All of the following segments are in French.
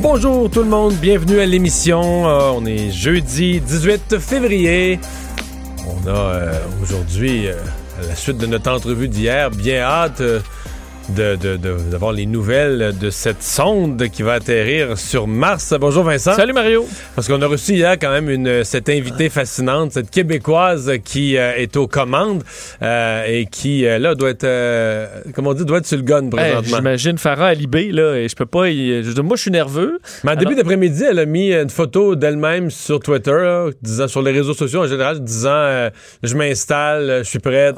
Bonjour tout le monde, bienvenue à l'émission. Euh, on est jeudi 18 février. On a euh, aujourd'hui, euh, à la suite de notre entrevue d'hier, bien hâte euh, de, de- de- d'avoir les nouvelles de cette sonde qui va atterrir sur Mars. Bonjour Vincent. Salut Mario. Parce qu'on a reçu hier quand même une, cette invitée fascinante, cette Québécoise qui euh, est aux commandes euh, et qui, euh, là, doit être, euh, comment on dit, doit être sur le gun Hey, présentement. J'imagine Farah Alibé, là, et je peux pas. y- je- moi, je suis nerveux. Mais en Alors- début d'après-midi, elle a mis une photo d'elle-même sur Twitter, là, disant sur les réseaux sociaux en général, disant euh, je m'installe, je suis prête.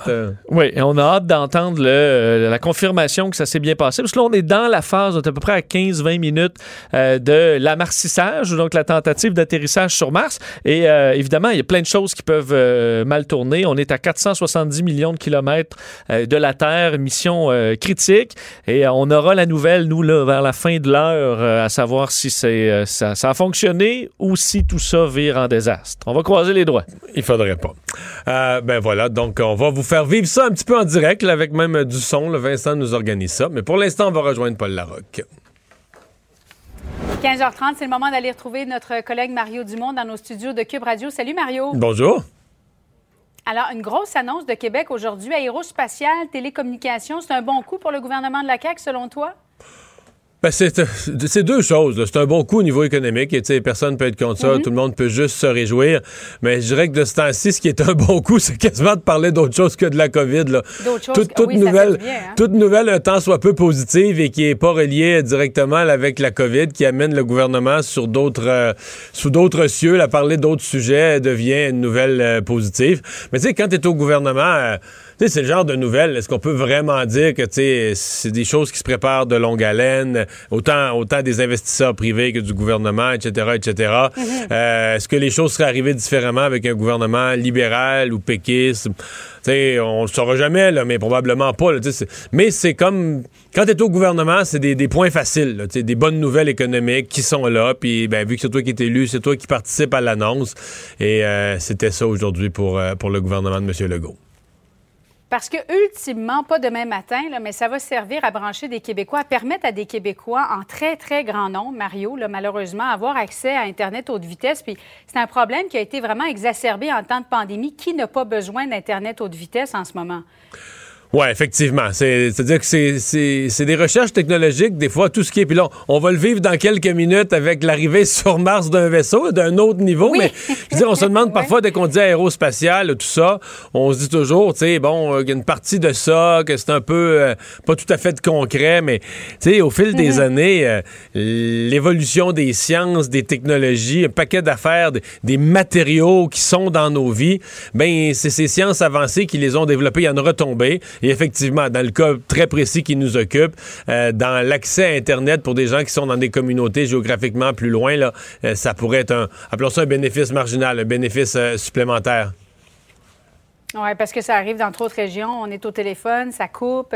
Oui, et on a hâte d'entendre la confirmation que ça s'est bien passé. Parce que là, on est dans la phase, on est à peu près à 15-20 minutes euh, de l'amarcissage, donc la tentative d'atterrissage sur Mars. Et euh, évidemment, il y a plein de choses qui peuvent euh, mal tourner. On est à 470 millions de kilomètres de la Terre, mission critique. Et on aura la nouvelle, nous, là, vers la fin de l'heure, à savoir si c'est, ça, a fonctionné ou si tout ça vire en désastre. On va croiser les doigts. Il faudrait pas. Ben voilà, donc on va vous faire vivre ça un petit peu en direct, avec même du son. là. Vincent nous organise ça. Mais pour l'instant, on va rejoindre Paul Larocque. 15h30, c'est le moment d'aller retrouver notre collègue Mario Dumont dans nos studios de Cube Radio. Salut Mario. Bonjour. Alors, une grosse annonce de Québec aujourd'hui, aérospatiale, télécommunications, c'est un bon coup pour le gouvernement de la CAQ selon toi? Ben, c'est, euh, c'est deux choses. là. C'est un bon coup au niveau économique. Et, tu sais, personne ne peut être contre ça. Tout le monde peut juste se réjouir. Mais je dirais que de ce temps-ci, ce qui est un bon coup, c'est quasiment de parler d'autre chose que de la COVID. Là. D'autres choses, Toute, toute oui, nouvelle, bien, hein? toute nouvelle, un temps soit peu positive et qui n'est pas reliée directement avec la COVID, qui amène le gouvernement sur d'autres, euh, sous d'autres cieux, à parler d'autres sujets, devient une nouvelle euh, positive. Mais tu sais, quand tu es au gouvernement, euh, sais, c'est le genre de nouvelles. Est-ce qu'on peut vraiment dire que tu sais, c'est des choses qui se préparent de longue haleine, autant, autant des investisseurs privés que du gouvernement, etc., etc. Euh, Est-ce que les choses seraient arrivées différemment avec un gouvernement libéral ou péquiste? Tu sais, on le saura jamais, là, mais probablement pas. là, mais c'est comme quand tu es au gouvernement, c'est des, des points faciles, là, des bonnes nouvelles économiques qui sont là. Puis, ben, vu que c'est toi qui es élu, c'est toi qui participe à l'annonce. Et euh, c'était ça aujourd'hui pour, euh, pour le gouvernement de M. Legault. Parce que, ultimement, pas demain matin, mais ça va servir à brancher des Québécois, à permettre à des Québécois en très, très grand nombre, Mario, malheureusement, avoir accès à Internet haute vitesse. Puis c'est un problème qui a été vraiment exacerbé en temps de pandémie. Qui n'a pas besoin d'Internet haute vitesse en ce moment? Oui, effectivement. C'est- C'est-à-dire que c'est- des recherches technologiques, des fois, tout ce qui est. Puis là, on va le vivre dans quelques minutes avec l'arrivée sur Mars d'un vaisseau, d'un autre niveau. Oui. Mais je veux dire, on se demande parfois, dès qu'on dit aérospatial, tout ça, on se dit toujours, tu sais, bon, euh, il y a une partie de ça, que c'est un peu euh, pas tout à fait de concret, mais tu sais, au fil des années, euh, l'évolution des sciences, des technologies, un paquet d'affaires, des, des matériaux qui sont dans nos vies, ben c'est ces sciences avancées qui les ont développées, il y en a retombé. Et effectivement, dans le cas très précis qui nous occupe, euh, dans l'accès à Internet pour des gens qui sont dans des communautés géographiquement plus loin, là, euh, ça pourrait être un, appelons ça un bénéfice marginal, un bénéfice euh, supplémentaire. Oui, parce que ça arrive dans trop de régions. On est au téléphone, ça coupe.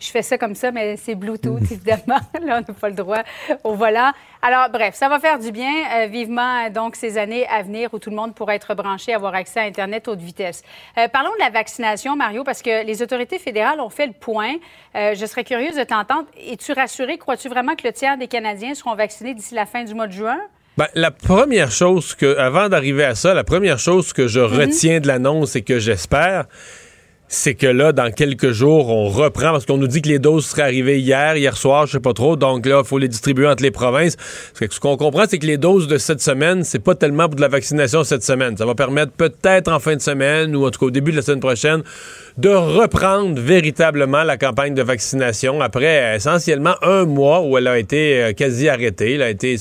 Je fais ça comme ça, mais c'est Bluetooth, évidemment. Là, on n'a pas le droit au volant. Alors, bref, ça va faire du bien. euh, vivement, euh, donc, ces années à venir où tout le monde pourra être branché, avoir accès à Internet haute vitesse. Euh, parlons de la vaccination, Mario, parce que les autorités fédérales ont fait le point. Euh, je serais curieuse de t'entendre. Es-tu rassuré? Crois-tu vraiment que le tiers des Canadiens seront vaccinés d'ici la fin du mois de juin? Ben, la première chose que, avant d'arriver à ça, la première chose que je retiens de l'annonce et que j'espère, c'est que là, dans quelques jours, on reprend, parce qu'on nous dit que les doses seraient arrivées hier, hier soir, je sais pas trop, donc là, il faut les distribuer entre les provinces. Ce qu'on comprend, c'est que les doses de cette semaine, c'est pas tellement pour de la vaccination cette semaine. Ça va permettre peut-être en fin de semaine, ou en tout cas au début de la semaine prochaine, de reprendre véritablement la campagne de vaccination après euh, essentiellement un mois où elle a été euh, quasi arrêtée, elle a été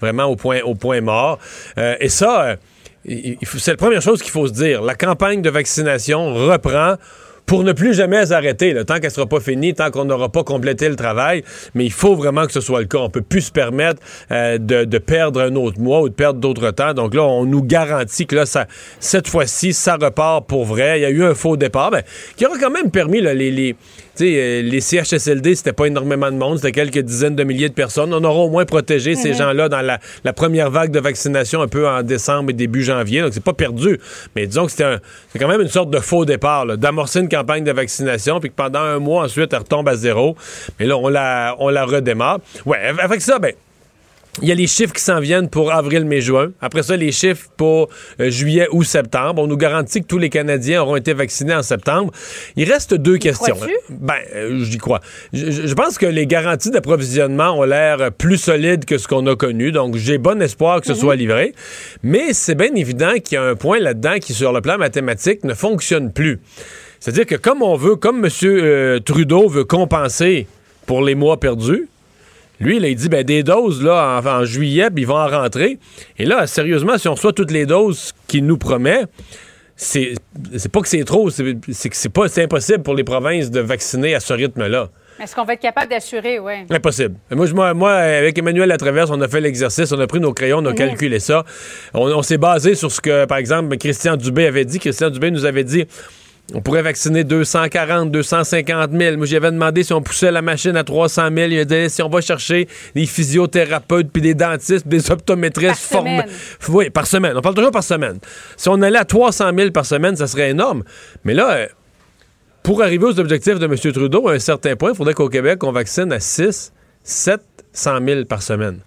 vraiment au point, au point mort. Euh, et ça... c'est la première chose qu'il faut se dire. La campagne de vaccination reprend pour ne plus jamais arrêter, tant qu'elle sera pas finie, tant qu'on n'aura pas complété le travail. Mais il faut vraiment que ce soit le cas. On peut plus se permettre euh, de, perdre un autre mois ou de perdre d'autres temps. Donc là, on nous garantit que là, cette fois-ci, ça repart pour vrai. Il y a eu un faux départ, ben, qui aura quand même permis les euh, les CHSLD, c'était pas énormément de monde, c'était quelques dizaines de milliers de personnes. On aura au moins protégé ces mhm. gens-là dans la, première vague de vaccination un peu en décembre et début janvier. Donc, c'est pas perdu. Mais disons que c'était quand même une sorte de faux départ, d'amorcer une campagne de vaccination, puis que pendant un mois ensuite, elle retombe à zéro. Mais là, on la, on la redémarre. Ouais, avec ça, ben, il y a les chiffres qui s'en viennent pour avril, mai, juin. Après ça, les chiffres pour euh, juillet ou septembre. On nous garantit que tous les Canadiens auront été vaccinés en septembre. Il reste deux questions. Ben, euh, j'y crois. Je, pense que les garanties d'approvisionnement ont l'air plus solides que ce qu'on a connu. Donc, j'ai bon espoir que ce mhm. soit livré. Mais c'est bien évident qu'il y a un point là-dedans qui, sur le plan mathématique, ne fonctionne plus. C'est-à-dire que comme on veut, comme M. Trudeau veut compenser pour les mois perdus, lui, il dit ben, des doses là, en, juillet, puis ils vont en rentrer. Et là, sérieusement, si on reçoit toutes les doses qu'il nous promet, c'est pas que c'est trop, c'est que c'est pas impossible pour les provinces de vacciner à ce rythme-là. Est-ce qu'on va être capable d'assurer, oui? Impossible. Moi, moi, avec Emmanuel Latraverse, on a fait l'exercice, on a pris nos crayons, on a mhm. calculé ça. On, on s'est basé sur ce que, par exemple, Christian Dubé avait dit. Christian Dubé nous avait dit on pourrait vacciner 240, 250 000. Moi, j'avais demandé si on poussait la machine à 300 000. Il a dit si on va chercher des physiothérapeutes, puis des dentistes, des optométristes formés. Oui, par semaine. On parle toujours par semaine. Si on allait à 300 000 par semaine, ça serait énorme. Mais là, euh, pour arriver aux objectifs de M. Trudeau, à un certain point, il faudrait qu'au Québec, on vaccine à 6, 700 000 par semaine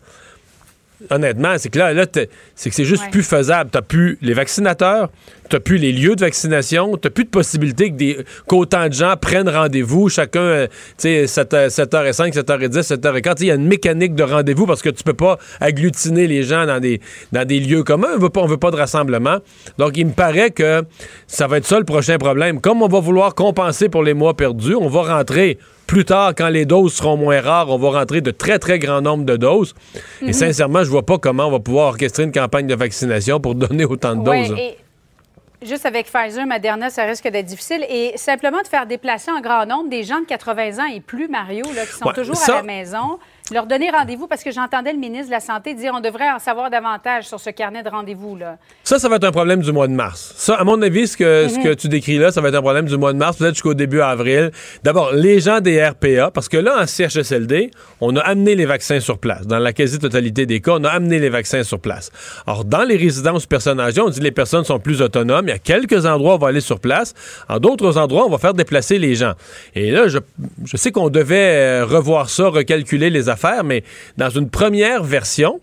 honnêtement, c'est que là, là c'est que c'est juste plus faisable. T'as plus les vaccinateurs, t'as plus les lieux de vaccination, t'as plus de possibilité que qu'autant de gens prennent rendez-vous, chacun, euh, tu sais, 7h05, 7h10, 7h15. Il y a une mécanique de rendez-vous parce que tu peux pas agglutiner les gens dans des, dans des lieux communs. On veut pas, on veut pas de rassemblement. Donc, il me paraît que ça va être ça le prochain problème. Comme on va vouloir compenser pour les mois perdus, on va rentrer plus tard, quand les doses seront moins rares, on va rentrer de très, très grand nombre de doses. Et mhm. sincèrement, je vois pas comment on va pouvoir orchestrer une campagne de vaccination pour donner autant de doses. juste avec Pfizer, Moderna, ça risque d'être difficile. Et simplement de faire déplacer en grand nombre des gens de 80 ans et plus, Mario, là, qui sont toujours à la maison leur donner rendez-vous parce que j'entendais le ministre de la Santé dire on devrait en savoir davantage sur ce carnet de rendez-vous-là. Ça, ça va être un problème du mois de mars. Ça, à mon avis, ce que, ce que mhm. tu décris là, ça va être un problème du mois de mars, peut-être jusqu'au début avril. D'abord, les gens des RPA, parce que là, en CHSLD, on a amené les vaccins sur place. Dans la quasi-totalité des cas, on a amené les vaccins sur place. Or, dans les résidences personnes âgées, on dit que les personnes sont plus autonomes. Il y a quelques endroits où on va aller sur place. En d'autres endroits, on va faire déplacer les gens. Et là, je, je sais qu'on devait euh, revoir ça, recalculer les affaires faire, mais dans une première version,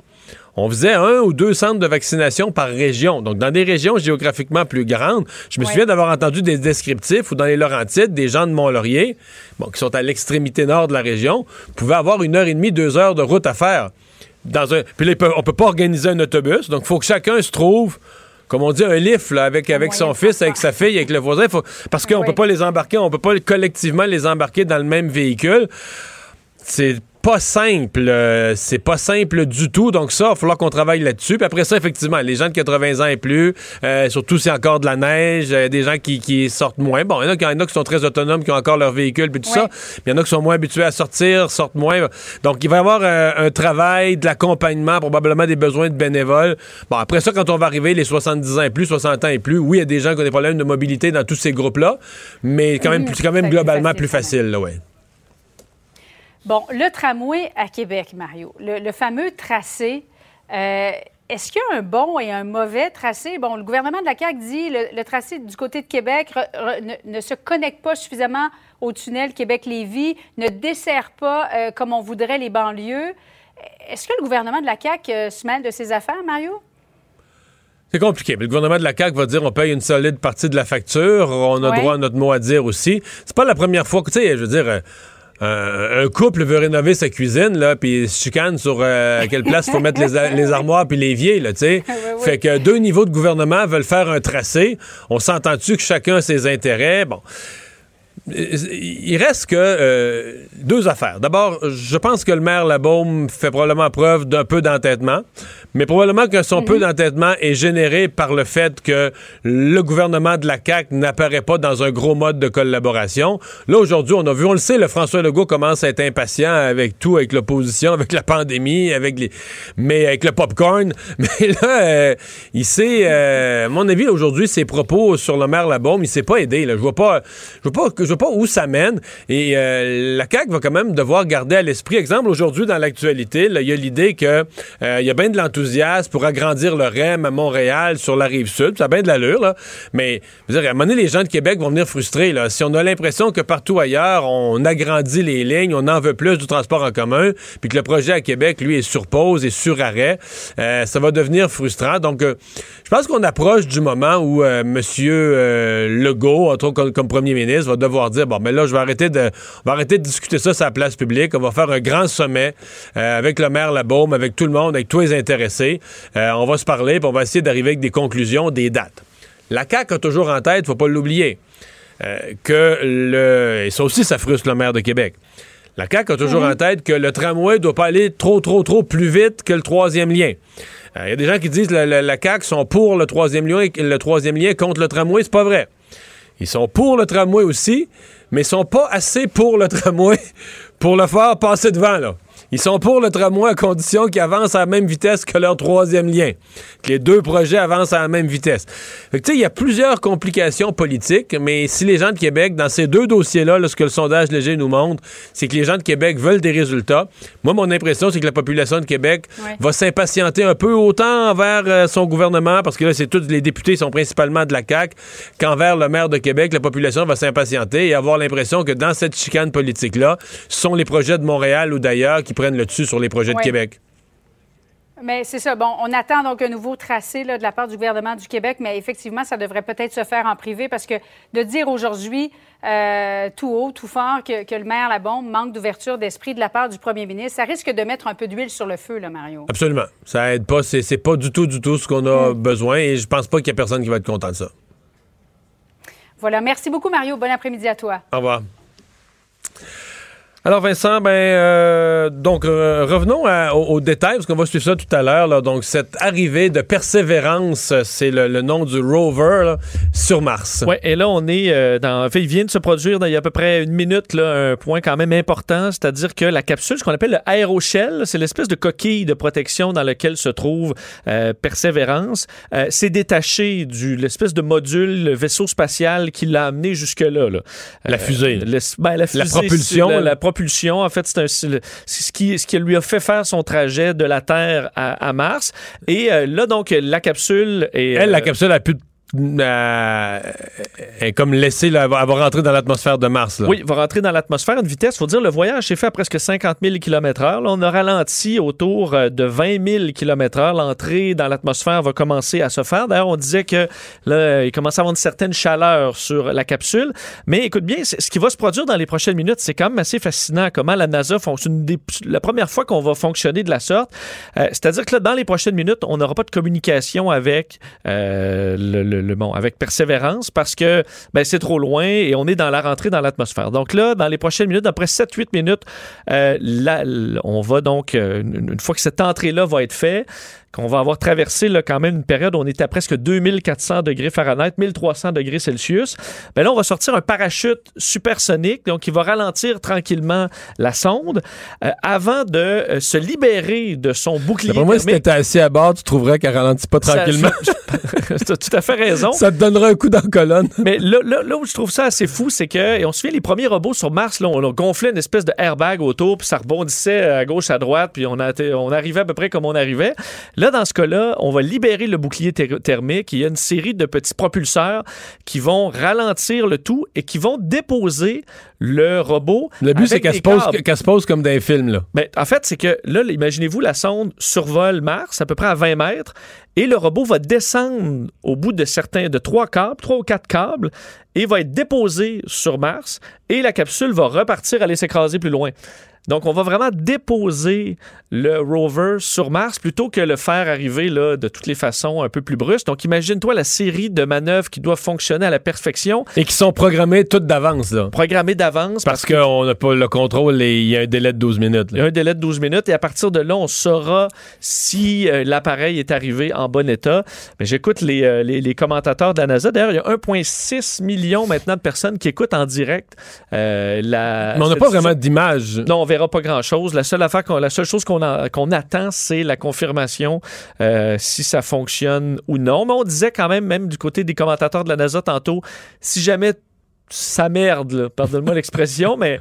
on faisait un ou deux centres de vaccination par région. Donc, dans des régions géographiquement plus grandes, je me souviens d'avoir entendu des descriptifs où dans les Laurentides, des gens de Mont-Laurier, bon, qui sont à l'extrémité nord de la région, pouvaient avoir une heure et demie, deux heures de route à faire. Dans un... Puis là, on peut pas organiser un autobus, donc il faut que chacun se trouve comme on dit, un lift avec, avec son fils, avec sa fille, avec le voisin. Parce qu'on ne peut pas les embarquer, on peut pas collectivement les embarquer dans le même véhicule. C'est pas simple. Euh, c'est pas simple du tout. Donc ça, il va falloir qu'on travaille là-dessus. Puis après ça, effectivement, les gens de 80 ans et plus, euh, surtout s'il y a encore de la neige, euh, des gens qui, sortent moins. Bon, il y, en a, qui sont très autonomes, qui ont encore leur véhicule, puis tout ça. Il y en a qui sont moins habitués à sortir, sortent moins. Donc il va y avoir un travail, de l'accompagnement, probablement des besoins de bénévoles. Bon, après ça, quand on va arriver les 70 ans et plus, 60 ans et plus, oui, il y a des gens qui ont des problèmes de mobilité dans tous ces groupes-là, mais quand même, c'est quand même globalement plus facile, là, ouais. Bon, le tramway à Québec, Mario, le, fameux tracé, euh, est-ce qu'il y a un bon et un mauvais tracé? Bon, le gouvernement de la CAQ dit le, le tracé du côté de Québec ne, se connecte pas suffisamment au tunnel Québec-Lévis, ne dessert pas euh, comme on voudrait les banlieues. Est-ce que le gouvernement de la CAQ euh, se mêle de ces affaires, Mario? C'est compliqué. le gouvernement de la CAQ va dire on paye une solide partie de la facture, on a droit à notre mot à dire aussi. C'est pas la première fois que, tu sais, je veux dire un couple veut rénover sa cuisine, là, puis se chicane sur euh, à quelle place il faut mettre les, armoires puis l'évier, là, tu sais. Fait que deux niveaux de gouvernement veulent faire un tracé. On s'entend-tu que chacun a ses intérêts? Bon. Il reste que euh, deux affaires. D'abord, je pense que le maire Labaume fait probablement preuve d'un peu d'entêtement, mais probablement que son peu mhm. d'entêtement est généré par le fait que le gouvernement de la CAQ n'apparaît pas dans un gros mode de collaboration. Là, aujourd'hui, on a vu, on le sait, le François Legault commence à être impatient avec tout, avec l'opposition, avec la pandémie, avec les, mais avec le popcorn. Mais là, euh, il sait, euh, à mon avis, aujourd'hui, ses propos sur le maire Labaume, il s'est pas aidé. Là. Je vois pas, je vois pas, je pas où ça mène. Et euh, la CAQ va quand même devoir garder à l'esprit, exemple, aujourd'hui, dans l'actualité, il y a l'idée que il y a bien de l'enthousiasme pour agrandir le REM à Montréal, sur la rive sud. Ça a bien de l'allure, là. Mais, à un moment donné, les gens de Québec vont venir frustrés, là. Si on a l'impression que partout ailleurs, on agrandit les lignes, on en veut plus du transport en commun, puis que le projet à Québec, lui, est sur pause et sur arrêt, euh, ça va devenir frustrant. Donc, euh, je pense qu'on approche du moment où euh, M. Legault, entre autres comme, premier ministre, va devoir dire, bon, mais là, je vais arrêter de, on va arrêter de discuter ça sur la place publique. On va faire un grand sommet avec le maire Labaume, avec tout le monde, avec tous les intéressés. on va se parler, puis on va essayer d'arriver avec des conclusions, des dates. La CAQ a toujours en tête, faut pas l'oublier, que le... Et ça aussi, ça frustre le maire de Québec la CAQ a toujours mhm. en tête que le tramway doit pas aller trop, trop, trop plus vite que le troisième lien. Il euh, y a des gens qui disent que la, la, CAQ sont pour le troisième lien, le troisième lien contre le tramway. C'est pas vrai. Ils sont pour le tramway aussi, mais ils sont pas assez pour le tramway pour le faire passer devant, là. Ils sont pour le tramway à condition qu'ils avancent à la même vitesse que leur troisième lien. Que les deux projets avancent à la même vitesse. Tu sais, il y a plusieurs complications politiques, mais si les gens de Québec, dans ces deux dossiers-là, ce que le sondage léger nous montre, c'est que les gens de Québec veulent des résultats. Moi, mon impression, c'est que la population de Québec va s'impatienter un peu autant envers euh, son gouvernement, parce que là, c'est tous les députés sont principalement de la CAQ, qu'envers le maire de Québec, la population va s'impatienter et avoir l'impression que dans cette chicane politique-là, ce sont les projets de Montréal ou d'ailleurs qui prennent le dessus sur les projets de Québec. Mais c'est ça. Bon, on attend donc un nouveau tracé de la part du gouvernement du Québec, mais effectivement, ça devrait peut-être se faire en privé parce que de dire aujourd'hui euh, tout haut, tout fort que, le maire Labombe manque d'ouverture d'esprit de la part du premier ministre, ça risque de mettre un peu d'huile sur le feu, là, Mario. Absolument. Ça aide pas. C'est pas du tout, du tout ce qu'on a mm. besoin et je pense pas qu'il y a personne qui va être content de ça. Voilà. Merci beaucoup, Mario. Bon après-midi à toi. Au revoir. Alors Vincent, ben euh, donc euh, revenons aux, détails parce qu'on va suivre ça tout à l'heure. Donc cette arrivée de Persévérance, c'est le, nom du rover sur Mars. Oui, et là on est euh, dans. En fait, il vient de se produire il y a à peu près une minute là, un point quand même important, c'est-à-dire que la capsule, ce qu'on appelle le aéroshell, c'est l'espèce de coquille de protection dans laquelle se trouve Persévérance, s'est détaché du l'espèce de module, le vaisseau spatial qui l'a amené jusque là. La fusée. Ben, la, fusée, la propulsion. la propulsion propulsion. En fait, c'est ce qui, ce qui lui a fait faire son trajet de la Terre à, Mars. Et euh, là, donc, la capsule est... Elle, la euh, capsule a pu euh, est comme laissé, là, elle va rentrer dans l'atmosphère de Mars. Oui, va rentrer dans l'atmosphère à une vitesse. Il faut dire, le voyage s'est fait à presque 50 000 km/h. on a ralenti autour euh, de 20 000 km/h. L'entrée dans l'atmosphère va commencer à se faire. D'ailleurs, on disait que là, il commence à avoir une certaine chaleur sur la capsule. Mais écoute bien, ce qui va se produire dans les prochaines minutes, c'est quand même assez fascinant comment la NASA fonctionne. La première fois qu'on va fonctionner de la sorte, euh, c'est-à-dire que là, dans les prochaines minutes, on n'aura pas de communication avec le, avec persévérance parce que ben, c'est trop loin et on est dans la rentrée dans l'atmosphère. Donc là, dans les prochaines minutes, après 7-8 minutes, euh, on va donc, euh, une fois que cette entrée-là va être faite, qu'on va avoir traversé là, quand même une période où on était à presque 2400 degrés Fahrenheit, 1300 degrés Celsius. Ben là, on va sortir un parachute supersonique, donc il va ralentir tranquillement la sonde euh, avant de euh, se libérer de son bouclier. Pour moi, si t'étais assis à bord, tu trouverais qu'elle ralentit pas tranquillement. tu as tout à fait raison. Ça te donnerait un coup dans la colonne. Mais là, là, où je trouve ça assez fou, c'est que, et on se souvient, les premiers robots sur Mars, là, on a gonflé une espèce de airbag autour, puis ça rebondissait à gauche, à droite, puis on, a on arrivait à peu près comme on arrivait. Là, dans ce cas-là, on va libérer le bouclier thermique. Il y a une série de petits propulseurs qui vont ralentir le tout et qui vont déposer le robot. Le but, c'est qu'elle se, pose comme dans films. Là. Ben, en fait, c'est que là, imaginez-vous, la sonde survole Mars à peu près à 20 mètres et le robot va descendre au bout de certains, de trois câbles, trois ou quatre câbles, et va être déposé sur Mars et la capsule va repartir aller s'écraser plus loin. Donc, on va vraiment déposer le rover sur Mars plutôt que le faire arriver là, de toutes les façons un peu plus brusques. Donc, imagine-toi la série de manœuvres qui doivent fonctionner à la perfection. Et qui sont programmées toutes d'avance. Programmées d'avance. Parce qu'on n'a pas le contrôle et il y a un délai de 12 minutes. Il y a un délai de 12 minutes et à partir de là, on saura si euh, l'appareil est arrivé en bon état. Mais j'écoute les, euh, les, les commentateurs de la NASA. D'ailleurs, il y a 1,6 million maintenant de personnes qui écoutent en direct euh, la. Mais on n'a pas vraiment d'image. Non, on verra pas grand-chose. La seule affaire, la seule chose qu'on attend, c'est la confirmation euh, si ça fonctionne ou non. Mais on disait quand même, même du côté des commentateurs de la NASA tantôt, si jamais ça merde, pardonne-moi l'expression, mais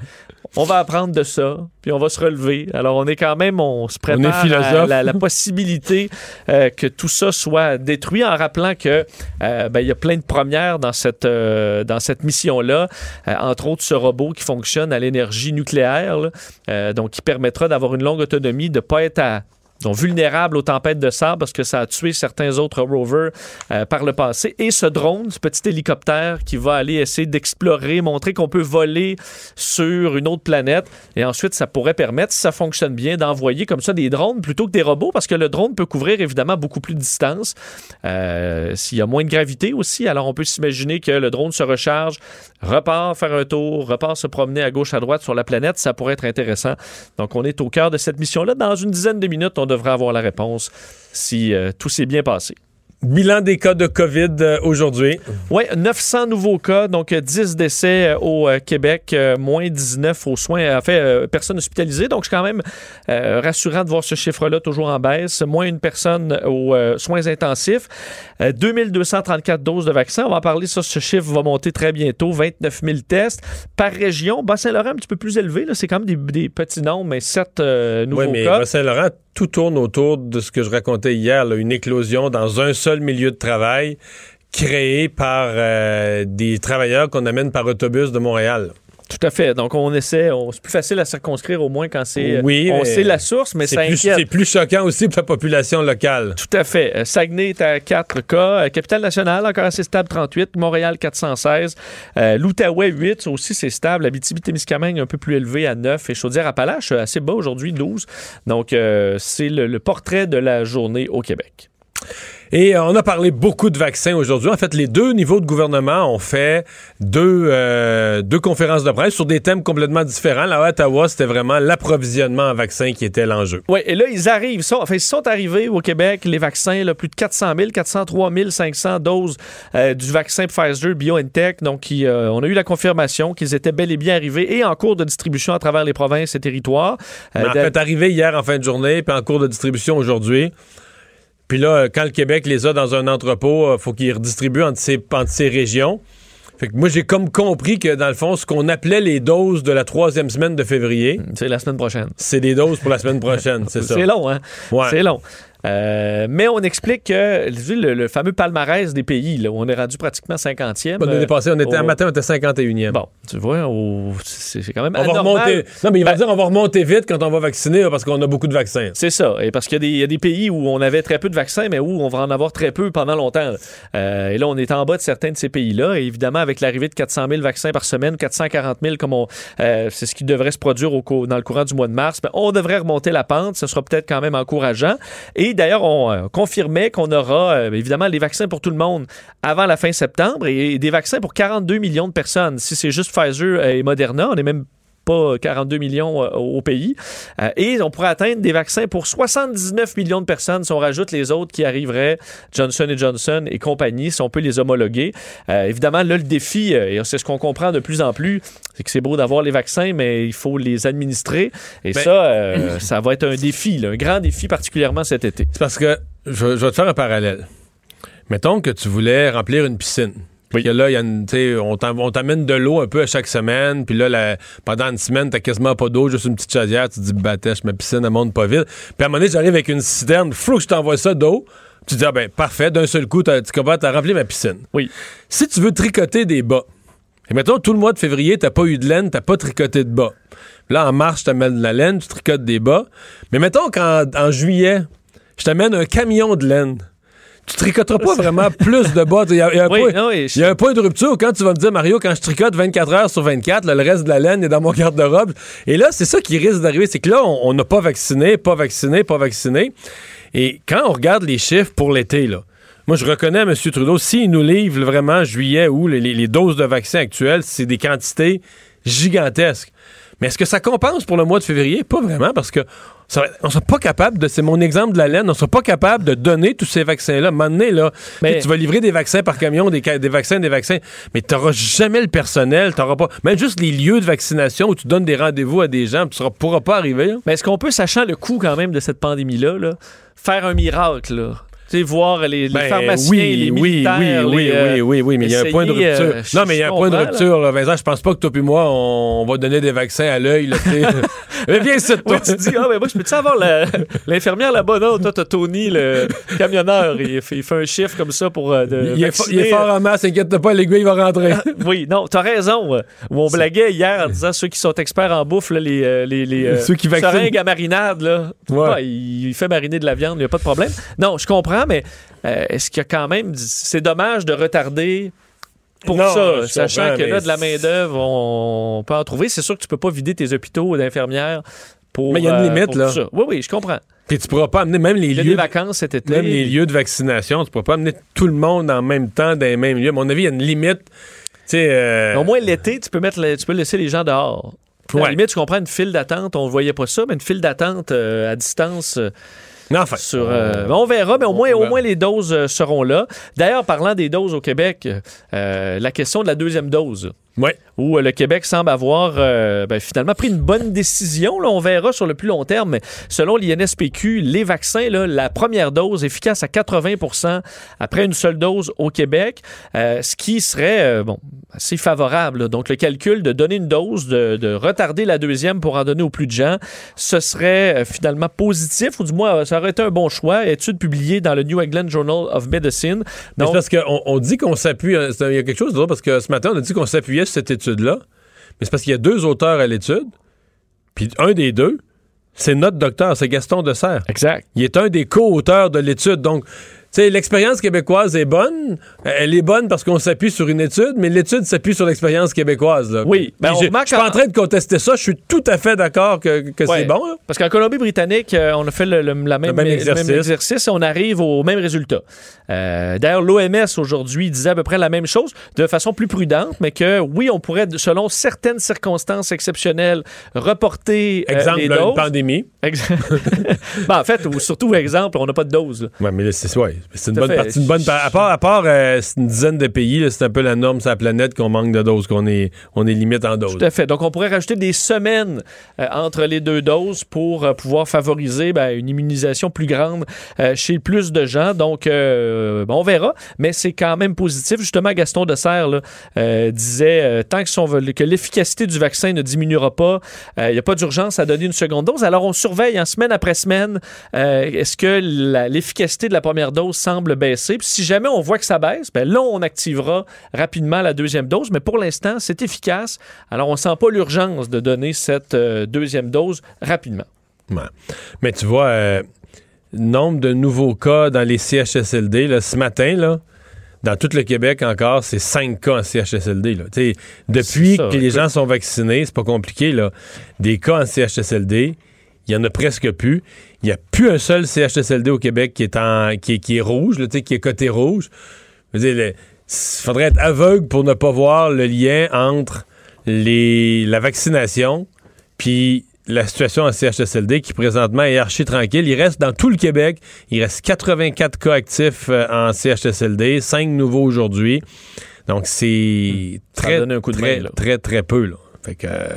on va apprendre de ça, puis on va se relever. Alors on est quand même, on se prépare à la, la possibilité euh, que tout ça soit détruit en rappelant que euh, ben, il y a plein de premières dans cette, euh, dans cette mission-là, entre autres ce robot qui fonctionne à l'énergie nucléaire, là, donc qui permettra d'avoir une longue autonomie, de ne pas être à donc vulnérable aux tempêtes de sable parce que ça a tué certains autres rovers euh, par le passé. Et ce drone, ce petit hélicoptère qui va aller essayer d'explorer, montrer qu'on peut voler sur une autre planète. Et ensuite, ça pourrait permettre, si ça fonctionne bien, d'envoyer comme ça des drones plutôt que des robots parce que le drone peut couvrir évidemment beaucoup plus de distance. Euh, S'il y a moins de gravité aussi, alors on peut s'imaginer que le drone se recharge, repart faire un tour, repart se promener à gauche, à droite sur la planète. Ça pourrait être intéressant. Donc, on est au cœur de cette mission-là. Dans une dizaine de minutes, on devrait avoir la réponse si euh, tout s'est bien passé. Bilan des cas de COVID euh, aujourd'hui. Oui, 900 nouveaux cas, donc euh, 10 décès euh, au euh, Québec, moins 19 aux soins, en fait, personnes hospitalisées. Donc, c'est quand même euh, rassurant de voir ce chiffre-là toujours en baisse. Moins une personne aux euh, soins intensifs. Euh, 2234 doses de vaccins. On va en parler, ça, ce chiffre va monter très bientôt. 29 000 tests par région. Bas-Saint-Laurent, un petit peu plus élevé. C'est quand même des, des petits nombres, mais 7 nouveaux Oui, mais cas. Saint-Laurent, tout tourne autour de ce que je racontais hier, là, une éclosion dans un seul milieu de travail créé par euh, des travailleurs qu'on amène par autobus de Montréal. Tout à fait. Donc, on essaie, on- c'est plus facile à circonscrire au moins quand c'est. Oui, on sait la source, mais C'est ça plus, inquiète. c'est plus choquant aussi pour la population locale. Tout à fait. Euh, Saguenay est à 4 cas. Euh, Capitale-Nationale, encore assez stable, 38. Montréal, 416. Euh, L'Outaouais, 8. Ça aussi, c'est stable. Abitibi-Témiscamingue, un peu plus élevé à 9. Et Chaudière-Appalaches, euh, assez bas aujourd'hui, 12. Donc, euh, c'est le, le portrait de la journée au Québec. Et euh, on a parlé beaucoup de vaccins aujourd'hui. En fait, les deux niveaux de gouvernement ont fait deux, euh, deux conférences de presse sur des thèmes complètement différents. Là, à Ottawa, c'était vraiment l'approvisionnement en vaccins qui était l'enjeu. Oui, et là, ils arrivent. Sont, enfin, ils sont arrivés au Québec, les vaccins, là, plus de 400 000, 403 500 doses euh, du vaccin Pfizer BioNTech. Donc, qui, euh, on a eu la confirmation qu'ils étaient bel et bien arrivés et en cours de distribution à travers les provinces et territoires. Mais en fait, arrivé hier en fin de journée, puis en cours de distribution aujourd'hui. Puis là, euh, quand le Québec les a dans un entrepôt, il faut qu'ils redistribuent entre ces, entre ces régions. Fait que moi, j'ai comme compris que, dans le fond, ce qu'on appelait les doses de la troisième semaine de février, c'est la semaine prochaine. c'est des doses pour la semaine prochaine, c'est ça. C'est long, hein? Ouais. C'est long. Euh, mais on explique que le, le fameux palmarès des pays, là, où on est rendu pratiquement 50e. On, est passé, on était, au- un matin, on était 51e. Bon, tu vois, au- c'est quand même On va remonter. Non, mais il va Ben- dire on va remonter vite quand on va vacciner parce qu'on a beaucoup de vaccins. C'est ça. Et parce qu'il y, a des- il y a des pays où on avait très peu de vaccins, mais où on va en avoir très peu pendant longtemps. Euh, et là, on est en bas de certains de ces pays-là. Et évidemment, avec l'arrivée de 400 000 vaccins par semaine, 440 000, comme on, euh, c'est ce qui devrait se produire au dans le courant du mois de mars, ben, on devrait remonter la pente. Ce sera peut-être quand même encourageant. Et d'ailleurs, on euh, confirmait qu'on aura euh, évidemment les vaccins pour tout le monde avant la fin septembre et, des vaccins pour 42 millions de personnes. Si c'est juste Pfizer et Moderna, on est même pas 42 millions euh, au pays. Euh, et on pourrait atteindre des vaccins pour 79 millions de personnes si on rajoute les autres qui arriveraient, Johnson Johnson et compagnie, si on peut les homologuer. Euh, évidemment, là, le défi, et c'est ce qu'on comprend de plus en plus, c'est que c'est beau d'avoir les vaccins, mais il faut les administrer. Et Ben- ça, euh, ça va être un défi, là, un grand défi, particulièrement cet été. C'est parce que je, je vais te faire un parallèle. Mettons que tu voulais remplir une piscine. Puis là, y a une- on t'amène de l'eau un peu à chaque semaine. Puis là, la- pendant une semaine, t'as quasiment pas d'eau, juste une petite chaudière. Tu te dis, batèche, ma piscine, elle monte pas vite. Puis à un moment donné, j'arrive avec une citerne. Faut que je t'envoie ça d'eau. Tu te dis, ah ben, parfait, d'un seul coup, tu comprends, t'as rempli ma piscine. Oui. Si tu veux tricoter des bas, et mettons, tout le mois de février, t'as pas eu de laine, t'as pas tricoté de bas. Là, en mars, je t'amène de la laine, tu tricotes des bas. Mais mettons qu'en en juillet, je t'amène un camion de laine. Tu tricoteras pas vraiment plus de bas. Il y a, il y a un Oui, point- non, oui, il y a un point de rupture quand tu vas me dire, Mario, quand je tricote 24 heures sur 24, là, le reste de la laine est dans mon garde-robe. Et là, c'est ça qui risque d'arriver. C'est que là, on n'a pas vacciné, pas vacciné, pas vacciné. Et quand on regarde les chiffres pour l'été, là, moi, je reconnais à M. Trudeau, s'il nous livre vraiment juillet ou les, les- les doses de vaccins actuelles, c'est des quantités gigantesques. Mais est-ce que ça compense pour le mois de février? Pas vraiment, parce que ça on ne sera pas capable de, c'est mon exemple de la laine, on ne sera pas capable de donner tous ces vaccins-là. À un moment donné, là, Mais- tu vas livrer des vaccins par camion, des, vaccins, des vaccins, mais tu n'auras jamais le personnel, tu pas, même juste les lieux de vaccination où tu donnes des rendez-vous à des gens, tu ne pourras pas arriver. là. Mais est-ce qu'on peut, sachant le coût quand même de cette pandémie-là, là, faire un miracle, là? Voir les, les Ben, pharmaciens, oui, les oui, militaires, oui, oui, les, euh, oui, oui, oui, mais il y a un point de rupture. euh, non, mais il y a un point de rupture, là, Vincent. Je pense pas que toi et moi, on, va donner des vaccins à l'œil. mais viens ici, toi. Tu dis, ah, mais moi, je peux-tu avoir l'infirmière là-bas? Non, toi, t'as Tony, le camionneur. Il fait, il fait un chiffre comme ça pour. euh, de Il est, il fort en masse, inquiète pas, l'aiguille va rentrer. Oui, non, t'as raison. Où on blaguait hier en disant ceux qui sont experts en bouffe, là, les, les, les Ceux qui vaccinent. seringues à marinade, là. Ouais. Il, il fait mariner de la viande, il n'y a pas de problème. Non, je comprends, mais euh, est-ce qu'il y a quand même. C'est dommage de retarder. Pour Non, ça, sachant que là, de la main-d'œuvre, on, peut en trouver. C'est sûr que tu peux pas vider tes hôpitaux d'infirmières pour. Mais il y a une euh, limite, là. ça. Oui, oui, je comprends. Puis tu pourras pas amener même les lieux. des vacances cet été. Même les lieux de vaccination, tu pourras pas amener tout le monde en même temps dans les mêmes lieux. À mon avis, il y a une limite. Euh, Au moins, l'été, tu peux mettre tu peux laisser les gens dehors. À la limite, tu comprends une file d'attente, on ne voyait pas ça, mais une file d'attente euh, à distance euh, non, enfin. sur. euh, on verra, mais au moins, au moins les doses euh, seront là. D'ailleurs, parlant des doses au Québec, euh, la question de la deuxième dose. Ouais. Où euh, le Québec semble avoir euh, ben, finalement pris une bonne décision. Là, on verra sur le plus long terme. Mais selon l'INSPQ, les vaccins, là, la première dose efficace à 80% après une seule dose au Québec, euh, ce qui serait euh, bon, assez favorable. là. Donc, le calcul de donner une dose, de, de retarder la deuxième pour en donner au plus de gens, ce serait finalement positif, ou du moins, ça aurait été un bon choix. Étude publiée dans le New England Journal of Medicine. Mais Donc, parce qu'on on dit qu'on s'appuie. hein, Il y a quelque chose d'autre parce que ce matin, on a dit qu'on s'appuyait cette étude-là. Mais c'est parce qu'il y a deux auteurs à l'étude. Puis un des deux, c'est notre docteur, c'est Gaston Dessert. exact. Il est un des co-auteurs de l'étude. Donc, sais, l'expérience québécoise est bonne. Elle est bonne parce qu'on s'appuie sur une étude, mais l'étude s'appuie sur l'expérience québécoise. là. Oui, ben, je suis pas en- train de contester ça. Je suis tout à fait d'accord que, que Ouais. c'est bon. là. Parce qu'en Colombie-Britannique, euh, on a fait le, le- la même, exercice. exercice et on arrive au même résultat. Euh, D'ailleurs, l'OMS aujourd'hui disait à peu près la même chose, de façon plus prudente, mais que oui, on pourrait, selon certaines circonstances exceptionnelles, reporter euh, Exemple, les doses. pandémie. Ex- Ben, en fait, ou surtout, exemple, on n'a pas de dose. Ouais, mais c'est ouais, c'est une bonne partie. Une bonne à part, à part euh, une dizaine de pays, c'est un peu la norme sur la planète qu'on manque de doses, qu'on est, on est limite en doses. Tout à fait. Donc, on pourrait rajouter des semaines euh, entre les deux doses pour euh, pouvoir favoriser ben, une immunisation plus grande chez plus de gens. Donc, bon, on verra, mais c'est quand même positif. Justement, Gaston Dessert là, disait tant que, son- que l'efficacité du vaccin ne diminuera pas, il n'y a pas d'urgence à donner une seconde dose. Alors, on surveille en semaine après semaine est-ce que l'efficacité de la première dose semble baisser. Puis si jamais on voit que ça baisse, ben là, on activera rapidement la deuxième dose. Mais pour l'instant, c'est efficace. Alors, on ne sent pas l'urgence de donner cette euh, deuxième dose rapidement. Ouais. Mais tu vois, euh, nombre de nouveaux cas dans les CHSLD, là, ce matin, là, dans tout le Québec encore, c'est 5 cas en CHSLD. Là. Depuis ça, que les gens sont vaccinés, c'est pas compliqué. Là. Des cas en CHSLD, il y en a presque plus. Il n'y a plus un seul CHSLD au Québec qui est, en, qui est, qui est rouge, là, qui est côté rouge. Je veux dire, le- il faudrait être aveugle pour ne pas voir le lien entre les, la vaccination puis la situation en CHSLD qui présentement est archi tranquille. Il reste dans tout le Québec, il reste 84 cas actifs euh, en CHSLD, 5 nouveaux aujourd'hui. Donc c'est très, très, très, très peu. Là. Fait que, euh,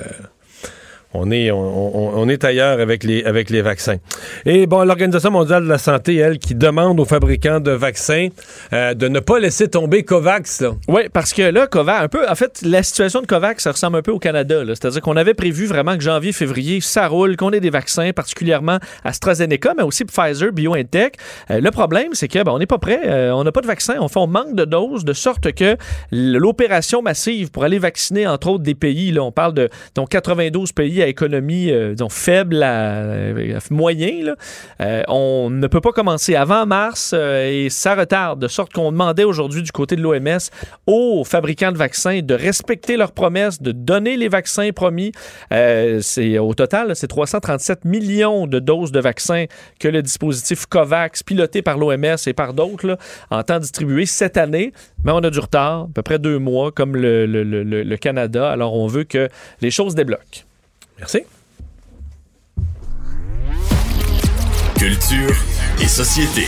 on est, ailleurs avec les, vaccins. Et bon, l'Organisation mondiale de la santé, elle, qui demande aux fabricants de vaccins euh, de ne pas laisser tomber COVAX. Oui, parce que là, COVAX, un peu, en fait, la situation de COVAX, ça ressemble un peu au Canada. C'est-à-dire qu'on avait prévu vraiment que janvier, février, ça roule, qu'on ait des vaccins, particulièrement AstraZeneca, mais aussi Pfizer, BioNTech. Euh, le problème, c'est que ben, on n'est pas prêt, euh, on n'a pas de vaccin, on, fait, on manque de doses, de sorte que l'opération massive pour aller vacciner, entre autres, des pays, on parle de donc 92 pays à économie disons, faible à, moyen, on ne peut pas commencer avant mars et ça retarde, de sorte qu'on demandait aujourd'hui du côté de l'OMS aux fabricants de vaccins de respecter leurs promesses, de donner les vaccins promis. au total, c'est 337 millions de doses de vaccins que le dispositif COVAX, piloté par l'OMS et par d'autres, entend distribuer cette année. Mais on a du retard, à peu près deux mois, comme le Canada. Alors, on veut que les choses débloquent. Merci. Culture et société.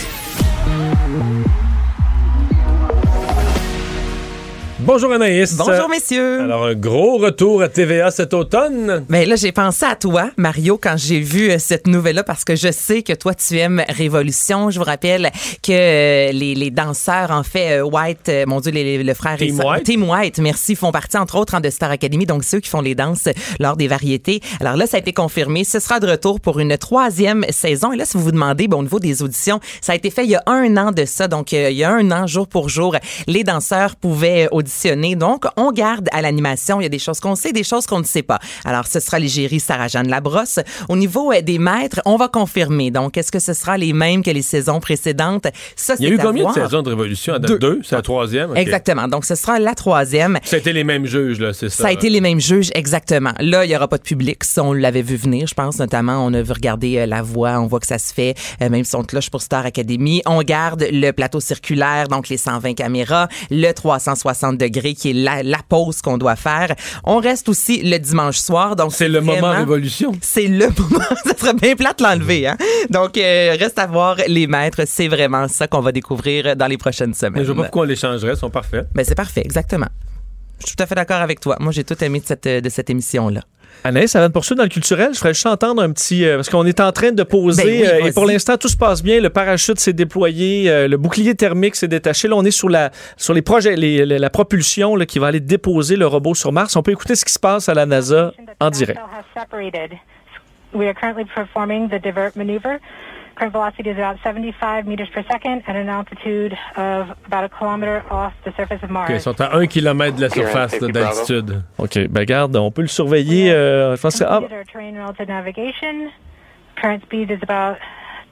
Bonjour Anaïs. Bonjour messieurs. Alors un gros retour à TVA cet automne. Mais ben là j'ai pensé à toi Mario quand j'ai vu euh, cette nouvelle-là parce que je sais que toi tu aimes Révolution. Je vous rappelle que euh, les, les, danseurs en fait euh, White, mon dieu les, le frère Team White. Team White, merci, font partie entre autres hein, de Star Academy donc ceux qui font les danses lors des variétés. Alors là ça a été confirmé, ce sera de retour pour une troisième saison et là si vous vous demandez bon, au niveau des auditions, ça a été fait il y a un an de ça donc il y a un an jour pour jour les danseurs pouvaient auditionner donc, on garde à l'animation. Il y a des choses qu'on sait, des choses qu'on ne sait pas. Alors, ce sera l'égérie Sarah-Jeanne Labrosse. Au niveau euh, des maîtres, on va confirmer. Donc, est-ce que ce sera les mêmes que les saisons précédentes? Ça, Il y a eu combien de saisons de Révolution? Deux. C'est la troisième? Exactement. Donc, ce sera la troisième. Ça a été les mêmes juges, là, c'est ça? Ça a été les mêmes juges, exactement. Là, il n'y aura pas de public. Ça, on l'avait vu venir, je pense, notamment. On a vu regarder euh, la voix. On voit que ça se fait. Euh, même si on cloche pour Star Academy. On garde le plateau circulaire, donc les 120 caméras, le 360 degrés qui est la, la pause qu'on doit faire. On reste aussi le dimanche soir. Donc c'est le moment révolution. C'est le moment. ça serait bien plate l'enlever. Hein? Donc euh, reste à voir les maîtres. C'est vraiment ça qu'on va découvrir dans les prochaines semaines. Mais je vois pas pourquoi on les changerait. Ils sont parfaits. Ben c'est parfait, exactement. Je suis tout à fait d'accord avec toi. Moi, j'ai tout aimé de cette, de cette émission-là. Anaïs, ça va de poursuivre dans le culturel. Je ferais juste entendre un petit. Euh, parce qu'on est en train de poser. Ben euh, et pour l'instant, tout se passe bien. Le parachute s'est déployé. Euh, le bouclier thermique s'est détaché. Là, on est sur, la, sur les projets, les, la propulsion là, qui va aller déposer le robot sur Mars. On peut écouter ce qui se passe à la NASA en direct. We are currently performing the divert maneuver. Current velocity is about 75 meters per second at an altitude of about a kilometer off the surface of Mars. ils sont à un kilomètre de la surface d'altitude. OK, ben garde, on peut le surveiller. Euh, je pense que... Ah. Current speed is about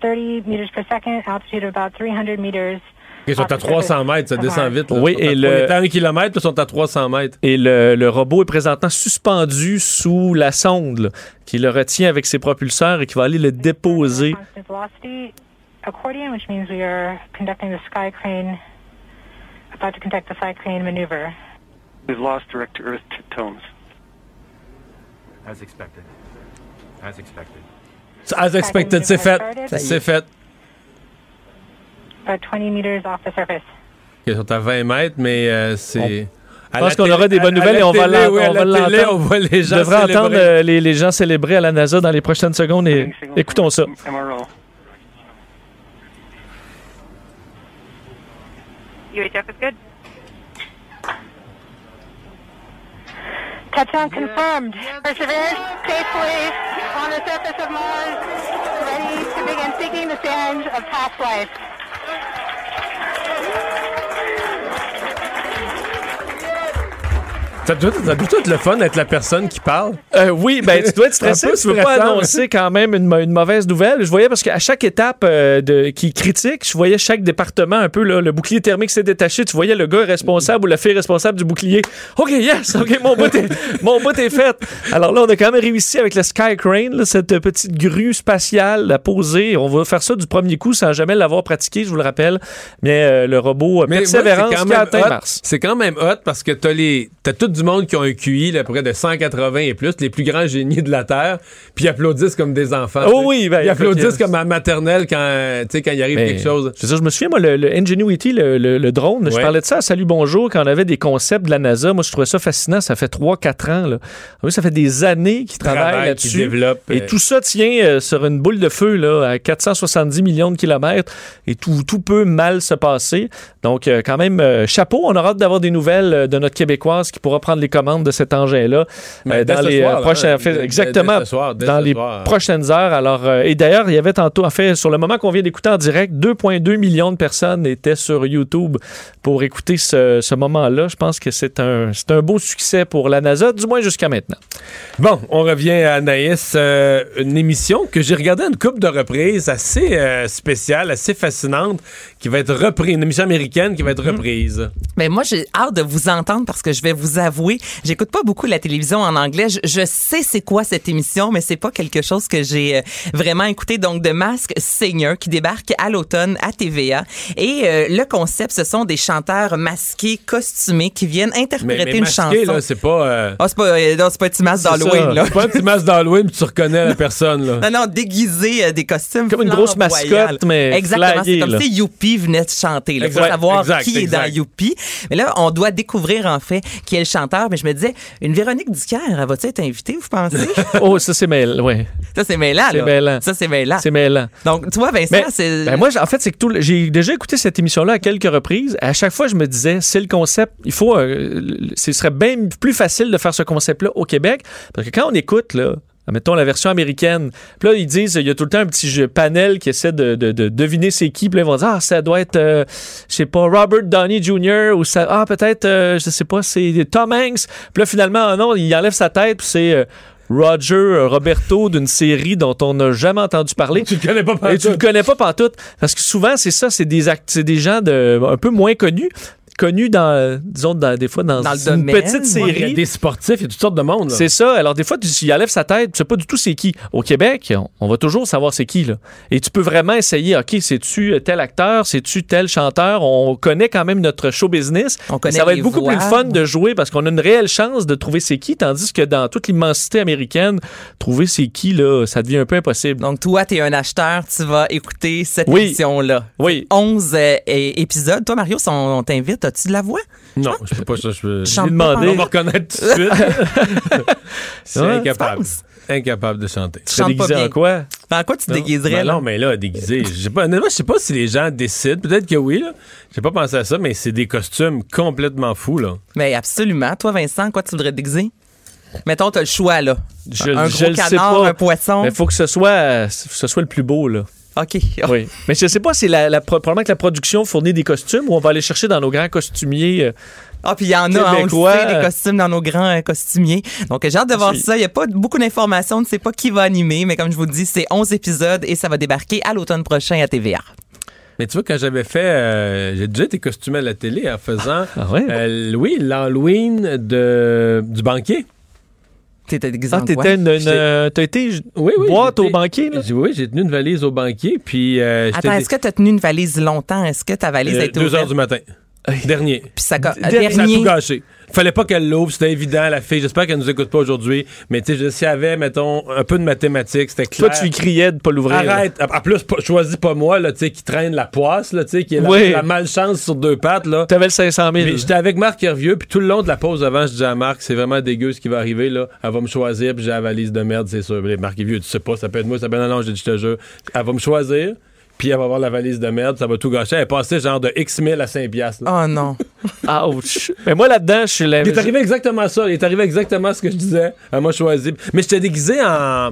30 meters per second, altitude of about 300 meters. Ils sont à 300 mètres, ça descend vite. Oui, et le. à 1 km, ils sont à 300 mètres. Et le, le robot est présentement suspendu sous la sonde qui le retient avec ses propulseurs et qui va aller le déposer. We've lost direct to Earth tones. As expected. As expected. As expected, c'est fait. C'est fait. 20 meters off the surface. Ils sont à 20 mètres, mais euh, c'est. Je pense qu'on aura des bonnes nouvelles et on va l'entendre. on voit les gens devrait entendre euh, les, les, gens célébrer à la NASA dans les prochaines secondes et écoutons ça. UHF is good? Touchdown confirmed. Perseverance safely on the surface of Mars, ready to begin seeking the sands of past life. Ça doit, ça doit être le fun d'être la personne qui parle. Euh, oui, ben tu dois être stressé. tu veux pas annoncer quand même une, une, mauvaise nouvelle. Je voyais parce qu'à chaque étape euh, de, qui critique, je voyais chaque département un peu là, le bouclier thermique s'est détaché. Tu voyais le gars responsable ou la fille responsable du bouclier. Ok, yes, ok, mon bout est, mon bout est fait. Alors là, on a quand même réussi avec le Sky Crane, cette petite grue spatiale à poser. On va faire ça du premier coup sans jamais l'avoir pratiqué, je vous le rappelle. Mais euh, le robot Mais Persévérance qui a atteint Mars. C'est quand même hot parce que t'as les, t'as tout du monde qui ont un QI là, près de 180 et plus, les plus grands génies de la Terre, puis ils applaudissent comme des enfants. Oh oui, ben, ils applaudissent comme à maternelle quand, quand il arrive ben, quelque chose. Je, je me souviens, moi, le, Ingenuity, le, drone, je parlais de ça à Salut Bonjour quand on avait des concepts de la NASA. Moi, je trouvais ça fascinant. Ça fait 3-4 ans. Là. Oui, ça fait des années qu'ils travaillent là-dessus. Et euh, tout ça tient euh, sur une boule de feu là, à 470 millions de kilomètres et tout, tout peut mal se passer. Donc, euh, quand même, chapeau. On aura hâte d'avoir des nouvelles de notre Québécoise qui pourra prendre les commandes de cet engin-là euh, dans les soir, hein, fait, exactement soir, dans les soir. prochaines heures. Alors euh, et d'ailleurs, il y avait tantôt, en fait, sur le moment qu'on vient d'écouter en direct, 2,2 millions de personnes étaient sur YouTube pour écouter ce, ce moment-là. Je pense que c'est un c'est un beau succès pour la NASA, du moins jusqu'à maintenant. Bon, on revient à Anaïs. Euh, une émission que j'ai regardée une couple de reprises, assez euh, spéciale, assez fascinante, qui va être reprise. Une émission américaine qui va être reprise. Mais moi, j'ai hâte de vous entendre parce que je vais vous avouer, j'écoute pas beaucoup la télévision en anglais. Je, je sais c'est quoi cette émission, mais c'est pas quelque chose que j'ai euh, vraiment écouté. Donc, de Mask Singer qui débarque à l'automne à TVA. Et euh, le concept, ce sont des chanteurs masqués, costumés, qui viennent Mais, interpréter mais une masqué, chanson. c'est pas... euh, Ah, c'est pas, euh, non, c'est pas un petit masque d'Halloween, c'est pas un petit masque d'Halloween puis tu reconnais la personne, là. Non, non, déguisé euh, des costumes. Comme une grosse mascotte, mais Exactement. C'est comme là. si Youpi venait de chanter. Il faut savoir exact, qui est dans Youpi. Mais là, on doit découvrir, en fait, qui est le chanteur. Mais je me disais, une Véronique Dicker, elle va-tu être invitée, vous pensez? Oh, ça c'est mêlant, ouais. ça, c'est mêlant, là. mêlant. Ça, c'est mêlant. C'est mêlant. Donc, toi, Vincent, c'est... ben moi, en fait, c'est que tout j'ai déjà écouté cette émission-là à quelques reprises. À chaque fois, je me disais, c'est le concept. Il faut, euh, ce serait bien plus facile de faire ce concept-là au Québec, parce que quand on écoute là. Mettons la version américaine. Puis là, ils disent, il y a tout le temps un petit jeu panel qui essaie de, de- de deviner c'est qui. Puis là, ils vont dire, ah, ça doit être, euh, je sais pas, Robert Downey Jr. ou ça, ah, peut-être, euh, je sais pas, c'est Tom Hanks. Puis là, finalement, ah non, il enlève sa tête, puis c'est euh, Roger euh, Roberto d'une série dont on n'a jamais entendu parler. Tu le connais pas Et tu le pantoute. connais pas pantoute. Parce que souvent, c'est ça, c'est des, act- c'est des gens de, un peu moins connus, connus dans, disons, dans- des fois dans, Dans le une domaine, petite ouais. Il y a série. des sportifs, il y a toutes sortes de monde. C'est ça. Alors, des fois, tu, il enlève sa tête, tu sais pas du tout c'est qui. Au Québec, on, on va toujours savoir c'est qui, là. Et tu peux vraiment essayer, OK, c'est-tu tel acteur, c'est-tu tel chanteur? On connaît quand même notre show business. On connaît ça va être beaucoup voix. plus fun de jouer parce qu'on a une réelle chance de trouver c'est qui, tandis que dans toute l'immensité américaine, trouver c'est qui, là, ça devient un peu impossible. Donc, toi, t'es un acheteur, tu vas écouter cette Oui. émission-là. Oui. 11 euh, épisodes. Toi, Mario, on t'invite, as-tu de la voix? Non, je peux pas ça. Je J'ai chantes demandé. pas On va reconnaître tout de suite. c'est Ouais, incapable. Incapable de chanter. Tu chantes pas déguisé bien. en quoi? En quoi tu te déguiserais, Ben non, mais là, déguisé. Je pas, honnêtement, je sais pas si les gens décident. Peut-être que oui, là. J'ai pas pensé à ça, mais c'est des costumes complètement fous, là. Mais absolument. Toi, Vincent, quoi tu voudrais te déguiser? Mettons, t'as le choix, là. Je, un je gros le sais canard, pas. un poisson. Mais faut que ce soit, euh, ce soit le plus beau, là. OK. Oui. Mais je sais pas, c'est la, la, pro- probablement que la production fournit des costumes ou on va aller chercher dans nos grands costumiers. euh, Ah, puis il y en a, hein, on le sait, des costumes dans nos grands euh, costumiers. Donc, j'ai hâte de voir ça. Il n'y a pas beaucoup d'informations. On ne sait pas qui va animer, mais comme je vous le dis, c'est 11 épisodes et ça va débarquer à l'automne prochain à TVA. Mais tu vois, quand j'avais fait. euh, j'ai déjà été costumé à la télé en faisant. Ah ouais? euh, oui, l'Halloween de, du banquier. T'étais déguisé Ah, t'étais une, une, euh, t'as été j- Oui, oui. boîte au banquier, là? J'ai- Oui, j'ai tenu une valise au banquier, puis. euh, Attends, est-ce que tu as tenu une valise longtemps? Est-ce que ta valise a euh, été deux ouverte? heures du matin. Dernier. Puis ça, Dernier. Ça a tout gâché. Fallait pas qu'elle l'ouvre, c'était évident, la fille. J'espère qu'elle nous écoute pas aujourd'hui. Mais tu sais, s'il y avait, mettons, un peu de mathématiques, c'était clair. Toi, tu lui criais de pas l'ouvrir. là. Arrête. En plus, pas- choisis pas moi, là, tu sais, qui traîne la poisse, là, tu sais, qui est la, Oui. la malchance sur deux pattes, là. T'avais le 500 000. Mais J'étais avec Marc Hervieux, puis tout le long de la pause avant, je disais à Marc, c'est vraiment dégueu ce qui va arriver, là. Elle va me choisir, puis j'ai la valise de merde, c'est sûr. Puis Marc Hervieux, tu sais pas, ça peut être moi, ça peut être non, non, j'ai dit, je te jure. Elle va me choisir, puis elle va avoir la valise de merde, ça va tout gâcher. Elle est passée genre de X 1000 à 5 piastres. Oh non. Ouch. Mais moi, là-dedans, je suis là. Il est arrivé exactement ça. Il est arrivé exactement ce que je disais. Elle m'a choisi. Mais j'étais déguisé en.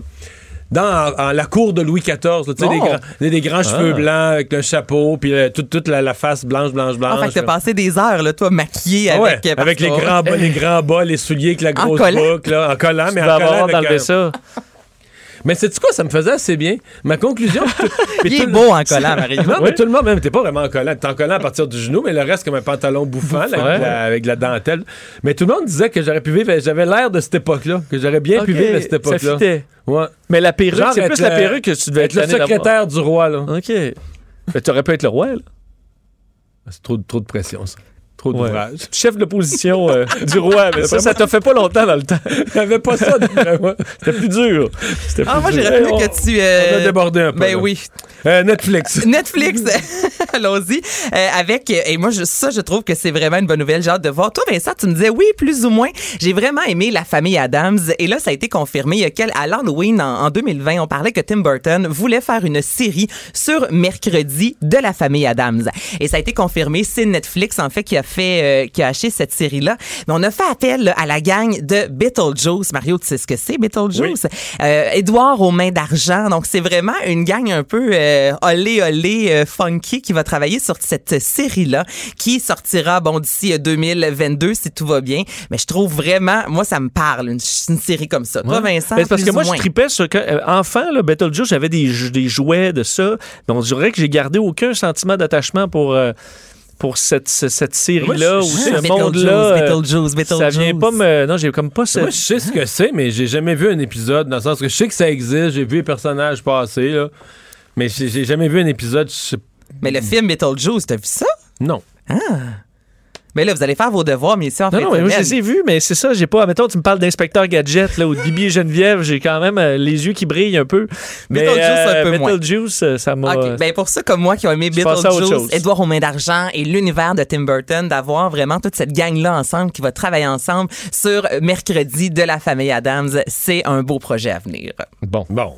Dans en- en la cour de Louis XIV, tu sais, des, Oh. grands, des, des grands cheveux blancs avec le chapeau, puis euh, toute, toute la, la face blanche, blanche, blanche. Ah, fait t'as passé des heures, là, toi, maquillé Ah ouais, avec... euh, avec les grands, bas, les grands bas, les souliers avec la En grosse boucle, là, en collant, Tu mais en collant. avoir avec ça. Mais c'est quoi, ça me faisait assez bien. Ma conclusion. puis Il tout est le- beau en collant, Marie. Non, mais tout le monde, même, t'es pas vraiment en collant. T'es en collant à partir du genou, mais le reste comme un pantalon bouffant, là, avec, la, avec de la dentelle. Mais tout le monde disait que j'aurais pu vivre, j'avais l'air de cette époque-là, que j'aurais bien pu vivre à cette époque-là. Ouais. Mais la perruque, c'est plus la perruque que tu devais Être le secrétaire du roi, là. OK. Mais tu aurais pu être le roi, là. C'est trop, trop de pression, ça. Trop Ouais. Chef de l'opposition euh, du roi. Mais ça, ça t'a fait pas longtemps dans le temps. J'avais pas ça moi. C'était plus dur. C'était Ah, plus moi, dur. j'aurais voulu on- que tu... euh, On a débordé un peu. Ben là. oui. Euh, Netflix. Netflix, allons-y. Euh, avec, et moi, je- ça, je trouve que c'est vraiment une bonne nouvelle. J'ai hâte de voir. Toi, Vincent, tu me disais oui, plus ou moins. J'ai vraiment aimé La famille Adams. Et là, ça a été confirmé. Il y a quel, à l'Halloween, en, en 2020, on parlait que Tim Burton voulait faire une série sur mercredi de La famille Adams. Et ça a été confirmé. C'est Netflix, en fait, qui a fait, euh, qui a acheté cette série-là. Mais on a fait appel là, à la gang de Beetlejuice. Mario, tu sais ce que c'est, Beetlejuice? Euh, Édouard aux mains d'argent. Donc, c'est vraiment une gang un peu euh, olé, olé, funky qui va travailler sur cette série-là qui sortira, bon, d'ici 2022 si tout va bien. Mais je trouve vraiment, moi, ça me parle, une, une série comme ça. Toi, Vincent, parce plus que moi, ou moins. je tripais sur que, euh, enfant, là, Beetlejuice, j'avais des, jou- des jouets de ça. Mais on dirait que j'ai gardé aucun sentiment d'attachement pour, euh, pour cette, ce- cette série-là ou ce monde-là. euh, Beetlejuice, Beetlejuice. Ça vient pas me. Non, j'ai comme pas ce. Moi, je sais ce que c'est, mais j'ai jamais vu un épisode, dans le sens que je sais que ça existe, j'ai vu les personnages passer, là, mais j'ai jamais vu un épisode, je sais- Mais le film Beetlejuice, t'as vu ça? non. Mais là, vous allez faire vos devoirs, messieurs, en Non, fin non, mais moi, je les ai vus, mais c'est ça, j'ai pas. Mettons, tu me parles d'inspecteur Gadget, là, ou de Bibi et Geneviève, j'ai quand même euh, les yeux qui brillent un peu. Mais Beetlejuice, un peu moins. Beetlejuice, euh, ça m'a. OK. Ben pour ça, comme moi qui ont aimé Beetlejuice, chose. Édouard aux mains d'argent et l'univers de Tim Burton, d'avoir vraiment toute cette gang-là ensemble qui va travailler ensemble sur mercredi de la famille Adams, c'est un beau projet à venir. Bon. Bon,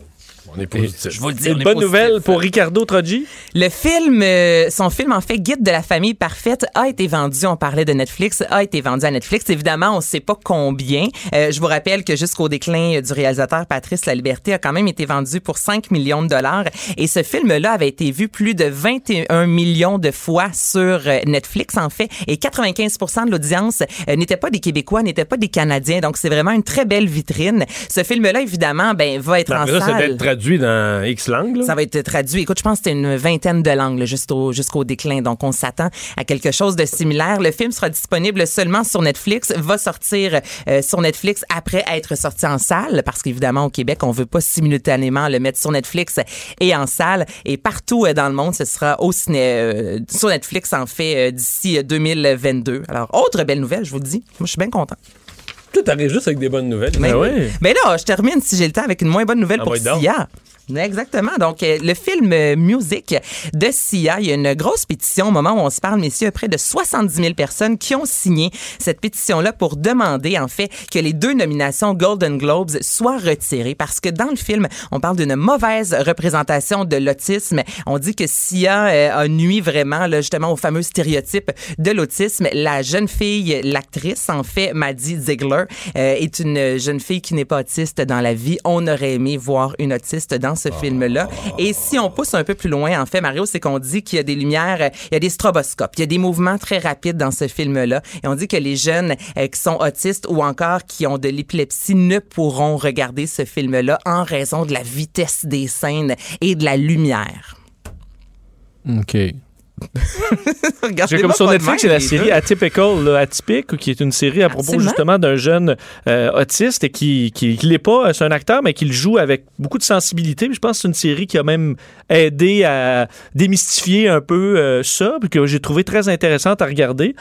on est positif. Je vous le dis, Une bonne nouvelle pour Ricardo Troggi? Le film, euh, son film en fait Guide de la famille parfaite a été vendu. On parlait de Netflix, a été vendu à Netflix. Évidemment, on ne sait pas combien. Euh, je vous rappelle que jusqu'au déclin du réalisateur Patrice La Liberté a quand même été vendu pour 5 millions de dollars. Et ce film-là avait été vu plus de 21 millions de fois sur euh, Netflix en fait. Et 95% de l'audience euh, n'était pas des Québécois, n'était pas des Canadiens. Donc c'est vraiment une très belle vitrine. Ce film-là, évidemment, ben va être en ça salle. Traduit dans X langues. Ça va être traduit. Écoute, je pense que c'était une vingtaine de langues jusqu'au déclin. Donc, on s'attend à quelque chose de similaire. Le film sera disponible seulement sur Netflix, va sortir euh, sur Netflix après être sorti en salle, parce qu'évidemment, au Québec, on veut pas simultanément le mettre sur Netflix et en salle. Et partout euh, dans le monde, ce sera au ciné, euh, sur Netflix, en fait, d'ici euh, 2022. Alors, autre belle nouvelle, je vous le dis. Moi, je suis bien content. Tout arrive juste avec des bonnes nouvelles. Mais, Ben oui. mais là, je termine, si j'ai le temps, avec une moins bonne nouvelle Ah pour. Sia. Exactement. Donc, euh, le film euh, Music de Sia, il y a une grosse pétition au moment où on se parle, messieurs, près de 70 000 personnes qui ont signé cette pétition-là pour demander, en fait, que les deux nominations Golden Globes soient retirées parce que dans le film, on parle d'une mauvaise représentation de l'autisme. On dit que Sia euh, a nuit vraiment, là, justement, au fameux stéréotype de l'autisme. La jeune fille, l'actrice, en fait, Maddie Ziegler, est une jeune fille qui n'est pas autiste dans la vie. On aurait aimé voir une autiste dans ce film-là. Et si on pousse un peu plus loin, en fait, Mario, c'est qu'on dit qu'il y a des lumières, euh, il y a des stroboscopes, il y a des mouvements très rapides dans ce film-là. Et on dit que les jeunes euh, qui sont autistes ou encore qui ont de l'épilepsie ne pourront regarder ce film-là en raison de la vitesse des scènes et de la lumière. OK. J'ai comme sur Netflix, c'est la série. Atypical, là, atypique, qui est une série à propos Absolument. justement d'un jeune euh, autiste et qui qui, qui l'est pas, c'est un acteur, mais qui le joue avec beaucoup de sensibilité. Je pense que c'est une série qui a même aidé à démystifier un peu euh, ça, puis que j'ai trouvé très intéressante à regarder.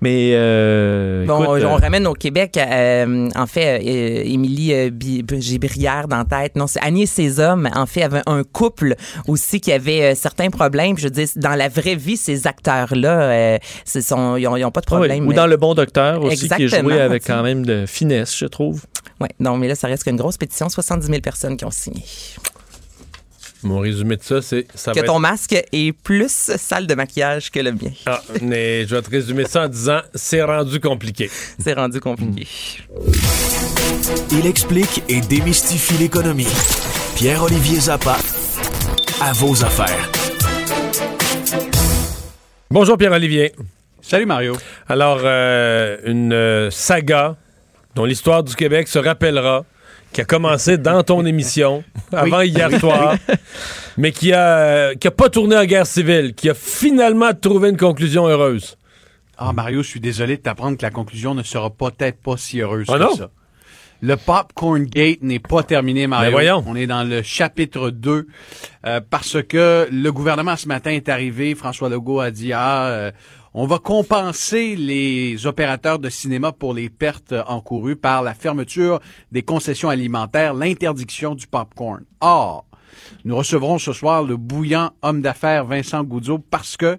Mais euh, Bon, écoute, on euh, ramène au Québec, euh, en fait, euh, Émilie, euh, Bi- j'ai Brière dans la tête. Non, c'est Agnès Cézanne, en fait, avait un couple aussi qui avait euh, certains problèmes. Je veux dire, dans la vraie vie, ces acteurs-là, euh, ils n'ont pas de ah oui, problème. ou dans Le Bon Docteur aussi, qui est Exactement, joué avec quand même de finesse, je trouve. Ouais, non, mais là, ça reste qu'une grosse pétition, 70 000 personnes qui ont signé. Mon résumé de ça, c'est ça Que va ton être- masque est plus sale de maquillage que le mien. Ah, mais je vais te résumer ça en disant c'est rendu compliqué. C'est rendu compliqué. Il explique et démystifie l'économie. Pierre-Olivier Zappa, à vos affaires. Bonjour Pierre-Olivier. Salut Mario. Alors, euh, une euh, saga dont l'histoire du Québec se rappellera, qui a commencé dans ton émission, avant hier soir, mais qui a, qui a pas tourné en guerre civile, qui a finalement trouvé une conclusion heureuse. Ah Mario, je suis désolé de t'apprendre que la conclusion ne sera peut-être pas si heureuse Ah que non? ça. Le Popcorn Gate n'est pas terminé, Mario. Mais voyons. On est dans le chapitre 2 euh, parce que le gouvernement ce matin est arrivé. François Legault a dit ah euh, on va compenser les opérateurs de cinéma pour les pertes encourues par la fermeture des concessions alimentaires, l'interdiction du popcorn. Or, nous recevrons ce soir le bouillant homme d'affaires Vincent Goudzot parce que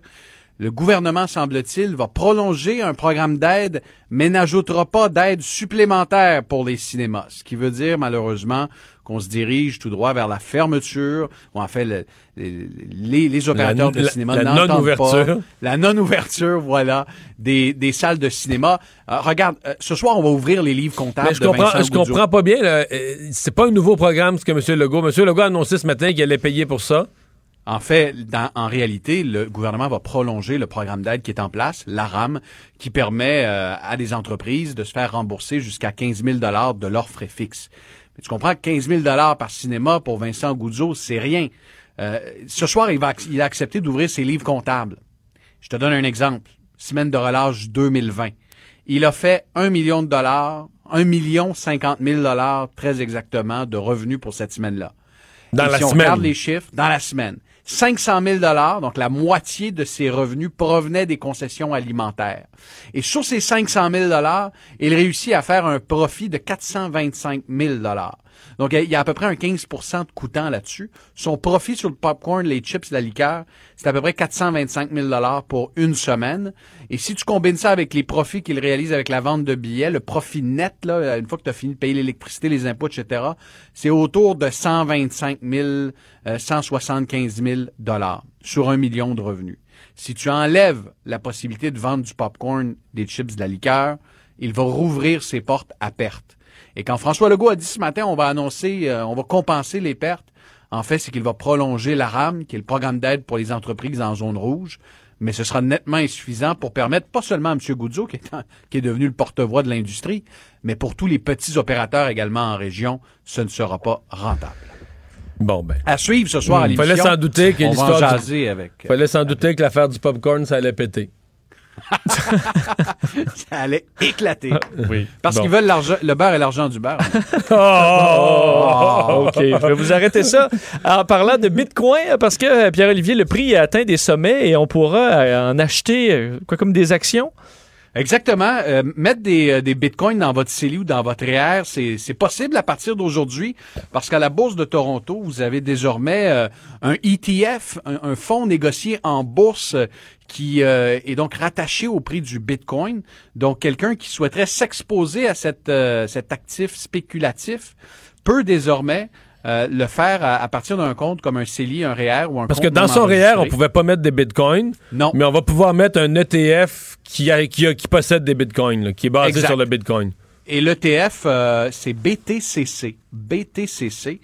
le gouvernement, semble-t-il, va prolonger un programme d'aide, mais n'ajoutera pas d'aide supplémentaire pour les cinémas. Ce qui veut dire, malheureusement, qu'on se dirige tout droit vers la fermeture, ou en fait, le- les, les opérateurs La- de cinéma la n'entendent non-ouverture. pas la non-ouverture, voilà, des, des salles de cinéma. Euh, regarde, euh, ce soir, on va ouvrir les livres comptables Mais je de comprends, Vincent je Goudzot. comprends pas bien. là. Euh, C'est pas un nouveau programme, ce que M. Legault. M. Legault a annoncé ce matin qu'il allait payer pour ça. En fait, dans- en réalité, le gouvernement va prolonger le programme d'aide qui est en place, l'ARAM, qui permet euh, à des entreprises de se faire rembourser jusqu'à 15 000 de leurs frais fixes. Mais tu comprends que 15 000 par cinéma pour Vincent Goudzot, c'est rien. Euh, ce soir, il, va, il a accepté d'ouvrir ses livres comptables. Je te donne un exemple. Semaine de relâche 2020. Il a fait 1 million de dollars, 1 million 50 000 dollars très exactement de revenus pour cette semaine-là. Dans Et la si on semaine. regarde les chiffres, dans la semaine, 500 000 dollars, donc la moitié de ses revenus provenaient des concessions alimentaires. Et sur ces 500 000 dollars, il réussit à faire un profit de 425 000 dollars. Donc, il y a à peu près un 15% de coûtant là-dessus. Son profit sur le popcorn, les chips, la liqueur, c'est à peu près 425 000 dollars pour une semaine. Et si tu combines ça avec les profits qu'il réalise avec la vente de billets, le profit net, là, une fois que tu as fini de payer l'électricité, les impôts, etc., c'est autour de 125 000, euh, 175 000 dollars sur un million de revenus. Si tu enlèves la possibilité de vendre du popcorn, des chips, de la liqueur, il va rouvrir ses portes à perte. Et quand François Legault a dit ce matin, on va annoncer, euh, on va compenser les pertes, en fait, c'est qu'il va prolonger la RAM, qui est le programme d'aide pour les entreprises en zone rouge, mais ce sera nettement insuffisant pour permettre pas seulement à M. Goudzo, qui est, en- qui est devenu le porte-voix de l'industrie, mais pour tous les petits opérateurs également en région, ce ne sera pas rentable. Bon, ben. À suivre ce soir à Il l'émission. fallait s'en douter que l'histoire du- avec. euh, Fallait s'en douter que l'affaire du popcorn, ça allait péter. ça allait éclater. Oui. Parce Bon. qu'ils veulent l'argent, le beurre et l'argent du beurre. Oh, OK. Je vais vous arrêter ça en parlant de Bitcoin parce que euh, Pierre-Olivier, le prix a atteint des sommets et on pourra euh, en acheter euh, quoi comme des actions? Exactement. Euh, mettre des, euh, des bitcoins dans votre CELI ou dans votre REER, c'est c'est possible à partir d'aujourd'hui parce qu'à la Bourse de Toronto, vous avez désormais euh, un ETF, un, un fonds négocié en bourse euh, qui euh, est donc rattaché au prix du bitcoin. Donc, quelqu'un qui souhaiterait s'exposer à cette, euh, cet actif spéculatif peut désormais euh, le faire à, à partir d'un compte comme un CELI, un REER ou un Parce compte que dans son REER, on enregistré. pouvait pas mettre des bitcoins, Non. mais on va pouvoir mettre un ETF qui, a- qui, a- qui possède des bitcoins, là, qui est basé Exact. sur le bitcoin. Et l'ETF, euh, c'est BTCC. BTCC.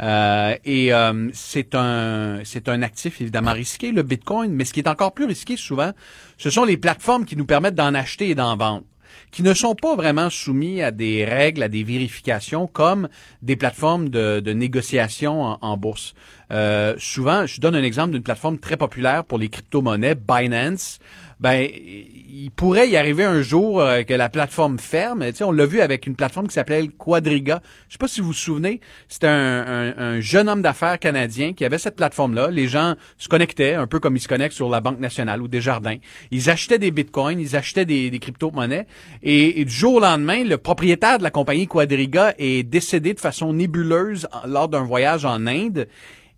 Euh, et euh, c'est un c'est un actif évidemment risqué, le Bitcoin, mais ce qui est encore plus risqué souvent, ce sont les plateformes qui nous permettent d'en acheter et d'en vendre qui ne sont pas vraiment soumis à des règles, à des vérifications comme des plateformes de, négociation en, en bourse. Euh, souvent, je donne un exemple d'une plateforme très populaire pour les crypto-monnaies, Binance. Ben, il pourrait y arriver un jour euh, que la plateforme ferme. Tu on l'a vu avec une plateforme qui s'appelait Quadriga. Je sais pas si vous vous souvenez, c'était un, un- un jeune homme d'affaires canadien qui avait cette plateforme-là. Les gens se connectaient, un peu comme ils se connectent sur la Banque nationale ou Desjardins. Ils achetaient des bitcoins, ils achetaient des, des crypto-monnaies. Et, et du jour au lendemain, le propriétaire de la compagnie Quadriga est décédé de façon nébuleuse lors d'un voyage en Inde.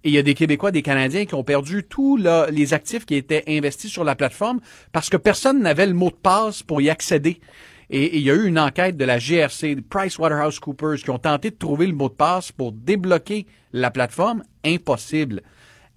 Et il y a des Québécois, des Canadiens qui ont perdu tous les actifs qui étaient investis sur la plateforme parce que personne n'avait le mot de passe pour y accéder. Et, il y a eu une enquête de la GRC, PricewaterhouseCoopers, qui ont tenté de trouver le mot de passe pour débloquer la plateforme. Impossible.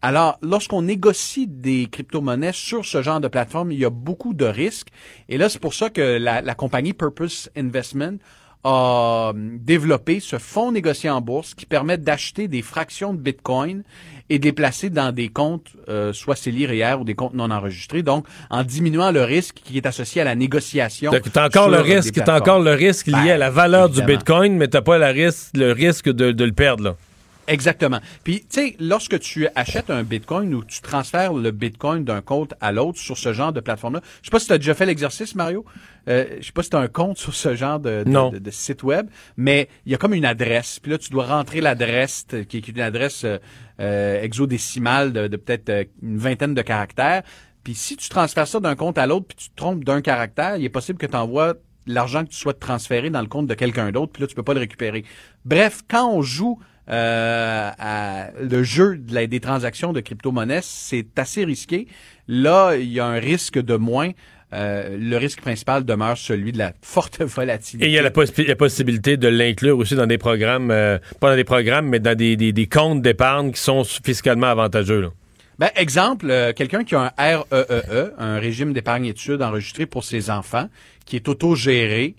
Alors, lorsqu'on négocie des crypto-monnaies sur ce genre de plateforme, il y a beaucoup de risques. Et là, c'est pour ça que la compagnie Purpose Investment a euh, développé ce fonds négocié en bourse qui permet d'acheter des fractions de Bitcoin et de les placer dans des comptes, euh, soit CELI, ou des comptes non enregistrés, donc en diminuant le risque qui est associé à la négociation. Donc, t'as encore le risque, t'as encore le risque lié Ben, à la valeur évidemment. du bitcoin, mais t'as pas le risque, le risque de, de le perdre, là. Exactement. Puis, tu sais, lorsque tu achètes un Bitcoin ou tu transfères le Bitcoin d'un compte à l'autre sur ce genre de plateforme-là, je sais pas si tu as déjà fait l'exercice, Mario. Euh, je sais pas si tu as un compte sur ce genre de, de- Non. de- de site web, mais il y a comme une adresse. Puis là, tu dois rentrer l'adresse qui est une adresse euh, euh, hexadécimale de, de peut-être euh, une vingtaine de caractères. Puis si tu transfères ça d'un compte à l'autre, puis tu te trompes d'un caractère, il est possible que tu envoies l'argent que tu souhaites transférer dans le compte de quelqu'un d'autre, puis là, tu peux pas le récupérer. Bref, quand on joue euh, à le jeu de la- des transactions de crypto-monnaies, c'est assez risqué. Là, il y a un risque de moins. Euh, le risque principal demeure celui de la forte volatilité. Et il y a la, possi- la possibilité de l'inclure aussi dans des programmes, euh, pas dans des programmes, mais dans des, des- des comptes d'épargne qui sont fiscalement avantageux. là. Ben, exemple, euh, quelqu'un qui a un REEE, un régime d'épargne études enregistré pour ses enfants, qui est autogéré,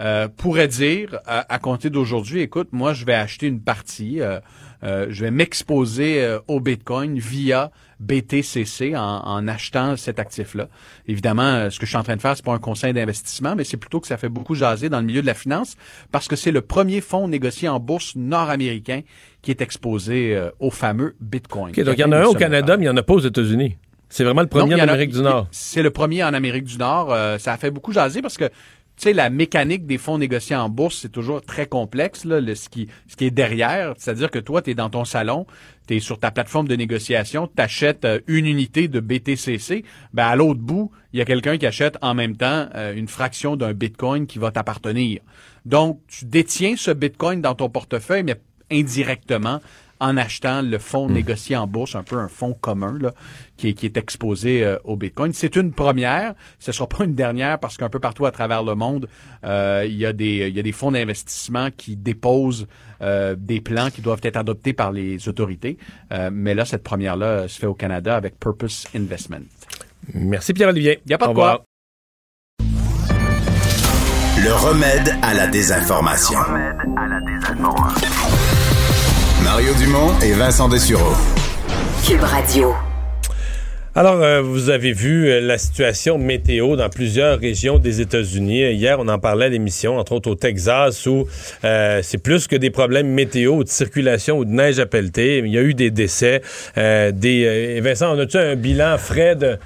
euh, pourrait dire à, à compter d'aujourd'hui, écoute, moi, je vais acheter une partie, euh, euh, je vais m'exposer euh, au Bitcoin via BTCC en, en achetant cet actif-là. Évidemment, euh, ce que je suis en train de faire, c'est pas un conseil d'investissement, mais c'est plutôt que ça fait beaucoup jaser dans le milieu de la finance parce que c'est le premier fonds négocié en bourse nord-américain qui est exposé euh, au fameux Bitcoin. OK, donc il y en a un au Canada, mais il n'y en a pas aux États-Unis. C'est vraiment le premier non, en a- Amérique du Nord. C'est le premier en Amérique du Nord. Euh, ça a fait beaucoup jaser parce que tu sais, la mécanique des fonds négociés en bourse, c'est toujours très complexe, là, le, ce, qui, ce qui est derrière. C'est-à-dire que toi, tu es dans ton salon, tu es sur ta plateforme de négociation, tu achètes une unité de BTCC. Ben, à l'autre bout, il y a quelqu'un qui achète en même temps euh, une fraction d'un Bitcoin qui va t'appartenir. Donc, tu détiens ce Bitcoin dans ton portefeuille, mais indirectement en achetant le fonds négocié en bourse, un peu un fonds commun là, qui, est, qui est exposé euh, au Bitcoin. C'est une première, ce ne sera pas une dernière parce qu'un peu partout à travers le monde, euh, il, y a des, il y a des fonds d'investissement qui déposent euh, des plans qui doivent être adoptés par les autorités. Euh, mais là, cette première-là se fait au Canada avec Purpose Investment. Merci Pierre-Olivier. Y a pas de Au revoir. quoi. Le remède à la désinformation. Mario Dumont et Vincent Dessureau. Cube Radio. Alors, euh, vous avez vu euh, la situation météo dans plusieurs régions des États-Unis. Hier, on en parlait à l'émission, entre autres au Texas, où euh, c'est plus que des problèmes météo ou de circulation ou de neige à pelleter. Il y a eu des décès. euh, des, euh, et Vincent, on a-tu un bilan frais de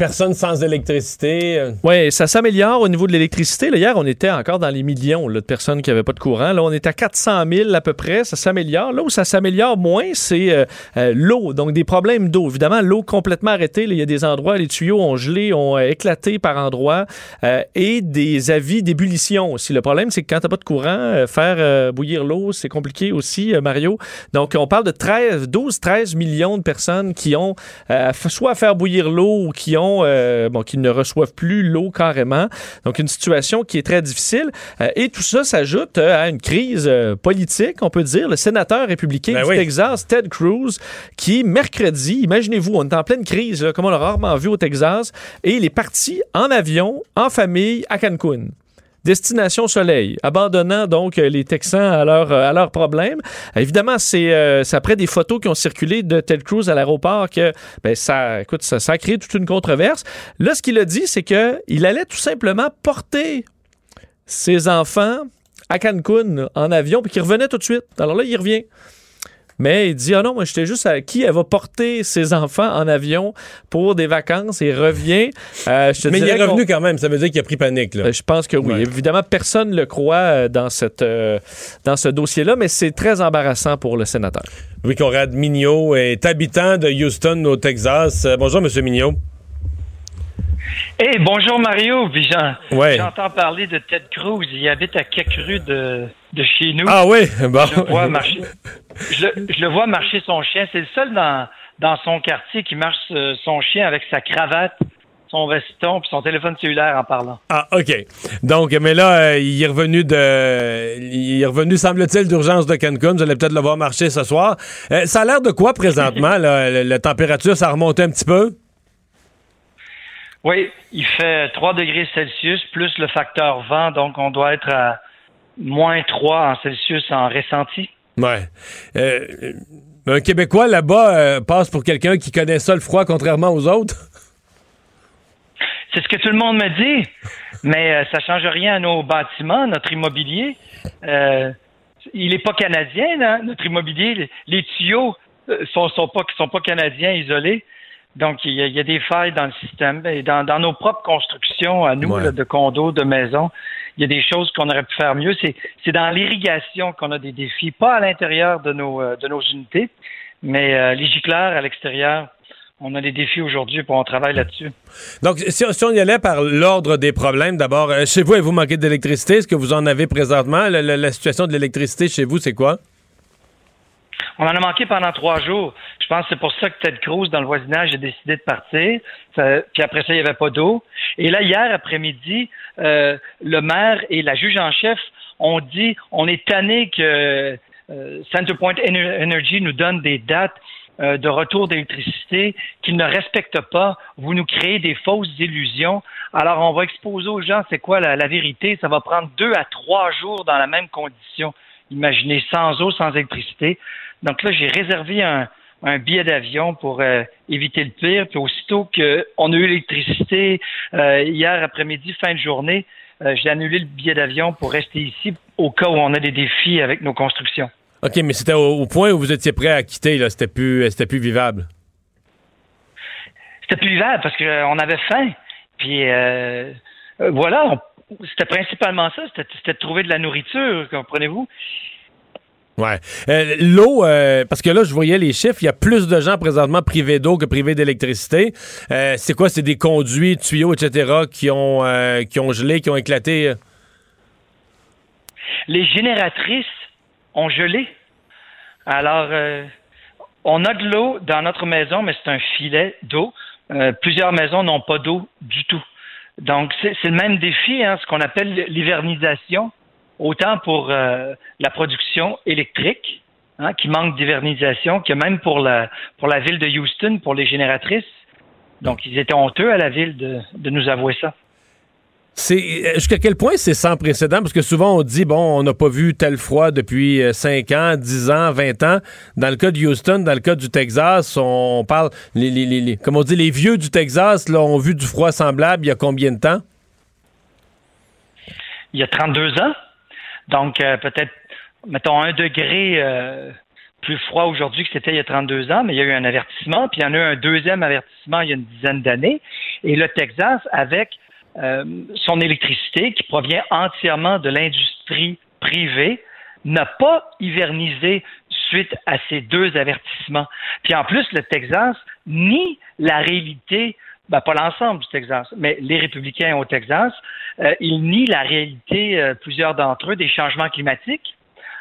personnes sans électricité? Euh, Oui, ça s'améliore au niveau de l'électricité. Hier, on était encore dans les millions de personnes qui n'avaient pas de courant. Là, on est à 400 000 à peu près. Ça s'améliore. Là où ça s'améliore moins, c'est euh, euh, l'eau. Donc, des problèmes d'eau. Évidemment, l'eau complètement arrêtée. Il y a des endroits, les tuyaux ont gelé, ont éclaté par endroits. et des avis d'ébullition aussi. Le problème, c'est que quand tu n'as pas de courant, faire bouillir l'eau, c'est compliqué aussi, Mario. Donc, on parle de 13, 12, 13 millions de personnes qui ont soit à faire bouillir l'eau ou qui ont euh, bon, qui ne reçoivent plus l'eau carrément. Donc, une situation qui est très difficile. Euh, et tout ça s'ajoute euh, à une crise politique, on peut dire. Le sénateur républicain Ben du oui. Texas, Ted Cruz, qui, mercredi, imaginez-vous, on est en pleine crise, là, comme on l'a rarement vu au Texas, et il est parti en avion, en famille, à Cancun. Destination Soleil, abandonnant donc euh, les Texans à leurs à leurs problèmes. Évidemment, c'est euh, après des photos qui ont circulé de Ted Cruz à l'aéroport que ben ça ça, a créé toute une controverse. Là, ce qu'il a dit, c'est que il allait tout simplement porter ses enfants à Cancun en avion puis qu'il revenait tout de suite. Alors là, il revient. Mais il dit Ah non, moi j'étais juste à qui elle va porter ses enfants en avion pour des vacances et revient. Euh, je te Mais il est revenu quand même. Ça veut dire qu'il a pris panique. Là. euh, Je pense que oui. Ouais. Évidemment, personne ne le croit euh, dans, cette, euh, dans ce dossier-là, mais c'est très embarrassant pour le sénateur. Louis Conrad Mignot est habitant de Houston, au Texas. Bonjour, Monsieur Mignot. Hey, bonjour Mario. Ouais. J'entends parler de Ted Cruz. Il habite à quelques rues de, de chez nous. Ah oui, bon. Je le vois marcher. Je, le- je le vois marcher son chien. C'est le seul dans, dans son quartier qui marche euh, son chien avec sa cravate, son veston puis son téléphone cellulaire en parlant. Ah, OK. Donc, mais là, euh, il est revenu de. Il est revenu, semble-t-il, d'urgence de Cancun. Vous allez peut-être le voir marcher ce soir. Euh, ça a l'air de quoi présentement? là? La, la température, ça a remonté un petit peu? Oui, il fait 3 degrés Celsius plus le facteur vent, donc on doit être à moins 3 en Celsius en ressenti. Ouais. Euh, un Québécois là-bas euh, passe pour quelqu'un qui connaît ça le froid, contrairement aux autres? C'est ce que tout le monde me dit, mais euh, ça change rien à nos bâtiments, notre immobilier. Euh, il n'est pas canadien, là, notre immobilier. Les, tuyaux euh, sont, sont pas sont pas canadiens isolés. Donc il y, a, il y a des failles dans le système et dans, dans nos propres constructions à nous Ouais. là, de condos, de maisons. Il y a des choses qu'on aurait pu faire mieux. C'est dans l'irrigation qu'on a des défis, pas à l'intérieur de nos euh, de nos unités, mais euh, les gicleurs à l'extérieur. On a des défis aujourd'hui, puis on travaille là-dessus. Donc, si, si on y allait par l'ordre des problèmes, d'abord, euh, chez vous, vous manquez d'électricité? Est-ce que vous en avez présentement? La situation de l'électricité chez vous, c'est quoi? On en a manqué pendant trois jours. Je pense que c'est pour ça que Ted Cruz, dans le voisinage, a décidé de partir. Ça- puis après ça, il n'y avait pas d'eau. Et là, hier après-midi, euh, le maire et la juge en chef ont dit on est tanné que euh, Centerpoint Ener- Energy nous donne des dates euh, de retour d'électricité qu'ils ne respectent pas. Vous nous créez des fausses illusions. Alors, on va exposer aux gens c'est quoi la vérité. Ça va prendre deux à trois jours dans la même condition. Imaginez, sans eau, sans électricité. Donc là, j'ai réservé un, un billet d'avion pour euh, éviter le pire. Puis aussitôt qu'on a eu l'électricité euh, hier après-midi, fin de journée, euh, j'ai annulé le billet d'avion pour rester ici au cas où on a des défis avec nos constructions. OK, mais c'était au, au point où vous étiez prêt à quitter, là. C'était plus, c'était plus vivable. C'était plus vivable parce qu'on avait faim. Puis voilà, on- c'était principalement ça. C'était c'était de trouver de la nourriture, comprenez-vous? Ouais. Euh, L'eau, euh, parce que là, je voyais les chiffres, il y a plus de gens présentement privés d'eau que privés d'électricité. Euh, c'est quoi? C'est des conduits, tuyaux, etc., qui ont, qui ont gelé, qui ont éclaté? Les génératrices ont gelé. Alors, on a de l'eau dans notre maison, mais c'est un filet d'eau. Plusieurs maisons n'ont pas d'eau du tout. Donc, c'est c'est le même défi, hein, ce qu'on appelle l'hivernisation, autant pour euh, la production électrique, hein, qui manque d'hivernisation, que même pour la, pour la ville de Houston, pour les génératrices. Donc, ils étaient honteux à la ville de, de nous avouer ça. C'est euh, jusqu'à quel point c'est sans précédent? Parce que souvent, on dit, bon, on n'a pas vu tel froid depuis euh, 5 ans, 10 ans, 20 ans. Dans le cas de Houston, dans le cas du Texas, on parle, les, les, les- les- comme on dit, les vieux du Texas là, ont vu du froid semblable il y a combien de temps? il y a 32 ans. Donc, euh, peut-être, mettons, un degré euh, plus froid aujourd'hui que c'était il y a 32 ans, mais il y a eu un avertissement, puis il y en a eu un deuxième avertissement il y a une dizaine d'années. Et le Texas, avec euh, son électricité qui provient entièrement de l'industrie privée, n'a pas hivernisé suite à ces deux avertissements. Puis en plus, le Texas nie la réalité, ben, pas l'ensemble du Texas, mais les républicains au Texas, euh, ils nient la réalité, euh, plusieurs d'entre eux, des changements climatiques.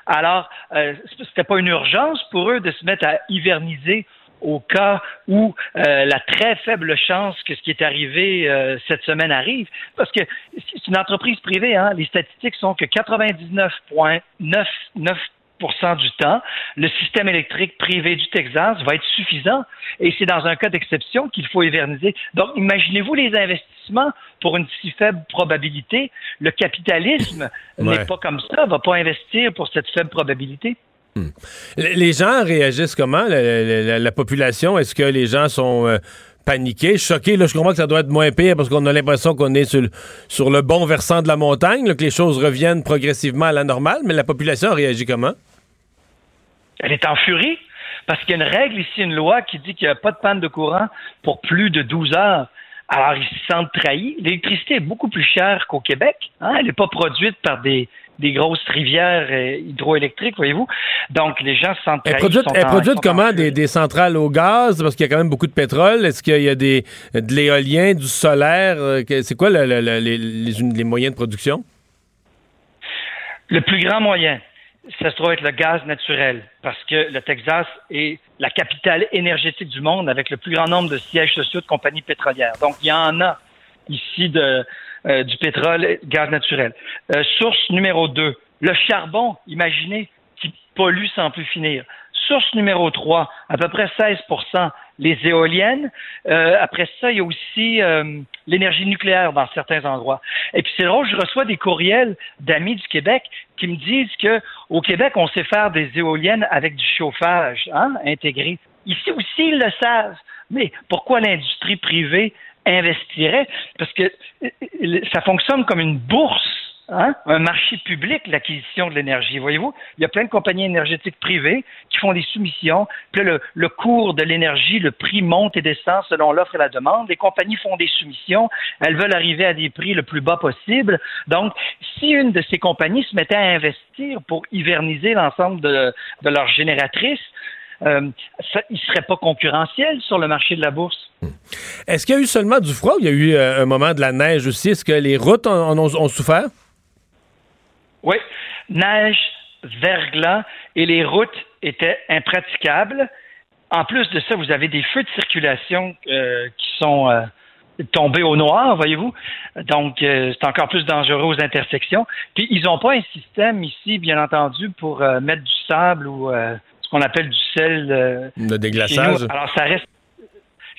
Alors, euh, c'était pas une urgence pour eux de se mettre à hiverniser au cas où euh, la très faible chance que ce qui est arrivé euh, cette semaine arrive. Parce que c'est une entreprise privée, hein, les statistiques sont que 99,99 du temps, le système électrique privé du Texas va être suffisant et c'est dans un cas d'exception qu'il faut hiverniser. Donc, imaginez-vous les investissements pour une si faible probabilité. Le capitalisme Ouais. n'est pas comme ça, va pas investir pour cette faible probabilité. Les les gens réagissent comment, la, la- la- la population? Est-ce que les gens sont euh, paniqués, choqués? Là, je comprends que ça doit être moins pire parce qu'on a l'impression qu'on est sur le, sur le bon versant de la montagne, là, que les choses reviennent progressivement à la normale, mais la population réagit comment? Elle est en furie parce qu'il y a une règle ici, une loi qui dit qu'il n'y a pas de panne de courant pour plus de 12 heures. Alors, ils se sentent trahis. L'électricité est beaucoup plus chère qu'au Québec. hein. Elle n'est pas produite par des, des grosses rivières euh, hydroélectriques, voyez-vous. Donc, les gens se sentent Elle trahis. produite, sont elle en- produite comment? Des, des centrales au gaz? Parce qu'il y a quand même beaucoup de pétrole. Est-ce qu'il y a des, de l'éolien, du solaire? Euh, C'est quoi le- le- le- les, les- les moyens de production? Le plus grand moyen, ça se trouve être le gaz naturel, parce que le Texas est la capitale énergétique du monde avec le plus grand nombre de sièges sociaux de compagnies pétrolières. Donc, il y en a ici de, euh, du pétrole, et gaz naturel. Euh, source numéro deux, le charbon, imaginez, qui pollue sans plus finir. Source numéro 3, à peu près 16 les éoliennes. Euh, après ça, il y a aussi euh, l'énergie nucléaire dans certains endroits. Et puis c'est drôle, je reçois des courriels d'amis du Québec qui me disent que au Québec, on sait faire des éoliennes avec du chauffage hein, intégré. Ici aussi, ils le savent. Mais pourquoi l'industrie privée investirait? Parce que euh, ça fonctionne comme une bourse Hein? un marché public, l'acquisition de l'énergie. Voyez-vous, il y a plein de compagnies énergétiques privées qui font des soumissions. Puis là, le, le cours de l'énergie, le prix monte et descend selon l'offre et la demande. Les compagnies font des soumissions. Elles veulent arriver à des prix le plus bas possible. Donc, si une de ces compagnies se mettait à investir pour hiverniser l'ensemble de, de leurs génératrices, euh, ça, ils ne seraient pas concurrentiels sur le marché de la bourse. Est-ce qu'il y a eu seulement du froid ou il y a eu euh, un moment de la neige aussi? Est-ce que les routes en, en ont, ont souffert? Oui, neige, verglas et les routes était impraticable. En plus de ça, vous avez des feux de circulation euh, qui sont euh, tombés au noir, voyez-vous. Donc, euh, c'est encore plus dangereux aux intersections. Puis, ils n'ont pas un système ici, bien entendu, pour mettre du sable ou ce qu'on appelle du sel. Le déglaçage. Alors, ça reste,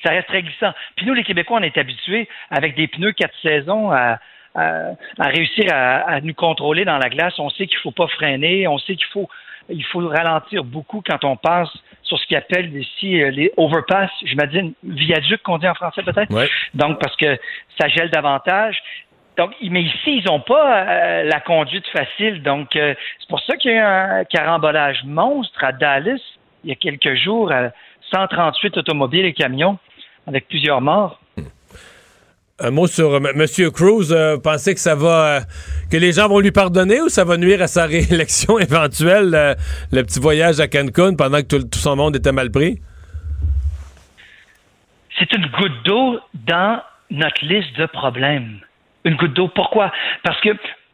ça reste très glissant. Puis nous, les Québécois, on est habitués, avec des pneus quatre saisons, à, à, à réussir à, à nous contrôler dans la glace. On sait qu'il faut pas freiner, on sait qu'il faut, il faut ralentir beaucoup quand on passe sur ce qu'ils appellent ici euh, les overpass, j'imagine, viaducs qu'on dit en français peut-être? Ouais. Donc, parce que ça gèle davantage. Donc, mais ici, ils n'ont pas euh, la conduite facile. Donc, euh, c'est pour ça qu'il y a eu un carambolage monstre à Dallas il y a quelques jours. euh, 138 automobiles et camions avec plusieurs morts. Un mot sur M. Monsieur Cruz. euh, pensez que ça va, euh, que les gens vont lui pardonner ou ça va nuire à sa réélection éventuelle, euh, le petit voyage à Cancun pendant que tout, tout son monde était mal pris? c'est une goutte d'eau dans notre liste de problèmes. Une goutte d'eau. Pourquoi? Parce que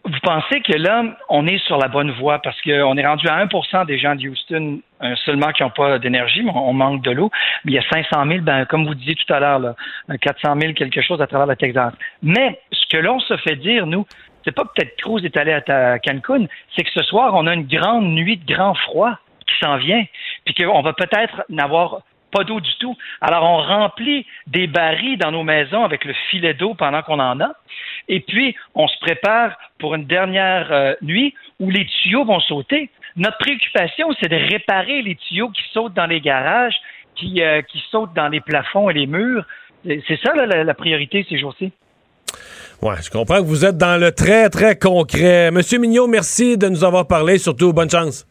vous pensez que là, on est sur la bonne voie parce qu'on est rendu à 1% des gens de Houston euh, seulement qui n'ont pas d'énergie, mais on manque de l'eau. Il y a 500 000, ben, comme vous disiez tout à l'heure, là, un 400 000 quelque chose à travers le Texas. Mais ce que l'on se fait dire, nous, c'est pas peut-être Cruz est allé à Cancun, c'est que ce soir, on a une grande nuit de grand froid qui s'en vient, puis qu'on va peut-être n'avoir pas d'eau du tout. Alors, on remplit des barils dans nos maisons avec le filet d'eau pendant qu'on en a. Et puis, on se prépare pour une dernière euh, nuit où les tuyaux vont sauter. Notre préoccupation, c'est de réparer les tuyaux qui sautent dans les garages, qui, euh, qui sautent dans les plafonds et les murs. C'est ça la, la priorité ces jours-ci? Ouais, je comprends que vous êtes dans le très, très concret. Monsieur Mignot, merci de nous avoir parlé. Surtout, bonne chance.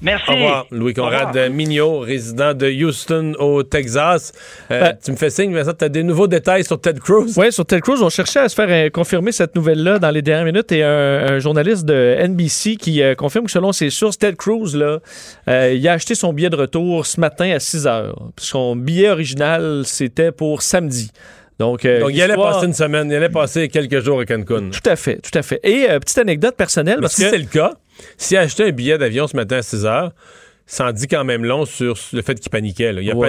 Merci. Au revoir. Louis Conrad revoir. Mignot, résident de Houston, au Texas. Euh, Ben- tu me fais signe, Vincent, tu as des nouveaux détails sur Ted Cruz? Oui, sur Ted Cruz, on cherchait à se faire euh, confirmer cette nouvelle-là dans les dernières minutes et un, un journaliste de NBC qui euh, confirme que selon ses sources, Ted Cruz, là, euh, il a acheté son billet de retour ce matin à 6 heures. Son billet original, c'était pour samedi. Donc, euh, Donc, il allait passer une semaine, il allait passer quelques jours à Cancun. Tout à fait, tout à fait. Et euh, petite anecdote personnelle, Mais parce si que... c'est le cas, s'il a acheté un billet d'avion ce matin à 6 heures, ça en dit quand même long sur le fait qu'il paniquait. là. Il a Ouais,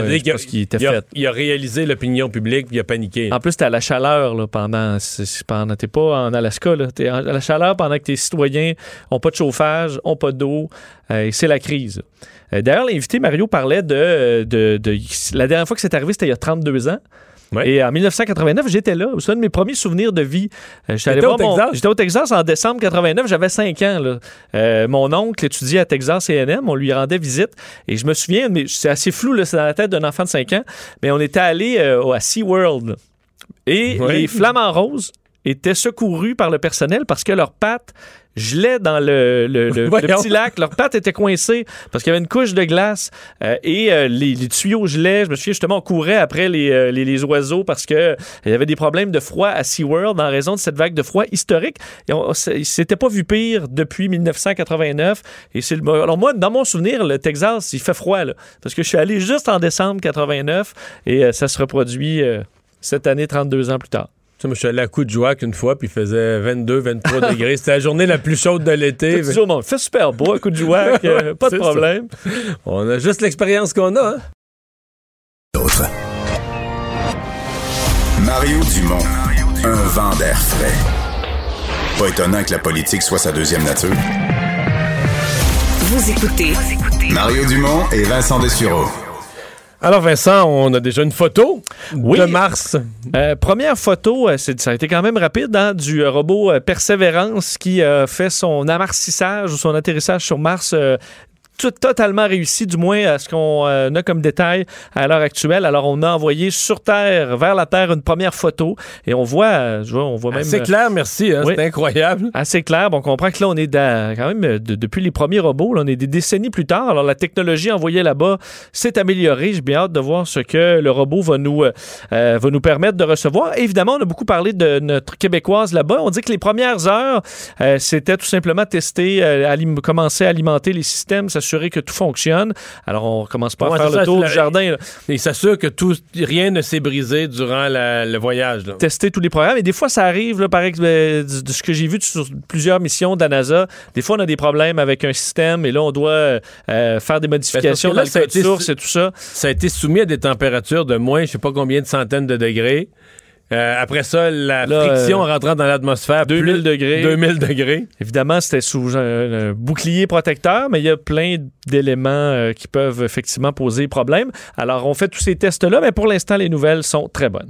était il il réalisé l'opinion publique puis il a paniqué. En plus, t'es à la chaleur là, pendant. pendant T'es pas en Alaska, là. T'es en- à la chaleur pendant que tes citoyens ont pas de chauffage, ont pas d'eau. euh, et c'est la crise. Euh, D'ailleurs, l'invité Mario parlait de, de, de- La dernière fois que c'est arrivé, c'était il y a 32 ans. Et en 1989, j'étais là. C'est un de mes premiers souvenirs de vie. Euh, j'étais au mon- Texas? J'étais au Texas en décembre 89. J'avais 5 ans. là. Euh, mon oncle étudiait à Texas A&M. On lui rendait visite. Et je me souviens, mais c'est assez flou, là, c'est dans la tête d'un enfant de 5 ans. Mais on était allé euh, à SeaWorld. Et les flamants roses étaient secourus par le personnel parce que leurs pattes gelaient dans le, le- le- petit lac. Leurs pattes étaient coincées parce qu'il y avait une couche de glace euh, et euh, les, les tuyaux gelaient. Je me souviens justement, on courait après les, euh, les, les oiseaux parce que euh, il y avait des problèmes de froid à SeaWorld en raison de cette vague de froid historique. Et on, s'était pas vu pire depuis 1989. Et c'est le, alors moi, dans mon souvenir, le Texas, il fait froid là, parce que je suis allé juste en décembre 89 et euh, ça se reproduit euh, cette année, 32 ans plus tard. Tu sais, moi, je suis allé à coup de joie une fois, puis il faisait 22, 23 degrés. C'était la journée la plus chaude de l'été. Monde, fait super beau, un coup de joie, que- pas de ça. problème. On a juste l'expérience qu'on a. Hein? D'autres. Mario Dumont, un vent d'air frais. Pas étonnant que la politique soit sa deuxième nature. Vous écoutez Mario Dumont et Vincent Dessureau. Alors, Vincent, on a déjà une photo Oui. de Mars. Euh, première photo, euh, ça a été quand même rapide, hein, du euh, robot euh, Perseverance qui a fait son amarcissage ou son atterrissage sur Mars. euh, tout totalement réussi, du moins à ce qu'on euh, a comme détail à l'heure actuelle. Alors, on a envoyé sur Terre, vers la Terre, une première photo et on voit, euh, je vois, on voit même. C'est clair, merci. Hein, oui. C'est incroyable. assez clair. Bon, on comprend que là, on est dans- quand même euh, de- depuis les premiers robots, là, on est des décennies plus tard. Alors, la technologie envoyée là-bas s'est améliorée. J'ai bien hâte de voir ce que le robot va nous, euh, euh, va nous permettre de recevoir. Évidemment, on a beaucoup parlé de notre québécoise là-bas. On dit que les premières heures, euh, c'était tout simplement tester, euh, commencer à alimenter les systèmes, s'assurer s'assurer que tout fonctionne. Alors, on commence pas Ouais, à faire le tour du la- jardin. là. Il s'assure que tout, rien ne s'est brisé durant la- le voyage. là. tester tous les programmes. Et des fois, ça arrive, là, par exemple, euh, de ce que j'ai vu sur plusieurs missions de la NASA. Des fois, on a des problèmes avec un système et là, on doit euh, faire des modifications Ben, dans que là, le code été- source et tout ça. Ça a été soumis à des températures de moins, je sais pas combien de centaines de degrés. Euh, après ça, la Là, friction euh, rentrant dans l'atmosphère. 2000 plus- degrés. 2000 degrés. Évidemment, c'était sous un, un bouclier protecteur, mais il y a plein d'éléments euh, qui peuvent effectivement poser problème. Alors, on fait tous ces tests-là, mais pour l'instant, les nouvelles sont très bonnes.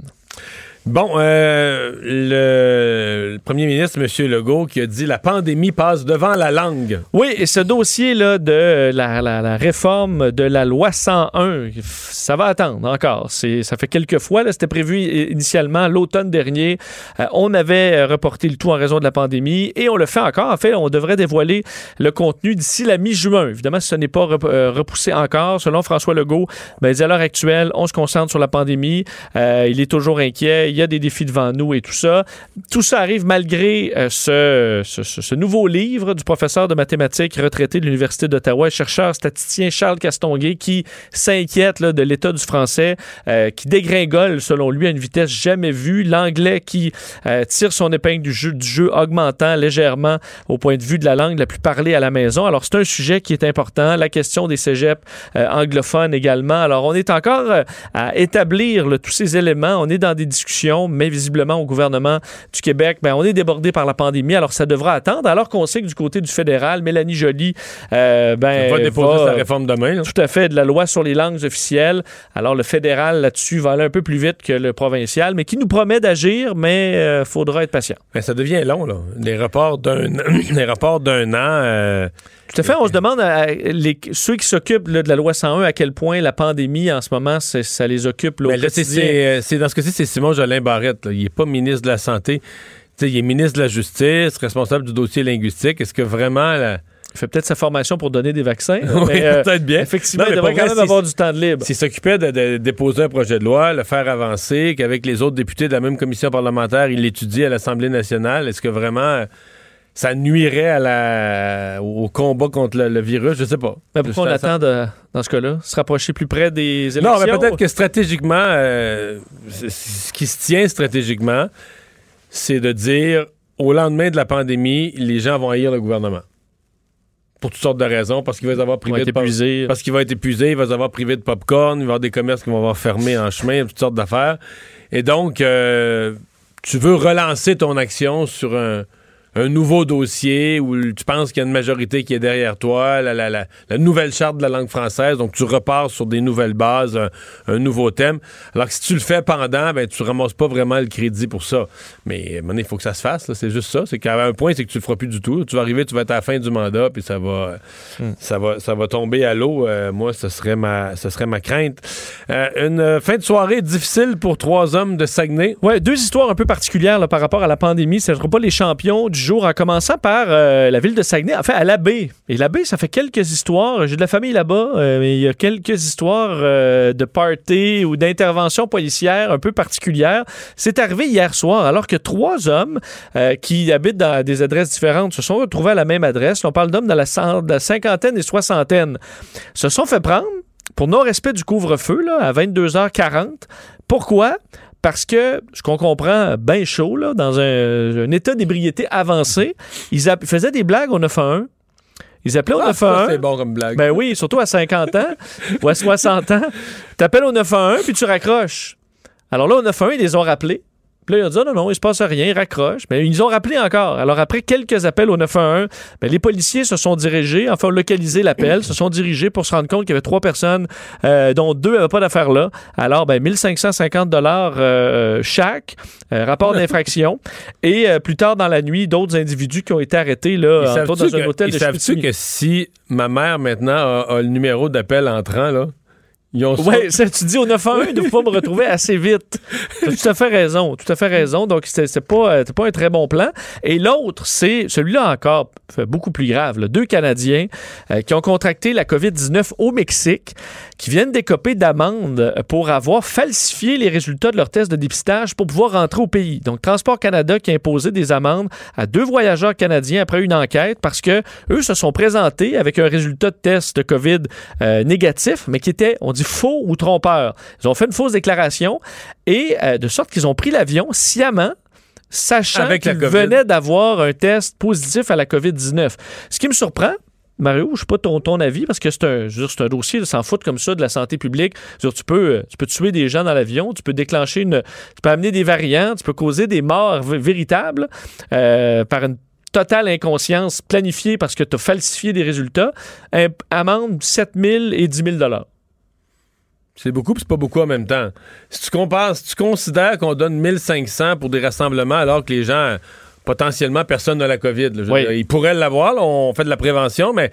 Bon, euh, le, premier ministre, M. Legault, qui a dit la pandémie passe devant la langue. Oui, et ce dossier-là de la, réforme de la loi 101, ça va attendre encore. Ça fait quelques fois, c'était prévu initialement l'automne dernier. Euh, on avait euh, reporté le tout en raison de la pandémie et on le fait encore. En fait, on devrait dévoiler le contenu d'ici la mi-juin. Évidemment, ce n'est pas rep- repoussé encore. Selon François Legault, ben, à l'heure actuelle, on se concentre sur la pandémie. Il est toujours inquiet. Il y a des défis devant nous et tout ça. Tout ça arrive malgré euh, ce, ce- nouveau livre du professeur de mathématiques retraité de l'Université d'Ottawa, chercheur statisticien Charles Castonguay, qui s'inquiète de l'état du français, euh, qui dégringole, selon lui, à une vitesse jamais vue. L'anglais qui euh, tire son épingle du jeu, du jeu, augmentant légèrement au point de vue de la langue la plus parlée à la maison. Alors, c'est un sujet qui est important. La question des cégeps anglophones également. Alors, on est encore à établir tous ces éléments. On est dans des discussions, mais visiblement au gouvernement du Québec, ben, on est débordé par la pandémie. Alors, ça devra attendre. Alors qu'on sait que du côté du fédéral, Mélanie Joly, euh, ben, va déposer va- sa réforme demain. là. tout à fait, de la loi sur les langues officielles. Alors, le fédéral, là-dessus, va aller un peu plus vite que le provincial, mais qui nous promet d'agir, mais euh, faudra être patient. Ben, ça devient long, là. Les rapports d'un, les rapports d'un an. euh, Tout à fait. On se demande, à les, ceux qui s'occupent de la loi 101, à quel point la pandémie, en ce moment, ça les occupe là, ben, là, euh, c'est- dans ce cas-ci, c'est Simon Jolin Barrette. là. Il n'est pas ministre de la Santé. Il est ministre de la Justice, responsable du dossier linguistique. Est-ce que vraiment. la- Il fait peut-être sa formation pour donner des vaccins. Oui, euh, peut-être bien. Effectivement, Non, il devrait quand même avoir du temps de libre. S'il s'occupait de, de déposer un projet de loi, le faire avancer, qu'avec les autres députés de la même commission parlementaire, il l'étudie à l'Assemblée nationale, est-ce que vraiment euh, ça nuirait à la, au combat contre le, le virus? Je sais pas. Mais pourquoi on attend, de- dans ce cas-là, se rapprocher plus près des élections? Non, mais peut-être que stratégiquement, euh, ce qui se tient stratégiquement, c'est de dire au lendemain de la pandémie, les gens vont haïr le gouvernement. Pour toutes sortes de raisons, parce qu'il va les avoir privés être de épuisés. parce qu'il va être épuisé, il va les avoir privés de popcorn, il va y avoir des commerces qui vont avoir fermé en chemin, toutes sortes d'affaires. Et donc, euh, tu veux relancer ton action sur un, un nouveau dossier où tu penses qu'il y a une majorité qui est derrière toi, la, la- la- la nouvelle charte de la langue française, donc tu repars sur des nouvelles bases, un, un nouveau thème. Alors que si tu le fais pendant, ben tu ramasses pas vraiment le crédit pour ça. Mais il faut que ça se fasse, là, c'est juste ça. C'est qu'à un point, c'est que tu le feras plus du tout. Tu vas arriver, tu vas être à la fin du mandat, puis ça va, ça va, ça va tomber à l'eau. Euh, moi, ce serait ma, ce serait ma crainte. Euh, une fin de soirée difficile pour trois hommes de Saguenay. Ouais, deux histoires un peu particulières là, par rapport à la pandémie. Ce ne sera pas les champions du jour, en commençant par euh, la ville de Saguenay, en fait, à l'abbé. Et l'abbé, ça fait quelques histoires. J'ai de la famille là-bas, euh, mais il y a quelques histoires euh, de party ou d'interventions policières un peu particulières. C'est arrivé hier soir, alors que trois hommes qui habitent dans des adresses différentes se sont retrouvés à la même adresse. On parle d'hommes dans la, de la cinquantaine et soixantaine. Se sont fait prendre pour non-respect du couvre-feu là, à 22h40. Pourquoi? Parce que, ce qu'on comprend bien chaud, là, dans un, un état d'ébriété avancé, ils faisaient des blagues au 911. Ils appelaient au Ah, ça, 911. c'est bon comme blague. Ben oui, surtout à 50 ans ou à 60 ans. T'appelles au 911 puis tu raccroches. Alors là, au 911, ils les ont rappelés. Puis là, ils ont dit Ah, non, non, il se passe rien, ils raccrochent. Mais ils ont rappelé encore. Alors après quelques appels au 911, ben, les policiers se sont dirigés, enfin, ont localisé l'appel, se sont dirigés pour se rendre compte qu'il y avait trois personnes, euh, dont deux n'avaient pas d'affaires là. Alors, ben, 1550 dollars euh, chaque, euh, rapport d'infraction. Et plus tard dans la nuit, d'autres individus qui ont été arrêtés là, dans un hôtel de savent-tu que si ma mère maintenant a, a le numéro d'appel entrant, là, Ont Oui, tu dis au 911, il ne faut pas me retrouver assez vite. Tu as tout à fait raison. Tout à fait raison. Donc, c'est pas, euh, pas un très bon plan. Et l'autre, c'est celui-là encore beaucoup plus grave. Deux Canadiens euh, qui ont contracté la COVID-19 au Mexique, qui viennent d'écoper d'amendes pour avoir falsifié les résultats de leur test de dépistage pour pouvoir rentrer au pays. Donc, Transport Canada qui a imposé des amendes à deux voyageurs canadiens après une enquête parce que eux se sont présentés avec un résultat de test de COVID euh, négatif, mais qui était, on dit, faux ou trompeur. Ils ont fait une fausse déclaration et euh, de sorte qu'ils ont pris l'avion sciemment sachant qu'ils venaient d'avoir un test positif à la COVID-19. Ce qui me surprend, Mario, je ne sais pas ton, ton avis, parce que c'est un, un dossier de s'en foutre comme ça de la santé publique. tu, peux, euh, tu peux tuer des gens dans l'avion, tu peux déclencher une. Tu peux amener des variants, tu peux causer des morts véritables euh, par une totale inconscience planifiée parce que tu as falsifié des résultats. Amende 7 000 et 10 000 c'est beaucoup, puis c'est pas beaucoup en même temps. Si tu compares, si tu considères qu'on donne 1500 pour des rassemblements alors que les gens, potentiellement, personne n'a la COVID. ils pourraient l'avoir, on fait de la prévention, mais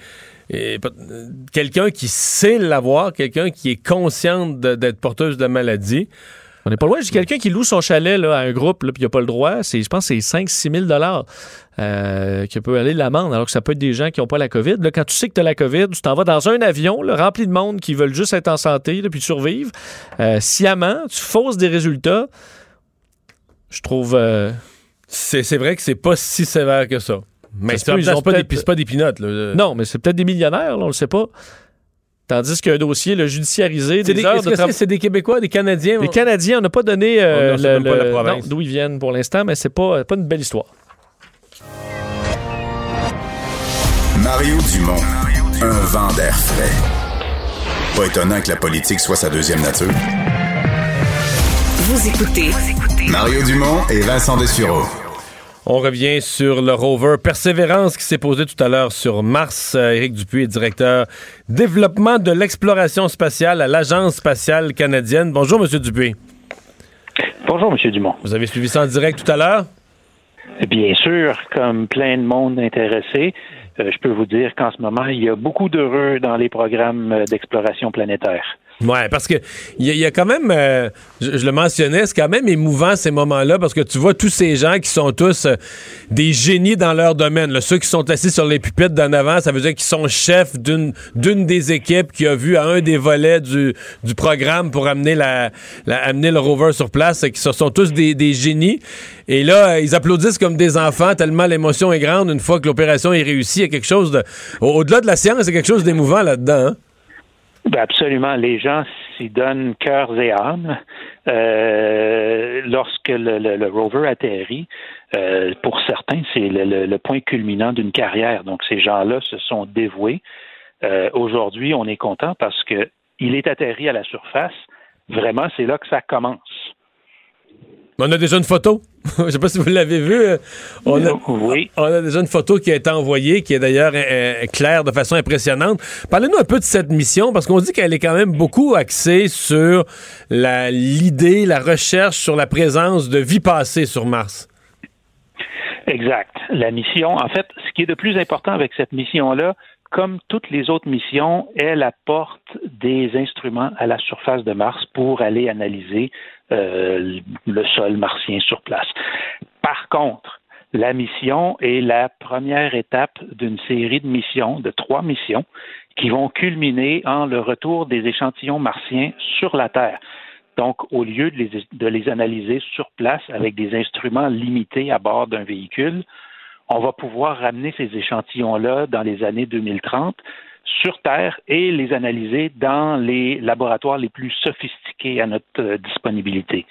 quelqu'un qui sait l'avoir, quelqu'un qui est conscient d'être porteuse de maladie, on n'est pas loin. J'ai quelqu'un qui loue son chalet là, à un groupe, puis il n'a pas le droit. C'est, je pense que c'est 5-6 000 euh, qui peut aller l'amende, alors que ça peut être des gens qui n'ont pas la COVID. Là, quand tu sais que tu as la COVID, tu t'en vas dans un avion rempli de monde qui veulent juste être en santé puis survivre. Euh, sciemment, tu fausses des résultats. Je trouve. Euh, c'est, vrai que c'est pas si sévère que ça. Mais c'est, pas, des, pas des pinottes. Non, mais c'est peut-être des millionnaires, on le sait pas. Tandis qu'un dossier le judiciarisé, des, heures de C'est des Québécois, des Canadiens? Les Canadiens, on n'a pas donné euh, d'où ils viennent pour l'instant, mais c'est pas, pas une belle histoire. Mario Dumont, un vent d'air frais. Pas étonnant que la politique soit sa deuxième nature. Vous écoutez Mario Dumont et Vincent Dessureau. On revient sur le rover Persévérance qui s'est posé tout à l'heure sur Mars. Euh, Éric Dupuis est directeur développement de l'exploration spatiale à l'Agence spatiale canadienne. Bonjour, Monsieur Dupuis. Bonjour, Monsieur Dumont. Vous avez suivi ça en direct tout à l'heure? Bien sûr, comme plein de monde intéressé, euh, je peux vous dire qu'en ce moment, il y a beaucoup d'heureux dans les programmes d'exploration planétaire. Ouais, parce que il y, a quand même, euh, je, le mentionnais, c'est quand même émouvant ces moments-là parce que tu vois tous ces gens qui sont tous euh, des génies dans leur domaine. Ceux qui sont assis sur les pupitres d'en avant, ça veut dire qu'ils sont chefs d'une d'une des équipes qui a vu à un des volets du, du programme pour amener la, amener le rover sur place. Qui ce sont tous des, des génies. Et là, ils applaudissent comme des enfants tellement l'émotion est grande une fois que l'opération est réussie. Il y a quelque chose de, au-delà de la science, il y a quelque chose d'émouvant là-dedans. Hein? Ben absolument. Les gens s'y donnent cœur et âme. Euh, lorsque le, rover atterrit, euh, pour certains, c'est le, point culminant d'une carrière. Donc, ces gens-là se sont dévoués. Euh, aujourd'hui, on est content parce que il est atterri à la surface. Vraiment, c'est là que ça commence. On a déjà une photo. Je ne sais pas si vous l'avez vu. On a, oui. on a déjà une photo qui a été envoyée, qui est d'ailleurs euh, euh, claire de façon impressionnante. Parlez-nous un peu de cette mission, parce qu'on dit qu'elle est quand même beaucoup axée sur l'idée, la, recherche sur la présence de vie passée sur Mars. Exact. La mission, en fait, ce qui est de plus important avec cette mission-là, comme toutes les autres missions, elle apporte des instruments à la surface de Mars pour aller analyser euh, le sol martien sur place. Par contre, la mission est la première étape d'une série de missions, de trois missions, qui vont culminer en le retour des échantillons martiens sur la Terre. Donc, au lieu de les, de les analyser sur place avec des instruments limités à bord d'un véhicule, on va pouvoir ramener ces échantillons-là dans les années 2030 sur Terre et les analyser dans les laboratoires les plus sophistiqués à notre euh, disponibilité.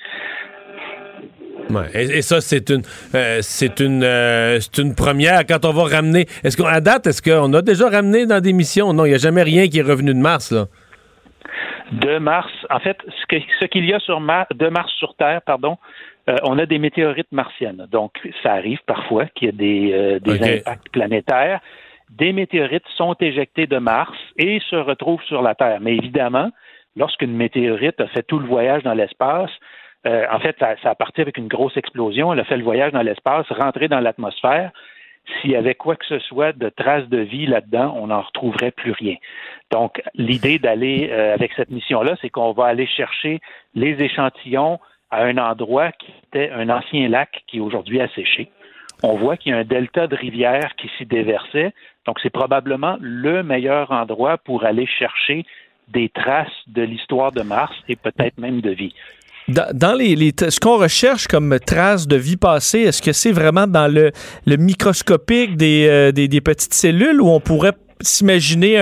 Ouais, et, ça, c'est une, euh, c'est une, euh, c'est une première. Quand on va ramener, est-ce qu'à date, est-ce qu'on a déjà ramené dans des missions? Non, il n'y a jamais rien qui est revenu de Mars là. De Mars, en fait, ce, ce qu'il y a sur Mars, de Mars sur Terre, pardon, on a des météorites martiennes. Donc, ça arrive parfois qu'il y ait des, des impacts planétaires des météorites sont éjectées de Mars et se retrouvent sur la Terre. Mais évidemment, lorsqu'une météorite a fait tout le voyage dans l'espace, euh, en fait, ça, a parti avec une grosse explosion, elle a fait le voyage dans l'espace, rentré dans l'atmosphère. s'il y avait quoi que ce soit de traces de vie là-dedans, on n'en retrouverait plus rien. Donc, l'idée d'aller euh, avec cette mission-là, c'est qu'on va aller chercher les échantillons à un endroit qui était un ancien lac qui aujourd'hui a séché. On voit qu'il y a un delta de rivière qui s'y déversait. Donc, c'est probablement le meilleur endroit pour aller chercher des traces de l'histoire de Mars et peut-être même de vie. Dans, les, ce qu'on recherche comme traces de vie passée, est-ce que c'est vraiment dans le, microscopique euh, des, petites cellules ou on pourrait s'imaginer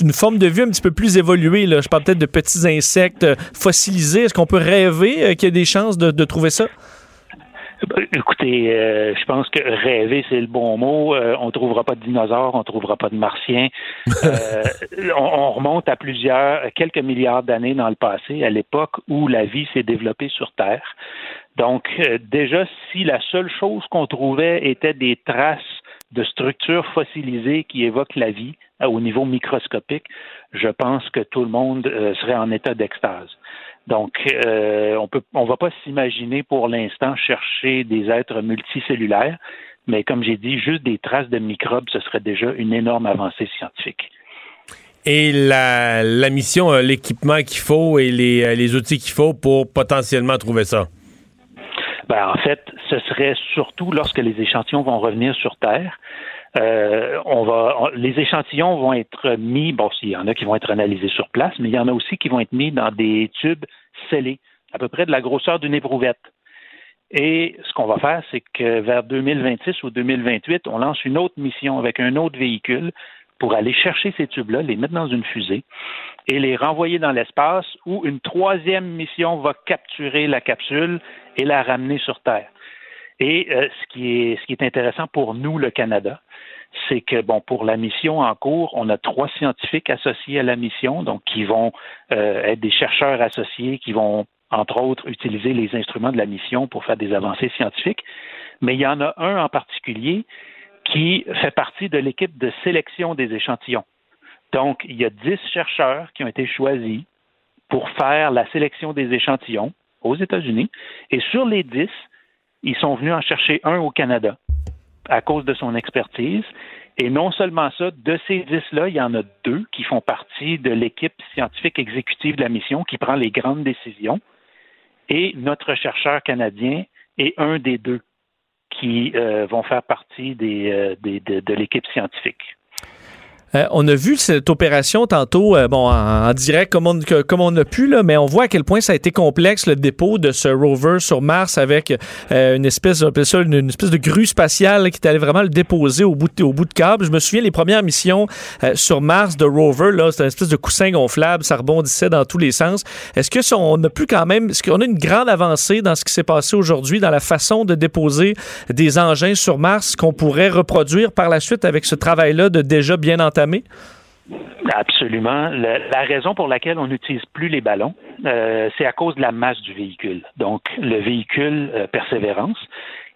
une forme de vie un petit peu plus évoluée? Je parle peut-être de petits insectes fossilisés. Est-ce qu'on peut rêver euh, qu'il y a des chances de trouver ça? Écoutez, euh, je pense que rêver, c'est le bon mot. Euh, on trouvera pas de dinosaures, on trouvera pas de martiens. Euh, on, remonte à plusieurs, quelques milliards d'années dans le passé, à l'époque où la vie s'est développée sur Terre. Donc, déjà, si la seule chose qu'on trouvait était des traces de structures fossilisées qui évoquent la vie au niveau microscopique, je pense que tout le monde serait en état d'extase. Donc, euh, on peut, on va pas s'imaginer pour l'instant chercher des êtres multicellulaires, mais comme j'ai dit, juste des traces de microbes, ce serait déjà une énorme avancée scientifique. Et la, mission, l'équipement qu'il faut et les, les outils qu'il faut pour potentiellement trouver ça? Ben, en fait, ce serait surtout lorsque les échantillons vont revenir sur Terre. Euh, on va, les échantillons vont être mis, bon, il y en a qui vont être analysés sur place, mais il y en a aussi qui vont être mis dans des tubes scellés, à peu près de la grosseur d'une éprouvette. Et ce qu'on va faire, c'est que vers 2026 ou 2028, on lance une autre mission avec un autre véhicule pour aller chercher ces tubes-là, les mettre dans une fusée et les renvoyer dans l'espace où une troisième mission va capturer la capsule et la ramener sur Terre. Et euh, ce, qui est, intéressant pour nous, le Canada, c'est que bon, pour la mission en cours, on a trois scientifiques associés à la mission, donc qui vont euh, être des chercheurs associés, qui vont entre autres utiliser les instruments de la mission pour faire des avancées scientifiques. Mais il y en a un en particulier qui fait partie de l'équipe de sélection des échantillons. Donc, il y a dix chercheurs qui ont été choisis pour faire la sélection des échantillons aux États-Unis. Et sur les dix, ils sont venus en chercher un au Canada à cause de son expertise. Et non seulement ça, de ces dix-là, il y en a deux qui font partie de l'équipe scientifique exécutive de la mission qui prend les grandes décisions. Et notre chercheur canadien est un des deux qui euh, vont faire partie des, euh, de l'équipe scientifique. Euh, on a vu cette opération tantôt, euh, bon, en, direct comme on, on a pu, là, mais on voit à quel point ça a été complexe le dépôt de ce rover sur Mars avec euh, une espèce, ça, une, espèce de grue spatiale qui allait vraiment le déposer au bout de, au bout de câble. Je me souviens les premières missions sur Mars de rover, là, c'était une espèce de coussin gonflable, ça rebondissait dans tous les sens. Est-ce que on a plus quand même, est-ce qu'on a une grande avancée dans ce qui s'est passé aujourd'hui dans la façon de déposer des engins sur Mars qu'on pourrait reproduire par la suite avec ce travail-là de déjà bien entendu Absolument. la raison pour laquelle on n'utilise plus les ballons, euh, c'est à cause de la masse du véhicule. Donc, le véhicule euh, Persévérance,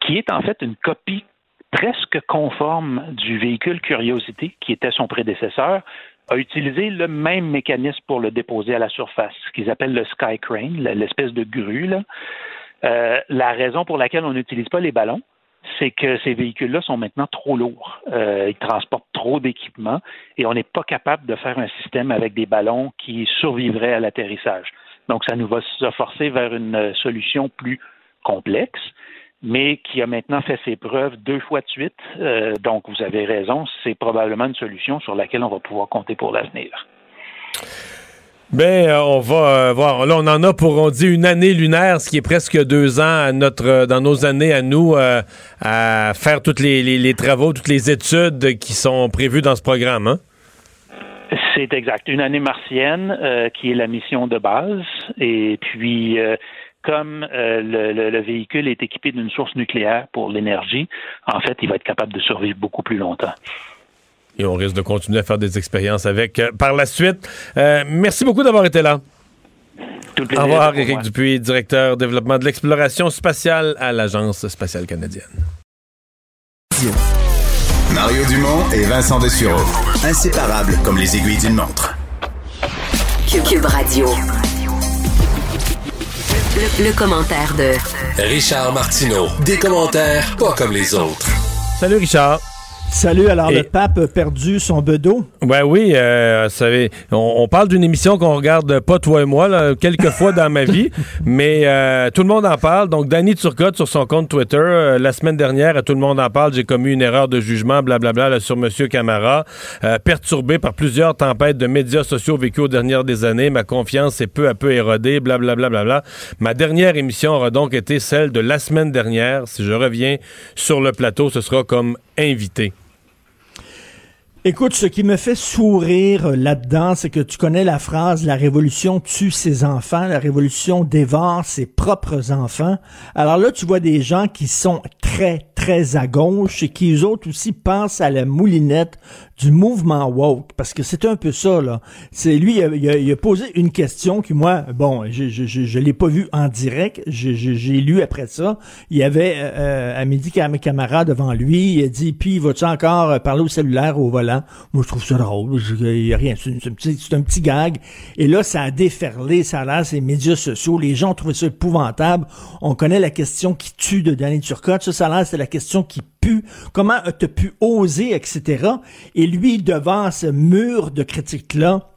qui est en fait une copie presque conforme du véhicule Curiosity, qui était son prédécesseur, a utilisé le même mécanisme pour le déposer à la surface, ce qu'ils appellent le Sky Crane, l'espèce de grue. Euh, la raison pour laquelle on n'utilise pas les ballons, c'est que ces véhicules-là sont maintenant trop lourds. Euh, ils transportent trop d'équipements et on n'est pas capable de faire un système avec des ballons qui survivraient à l'atterrissage. Donc, ça nous va se forcer vers une solution plus complexe, mais qui a maintenant fait ses preuves deux fois de suite. Euh, donc, vous avez raison, c'est probablement une solution sur laquelle on va pouvoir compter pour l'avenir. Ben, euh, on va euh, voir. Là, on en a pour, on dit, une année lunaire, ce qui est presque deux ans à notre, euh, dans nos années à nous, à faire tous les, travaux, toutes les études qui sont prévues dans ce programme. Hein? C'est exact. Une année martienne, qui est la mission de base. Et puis, comme le, véhicule est équipé d'une source nucléaire pour l'énergie, en fait, il va être capable de survivre beaucoup plus longtemps. Et on risque de continuer à faire des expériences avec euh, par la suite. Euh, merci beaucoup d'avoir été là. Tout Au revoir, Éric Dupuis, directeur développement de l'exploration spatiale à l'Agence spatiale canadienne. Mario Dumont et Vincent Dessureau. Inséparables comme les aiguilles d'une montre. Cube Radio. Le, le, commentaire de Richard Martineau. Des commentaires pas comme les autres. Salut Richard. Salut, alors Et- le pape a perdu son bedeau? Ben oui, euh, vous savez, on, on parle d'une émission qu'on regarde pas toi et moi, là, quelques fois dans ma vie, mais euh, tout le monde en parle. Donc, Danny Turcotte sur son compte Twitter, euh, la semaine dernière, à tout le monde en parle, j'ai commis une erreur de jugement, blablabla, sur Monsieur Camara, euh, perturbé par plusieurs tempêtes de médias sociaux vécues aux dernières des années. Ma confiance est peu à peu érodée, blablabla. Bla, Ma dernière émission aura donc été celle de la semaine dernière. Si je reviens sur le plateau, ce sera comme invité. Écoute, ce qui me fait sourire là-dedans, c'est que tu connais la phrase La révolution tue ses enfants, la révolution dévore ses propres enfants. Alors là, tu vois des gens qui sont très, très à gauche et qui, eux autres aussi, pensent à la moulinette du mouvement woke, parce que c'est un peu ça, là. C'est lui, il a, il a- il a posé une question qui, moi, bon, je, je, je, je l'ai pas vu en direct, j'ai lu après ça. Il y avait euh, à midi cam- camarade devant lui, il a dit, puis vas-tu encore euh, parler au cellulaire au volant? Moi, je trouve ça drôle, il y a rien, c'est un, un petit gag. Et là, ça a déferlé, ça a l'air, médias sociaux, les gens ont trouvé ça épouvantable. On connaît la question qui tue de Danny Turcotte, c'est la question qui pu, comment as-tu pu oser, etc. Et lui, devant ce mur de critiques-là,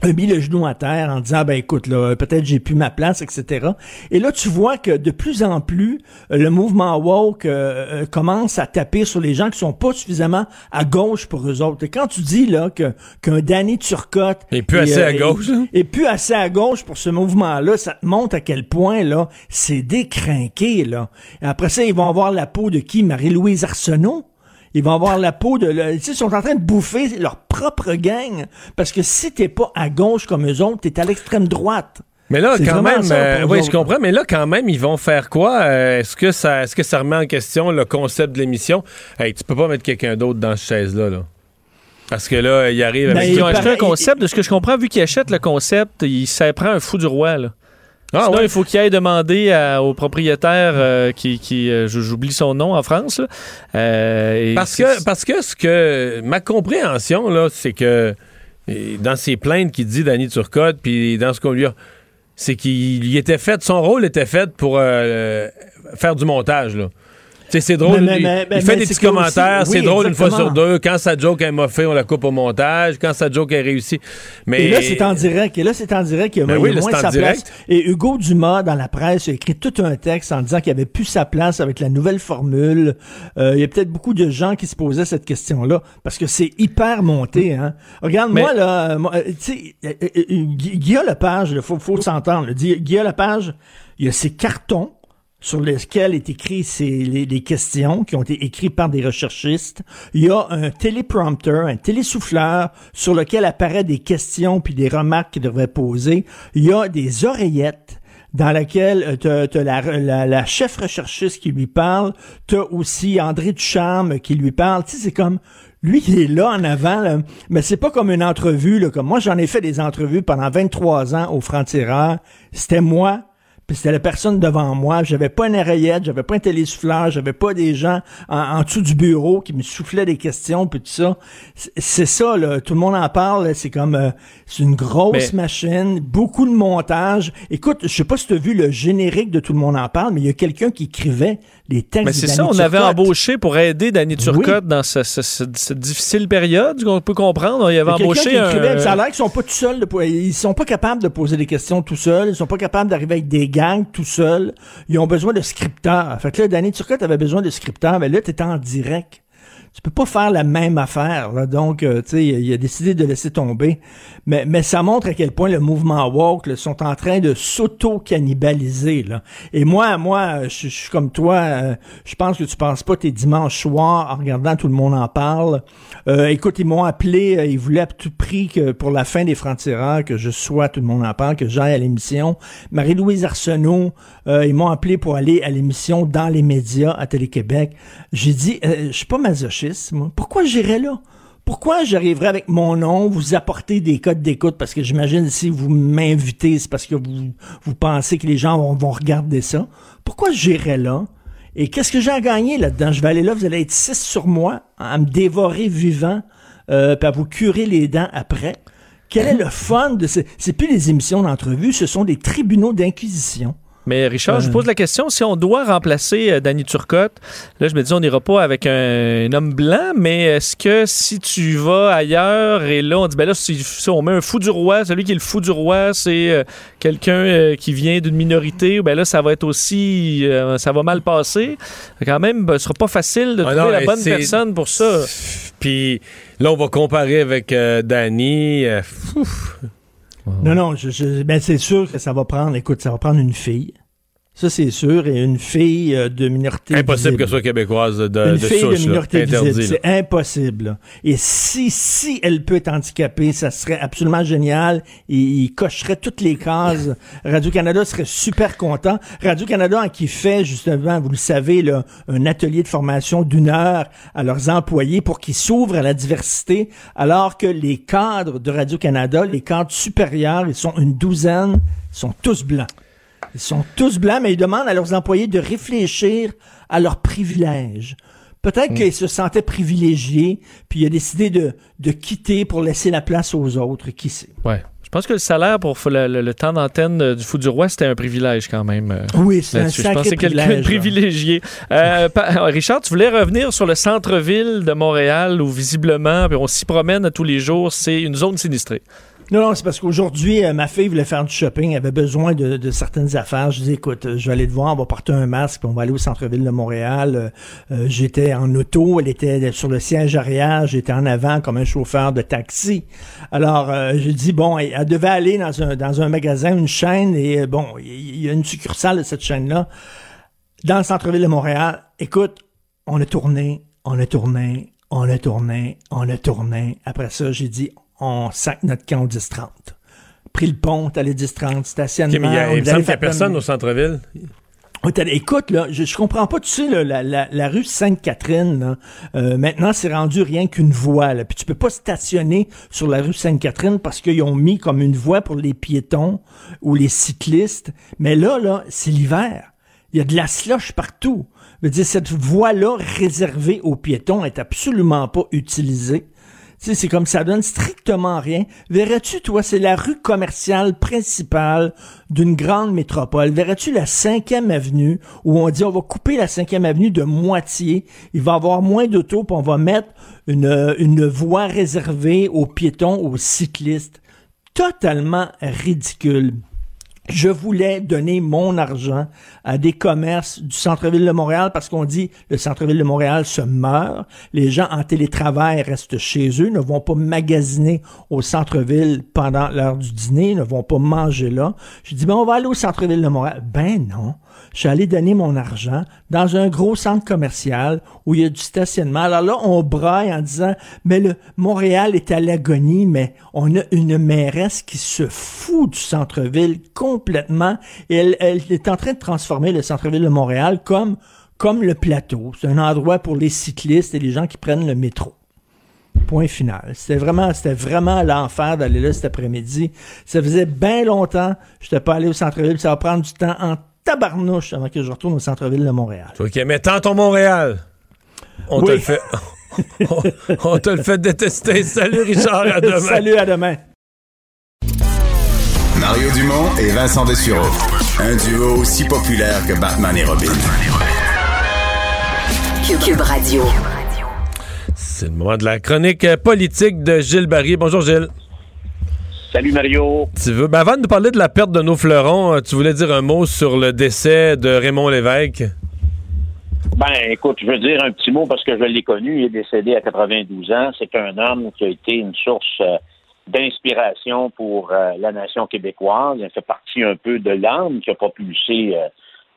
a mis le genou à terre en disant ben écoute là peut-être j'ai plus ma place etc et là tu vois que de plus en plus euh, le mouvement woke euh, euh, commence à taper sur les gens qui sont pas suffisamment à gauche pour eux autres et quand tu dis là que qu'un Danny Turcotte Et plus assez à gauche, hein? et plus assez à gauche pour ce mouvement-là, ça te montre à quel point, là, c'est décrinqué, là. Et après ça, ils vont avoir la peau de qui? Marie-Louise Arsenault? Ils vont avoir la peau de... le- Tu sais, ils sont en train de bouffer leur propre gang. Parce que si t'es pas à gauche comme eux autres, t'es à l'extrême droite. Mais là, quand même, euh, oui, je comprends, mais là, quand même, ils vont faire quoi? Euh, est-ce que ça est-ce que ça remet en question le concept de l'émission? Hey, tu peux pas mettre quelqu'un d'autre dans cette chaise-là, là. Parce que là, il arrive Ben, avec... il Ils ont acheté un concept. De ce que je comprends, vu qu'ils achètent le concept, il ça prend un fou du roi. Là. Ah, Sinon, ouais. il faut qu'il aille demander à- au propriétaire euh, qui, qui euh, j'oublie son nom en France. là. Euh, et Parce que, parce que ce que ma compréhension, là, c'est que dans ses plaintes qu'il dit Danny Turcotte, puis dans ce qu'on lui a, c'est qu'il il était fait, son rôle était fait pour faire du montage, là. C'est drôle. Mais- mais- il, mais- il mais fait des petits commentaires, c'est drôle une fois sur deux. Quand sa joke est moffée, on la coupe au montage. Quand sa joke est réussie. Mais Et là, c'est en direct. Et là, c'est en direct. Il a, Ben oui, moins sa direct. place. Et Hugo Dumas, dans la presse, a écrit tout un texte en disant qu'il avait plus sa place avec la nouvelle formule. Euh, il y a peut-être beaucoup de gens qui se posaient cette question-là parce que c'est hyper monté. Hein. Regarde, moi, Mais- là, euh, moi, euh, tu sais, euh, euh, euh, Gu- Guillaume Lepage, il faut, faut s'entendre. Guillaume Lepage, il y a ses cartons sur lesquels est écrit ces, les, questions qui ont été écrites par des recherchistes. Il y a un téléprompteur, un télésouffleur sur lequel apparaissent des questions puis des remarques qu'il devrait poser. Il y a des oreillettes dans laquelle tu as, la, la, la chef recherchiste qui lui parle, tu as aussi André Ducharme qui lui parle. Tu sais, c'est comme lui il est là en avant, là. mais c'est pas comme une entrevue. Là, comme moi, j'en ai fait des entrevues pendant 23 ans au Franc-Tireur. C'était moi puis c'était la personne devant moi. J'avais pas une oreillette, j'avais pas un télésouffleur, j'avais pas des gens en, en dessous du bureau qui me soufflaient des questions puis tout ça. C'est- ça, là. Tout le monde en parle. C'est comme euh, c'est une grosse Mais- machine, beaucoup de montage. Écoute, je sais pas si tu as vu le générique de Tout le monde en parle, mais il y a quelqu'un qui écrivait les textes. Mais c'est ça, on avait Turcotte. embauché pour aider Danny Turcotte dans ce- ce- ce- cette difficile période qu'on peut comprendre. Il avait Il y embauché qui écrivait, un... Ça a l'air qu'ils sont pas tout seuls. de ils sont pas capables de poser des questions tout seuls. Ils sont pas capables d'arriver avec des tout seuls. Ils ont besoin de scripteurs. Fait que là, Danny Turcotte avait besoin de scripteurs, mais là, t'étais en direct. Tu peux pas faire la même affaire. Là. Donc, euh, tu sais, il, a décidé de laisser tomber. Mais, mais ça montre à quel point le mouvement woke là, sont en train de s'auto-cannibaliser. Et moi, moi, je je suis comme toi. euh, je pense que tu penses pas tes dimanches soirs en regardant tout le monde en parle. Euh, écoute, ils m'ont appelé. euh, ils voulaient à tout prix que pour la fin des francs-tireurs que je sois tout le monde en parle, que j'aille à l'émission. Marie-Louise Arsenault, euh, ils m'ont appelé pour aller à l'émission dans les médias à Télé-Québec. J'ai dit, euh, je suis pas masochiste, moi. Pourquoi j'irais là? Pourquoi j'arriverais avec mon nom, vous apporter des codes d'écoute? Parce que j'imagine si vous m'invitez, c'est parce que vous, vous pensez que les gens vont, vont regarder ça. Pourquoi j'irais là? Et qu'est-ce que j'ai à gagner là-dedans? Je vais aller là, vous allez être six sur moi, à me dévorer vivant, euh, puis à vous curer les dents après. Quel est le fun de ces... C'est plus les émissions d'entrevue, ce sont des tribunaux d'inquisition. Mais Richard, je vous pose la question, si on doit remplacer euh, Danny Turcotte, là je me dis on n'ira pas avec un, un homme blanc, mais est-ce que si tu vas ailleurs et là on dit ben là si, si on met un fou du roi, celui qui est le fou du roi, c'est euh, quelqu'un euh, qui vient d'une minorité, ben là ça va être aussi euh, ça va mal passer. Quand même, ben, ce sera pas facile de Ah trouver non, la bonne personne pour ça. Puis là, on va comparer avec Danny. Non, non, je, je- ben c'est sûr que ça va prendre, écoute, ça va prendre une fille. Ça, c'est sûr, et une fille euh, de minorité impossible visible. qu'elle soit québécoise de, une de fille souche, de minorité c'est impossible. là. Et si si elle peut être handicapée, ça serait absolument génial. Et il cocherait toutes les cases. Radio-Canada serait super content. Radio-Canada, en qui fait justement, vous le savez, là, un atelier de formation d'une heure à leurs employés pour qu'ils s'ouvrent à la diversité, alors que les cadres de Radio-Canada, les cadres supérieurs, ils sont une douzaine, sont tous blancs. Ils sont tous blancs, mais ils demandent à leurs employés de réfléchir à leurs privilèges. Peut-être qu'ils se sentaient privilégiés, puis il a décidé de, de quitter pour laisser la place aux autres. Qui sait? Ouais. Je pense que le salaire pour le, le- le temps d'antenne euh, du Fou du Roi, c'était un privilège quand même. euh, Oui, c'est un. Je sacré pense que quelqu'un de là. privilégié. Euh, Richard, tu voulais revenir sur le centre-ville de Montréal où visiblement, puis on s'y promène tous les jours, c'est une zone sinistrée. Non, non, c'est parce qu'aujourd'hui, euh, ma fille voulait faire du shopping, elle avait besoin de, de certaines affaires. Je dis, écoute, euh, je vais aller te voir, on va porter un masque, on va aller au centre-ville de Montréal. Euh, euh, j'étais en auto, elle était sur le siège arrière, j'étais en avant comme un chauffeur de taxi. Alors, j'ai dit, bon, elle, elle devait aller dans un, dans un magasin, une chaîne, et bon, il y a une succursale de cette chaîne-là dans le centre-ville de Montréal. Écoute, on a tourné, on a tourné, on a tourné, on a tourné. Après ça, j'ai dit, on sac notre camp au 10-30. Pris le pont, t'as les 10-30, stationnement. Mais il semble qu'il n'y a personne au centre-ville. allé- Écoute, là, je, je comprends pas, tu sais, là, la, la, la rue Sainte-Catherine, euh, maintenant, c'est rendu rien qu'une voie. Là. Puis tu peux pas stationner sur la rue Sainte-Catherine parce qu'ils ont mis comme une voie pour les piétons ou les cyclistes. Mais là, là, c'est l'hiver. Il y a de la slush partout. Je veux dire, cette voie-là réservée aux piétons est absolument pas utilisée. Sais, c'est comme ça donne strictement rien. Verrais-tu, toi, c'est la rue commerciale principale d'une grande métropole. Verrais-tu la cinquième avenue où on dit on va couper la cinquième avenue de moitié. Il va avoir moins d'autos puis on va mettre une, une voie réservée aux piétons, aux cyclistes. Totalement ridicule. Je voulais donner mon argent à des commerces du centre-ville de Montréal parce qu'on dit le centre-ville de Montréal se meurt. Les gens en télétravail restent chez eux, ne vont pas magasiner au centre-ville pendant l'heure du dîner, ne vont pas manger là. Je dis, ben, on va aller au centre-ville de Montréal. Ben non. Je suis allé donner mon argent dans un gros centre commercial où il y a du stationnement. Alors là, on braille en disant, mais le Montréal est à l'agonie, mais on a une mairesse qui se fout du centre-ville complètement. Et elle, est en train de transformer le centre-ville de Montréal comme, comme le plateau. C'est un endroit pour les cyclistes et les gens qui prennent le métro. Point final. C'était vraiment, c'était vraiment l'enfer d'aller là cet après-midi. Ça faisait bien longtemps je n'étais pas allé au centre-ville. Ça va prendre du temps en tabarnouche avant que je retourne au centre-ville de Montréal. OK, mais tantôt Montréal. On te le fait. on, on te le fait détester. Salut Richard, à demain. Salut, à demain. Mario Dumont et Vincent Dessureau. Un duo aussi populaire que Batman et Robin. Cube Radio. C'est le moment de la chronique politique de Gilles Barry. Bonjour Gilles. Salut Mario. Tu veux, ben avant de nous parler de la perte de nos fleurons, euh, tu voulais dire un mot sur le décès de Raymond Lévesque? Ben, écoute, je veux dire un petit mot parce que je l'ai connu. Il est décédé à 92 ans. C'est un homme qui a été une source euh, d'inspiration pour euh, la nation québécoise. Il fait partie un peu de l'âme qui a propulsé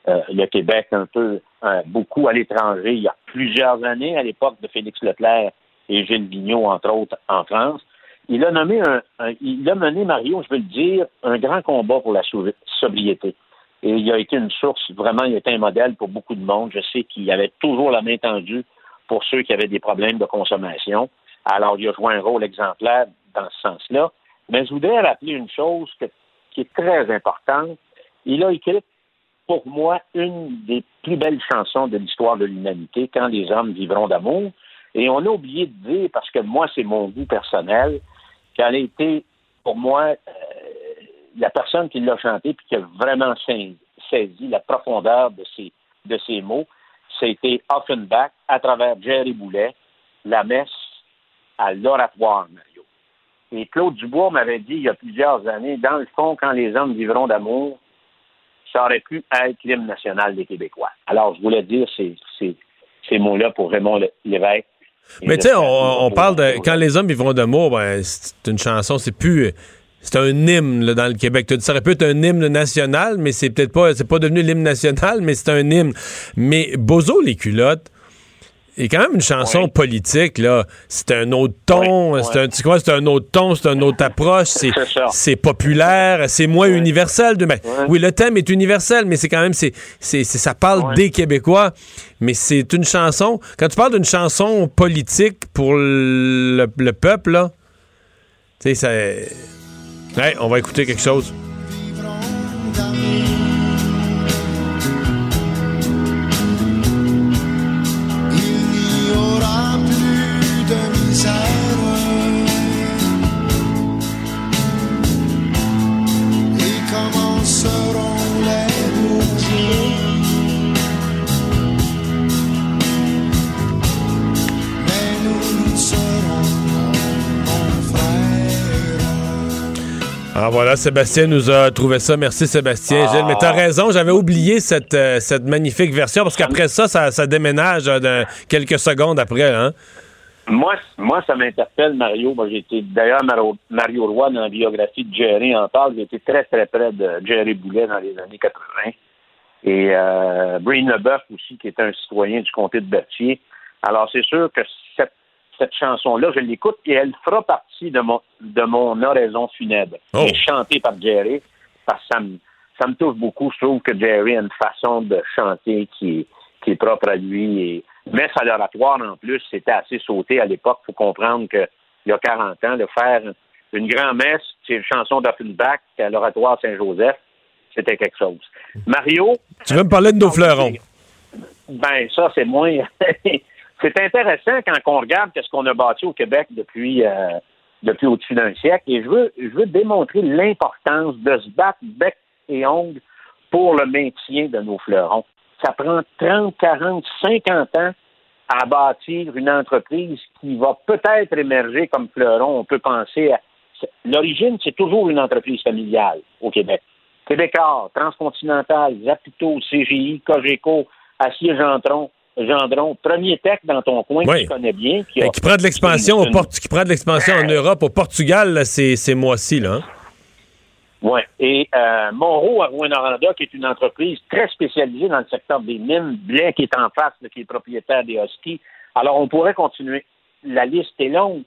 euh, le Québec un peu beaucoup à l'étranger il y a plusieurs années, à l'époque de Félix Leclerc et Gilles Vigneault, entre autres, en France. Il a nommé un, il a mené, Mario, je veux le dire, un grand combat pour la sobriété. Et il a été une source, vraiment, il a été un modèle pour beaucoup de monde. Je sais qu'il avait toujours la main tendue pour ceux qui avaient des problèmes de consommation. Alors, il a joué un rôle exemplaire dans ce sens-là. Mais je voudrais rappeler une chose qui est très importante. Il a écrit, pour moi, une des plus belles chansons de l'histoire de l'humanité, Quand les hommes vivront d'amour. Et on a oublié de dire, parce que moi, c'est mon goût personnel, qu'elle a été, pour moi, euh, la personne qui l'a chanté puis qui a vraiment saisi la profondeur de ces, de ces mots. C'était Offenbach, à travers Jerry Boulet, la messe à l'oratoire, Mario. Et Claude Dubois m'avait dit il y a plusieurs années, dans le fond, quand les hommes vivront d'amour, ça aurait pu être l'hymne national des Québécois. Alors, je voulais dire ces, ces, ces mots-là pour Raymond Lévesque. Mais tu sais, on, on, parle de quand les hommes vivront d'amour, ben, c'est une chanson, c'est plus c'est un hymne là, dans le Québec. Ça aurait pu être un hymne national, mais c'est peut-être pas, c'est pas devenu l'hymne national, mais c'est un hymne. Mais Bozo les culottes est quand même une chanson politique là. C'est un autre ton, c'est un, tu vois, c'est un autre ton, c'est une autre approche. C'est, c'est populaire, c'est moins universel. De, oui, le thème est universel, mais c'est quand même, c'est, c'est, ça parle des Québécois. Mais c'est une chanson. Quand tu parles d'une chanson politique pour le, le peuple là, tu sais, ça Hey, on va écouter quelque chose. Ah voilà, Sébastien nous a trouvé ça. Merci Sébastien. Gilles, mais t'as raison, j'avais oublié cette, euh, cette magnifique version parce qu'après ça, ça, ça déménage euh, de quelques secondes après. Hein? Moi, moi, ça m'interpelle, Mario. Moi, été, d'ailleurs, Mario, Mario Roy, dans la biographie de Jerry, en parle. J'ai été très, très près de Jerry Boulet dans les années 80. Et euh, Leboeuf aussi, qui est un citoyen du comté de Berthier. Alors, c'est sûr que cette, chanson-là, je l'écoute et elle fera partie de mon, de mon oraison funèbre. Oh. Chantée par Jerry, parce que ça me, ça me touche beaucoup. Je trouve que Jerry a une façon de chanter qui est, qui est propre à lui. Et messe à l'oratoire, en plus, c'était assez sauté à l'époque. Il faut comprendre qu'il y a 40 ans, de faire une grand-messe, c'est une chanson d'Offenbach à l'oratoire Saint-Joseph, c'était quelque chose. Mario, Tu veux me parler de nos fleurons? ben ça, c'est moins... c'est intéressant quand on regarde ce qu'on a bâti au Québec depuis, euh, depuis au-dessus d'un siècle. Et je veux, je veux démontrer l'importance de se battre bec et ongle pour le maintien de nos fleurons. Ça prend 30, 40, 50 ans à bâtir une entreprise qui va peut-être émerger comme fleuron. On peut penser à... L'origine, c'est toujours une entreprise familiale au Québec. Québécois, Transcontinental, Zapito, CGI, Cogeco, Acier Gendron, Gendron, premier tech dans ton coin que tu connais bien. Qui, a- Qui prend de l'expansion au qui prend de l'expansion en Europe, au Portugal, là, ces, ces mois-ci, là. hein? Oui. Et euh, Monroe à Rouen-Noranda, qui est une entreprise très spécialisée dans le secteur des mines, Blais qui est en face, là, qui est propriétaire des Huskies. Alors, on pourrait continuer. La liste est longue.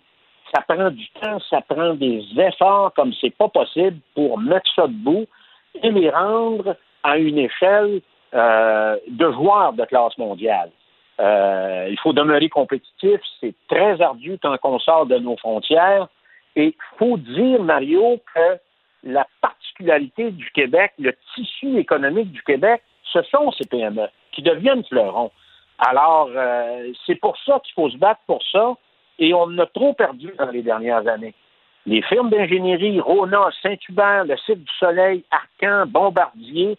Ça prend du temps, ça prend des efforts comme c'est pas possible pour mettre ça debout et les rendre à une échelle euh, de joueurs de classe mondiale. Euh, il faut demeurer compétitif, c'est très ardu tant qu'on sort de nos frontières. Et il faut dire, Mario, que la particularité du Québec, le tissu économique du Québec, ce sont ces PME qui deviennent fleurons. Alors, euh, c'est pour ça qu'il faut se battre pour ça, et on en a trop perdu dans les dernières années. Les firmes d'ingénierie, Rona, Saint-Hubert, le site du Soleil, Arcan, Bombardier,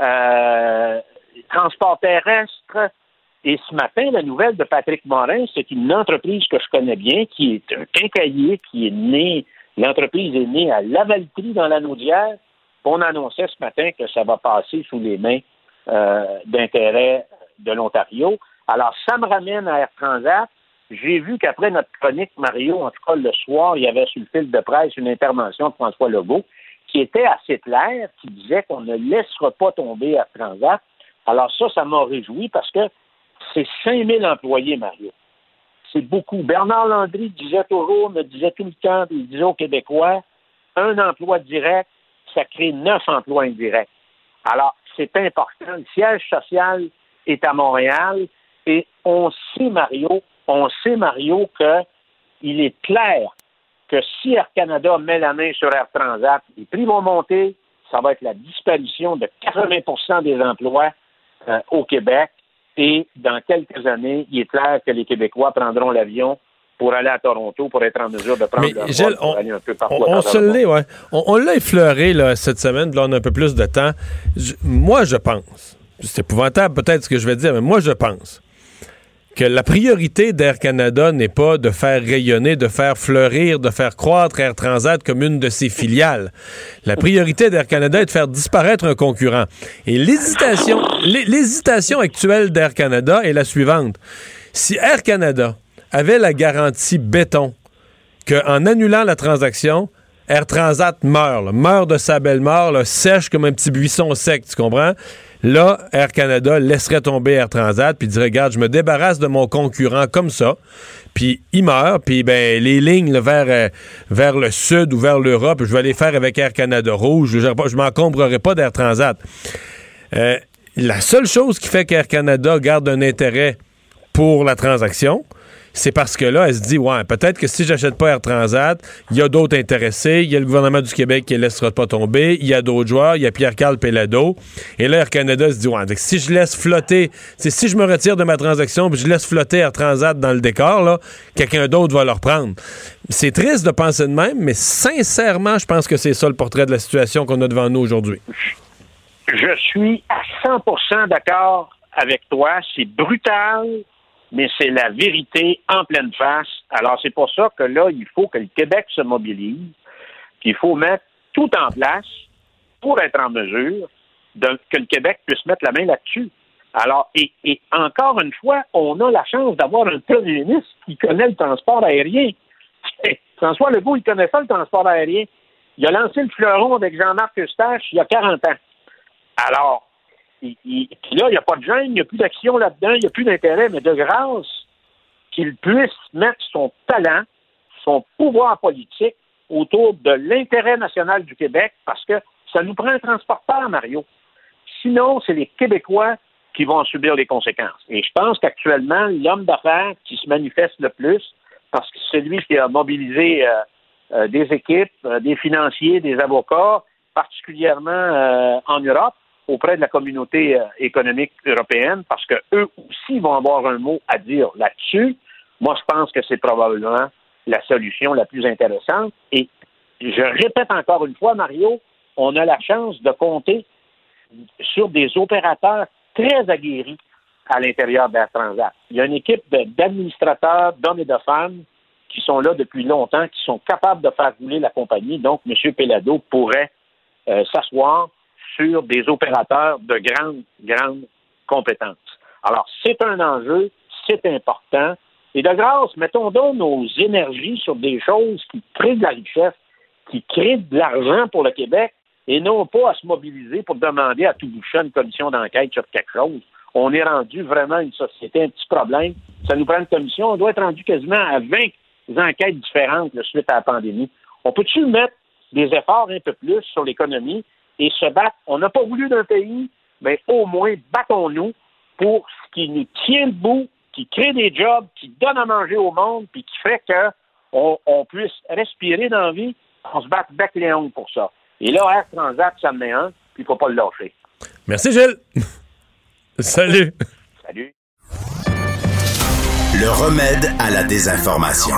euh, Transport terrestre, et ce matin, la nouvelle de Patrick Morin, c'est une entreprise que je connais bien, qui est un quincaillier, qui est né, l'entreprise est née à Lavaltrie dans la Naudière. On annonçait ce matin que ça va passer sous les mains euh, d'intérêt de l'Ontario. Alors, ça me ramène à Air Transat. J'ai vu qu'après notre chronique, Mario, en tout cas le soir, il y avait sur le fil de presse une intervention de François Legault qui était assez claire, qui disait qu'on ne laissera pas tomber Air Transat. Alors ça, ça m'a réjoui parce que c'est 5000 employés, Mario. C'est beaucoup. Bernard Landry disait toujours, me disait tout le temps, il disait aux Québécois, un emploi direct, ça crée neuf emplois indirects. Alors, c'est important. Le siège social est à Montréal et on sait, Mario, on sait, Mario, que il est clair que si Air Canada met la main sur Air Transat, les prix vont monter, ça va être la disparition de 80% des emplois euh, au Québec. Et dans quelques années, il est clair que les Québécois prendront l'avion pour aller à Toronto, pour être en mesure de prendre Mais, le Gilles, vol pour on- aller un peu partout On, on se l'est, ouais. On, on l'a effleuré là, cette semaine, là, on a un peu plus de temps. Je- moi, je pense, c'est épouvantable peut-être ce que je vais dire, mais moi, je pense que la priorité d'Air Canada n'est pas de faire rayonner, de faire fleurir, de faire croître Air Transat comme une de ses filiales. La priorité d'Air Canada est de faire disparaître un concurrent. Et l'hésitation, l'hé- l'hésitation actuelle d'Air Canada est la suivante. Si Air Canada avait la garantie béton qu'en annulant la transaction, Air Transat meurt, meurt de sa belle mort, sèche comme un petit buisson sec, tu comprends? Là, Air Canada laisserait tomber Air Transat puis dirait, regarde, je me débarrasse de mon concurrent comme ça, puis il meurt, puis ben, les lignes euh, vers le sud ou vers l'Europe, je vais les faire avec Air Canada Rouge, je, je m'encombrerai pas d'Air Transat. Euh, la seule chose qui fait qu'Air Canada garde un intérêt pour la transaction, c'est parce que là, elle se dit, ouais, peut-être que si j'achète pas Air Transat, il y a d'autres intéressés, il y a le gouvernement du Québec qui ne laissera pas tomber, il y a d'autres joueurs, il y a Pierre-Carl Pellado. Et là, Air Canada se dit, ouais, donc si je laisse flotter, si je me retire de ma transaction, puis je laisse flotter Air Transat dans le décor, là, quelqu'un d'autre va le reprendre. C'est triste de penser de même, mais sincèrement, je pense que c'est ça le portrait de la situation qu'on a devant nous aujourd'hui. Je suis à 100% d'accord avec toi. C'est brutal, mais c'est la vérité en pleine face. Alors, c'est pour ça que là, il faut que le Québec se mobilise, puis il faut mettre tout en place pour être en mesure de- que le Québec puisse mettre la main là-dessus. Alors, et, et encore une fois, on a la chance d'avoir un premier ministre qui connaît le transport aérien. François Legault, il connaît ça, le transport aérien. Il a lancé le fleuron avec Jean-Marc Eustache il y a 40 ans. Alors, puis là, il n'y a pas de gêne, il n'y a plus d'action là-dedans, il n'y a plus d'intérêt, mais de grâce qu'il puisse mettre son talent, son pouvoir politique autour de l'intérêt national du Québec, parce que ça nous prend un transporteur, Mario. Sinon, c'est les Québécois qui vont en subir les conséquences. Et je pense qu'actuellement, l'homme d'affaires qui se manifeste le plus, parce que c'est lui qui a mobilisé euh, euh, des équipes, euh, des financiers, des avocats, particulièrement en Europe, auprès de la communauté euh, économique européenne, parce que eux aussi vont avoir un mot à dire là-dessus. Moi, je pense que c'est probablement la solution la plus intéressante. Et je répète encore une fois, Mario, on a la chance de compter sur des opérateurs très aguerris à l'intérieur d'Air Transat. Il y a une équipe d'administrateurs, d'hommes et de femmes qui sont là depuis longtemps, qui sont capables de faire rouler la compagnie. Donc, M. Pellado pourrait euh, s'asseoir sur des opérateurs de grande, grande compétence. Alors, c'est un enjeu, c'est important. Et de grâce, mettons donc nos énergies sur des choses qui créent de la richesse, qui créent de l'argent pour le Québec, et non pas à se mobiliser pour demander à tout boucher une commission d'enquête sur quelque chose. On est rendu vraiment une société, un petit problème. Ça nous prend une commission. On doit être rendu quasiment à 20 enquêtes différentes suite à la pandémie. On peut-tu mettre des efforts un peu plus sur l'économie et se battre? On n'a pas voulu d'un pays, mais au moins battons-nous pour ce qui nous tient debout, qui crée des jobs, qui donne à manger au monde, puis qui fait que on, on puisse respirer dans la vie. On se bat bec les ongles pour ça. Et là, Air Transat, ça en est un, puis il ne faut pas le lâcher. Merci, Gilles. Salut. Salut. Le remède à la désinformation.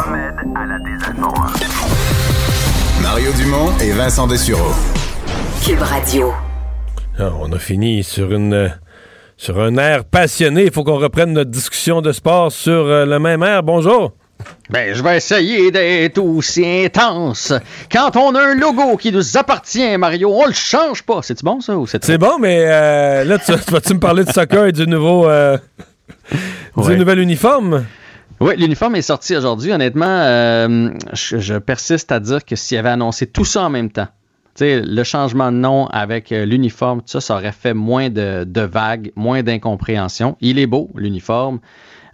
Mario Dumont et Vincent Dessureau. Cube Radio. Ah, on a fini sur une euh, sur un air passionné. Il faut qu'on reprenne notre discussion de sport sur euh, le même air. Bonjour. Ben, je vais essayer d'être aussi intense. Quand on a un logo qui nous appartient, Mario, on le change pas. C'est bon ça ou c'est C'est bon, mais euh, là, tu, vas-tu me parler de soccer et du nouveau euh, du Ouais. nouvel uniforme? Oui, l'uniforme est sorti aujourd'hui. Honnêtement, euh, je, je persiste à dire que s'il avait annoncé tout ça en même temps, sais, le changement de nom avec euh, l'uniforme, ça, ça aurait fait moins de, de vagues, moins d'incompréhension. Il est beau, l'uniforme.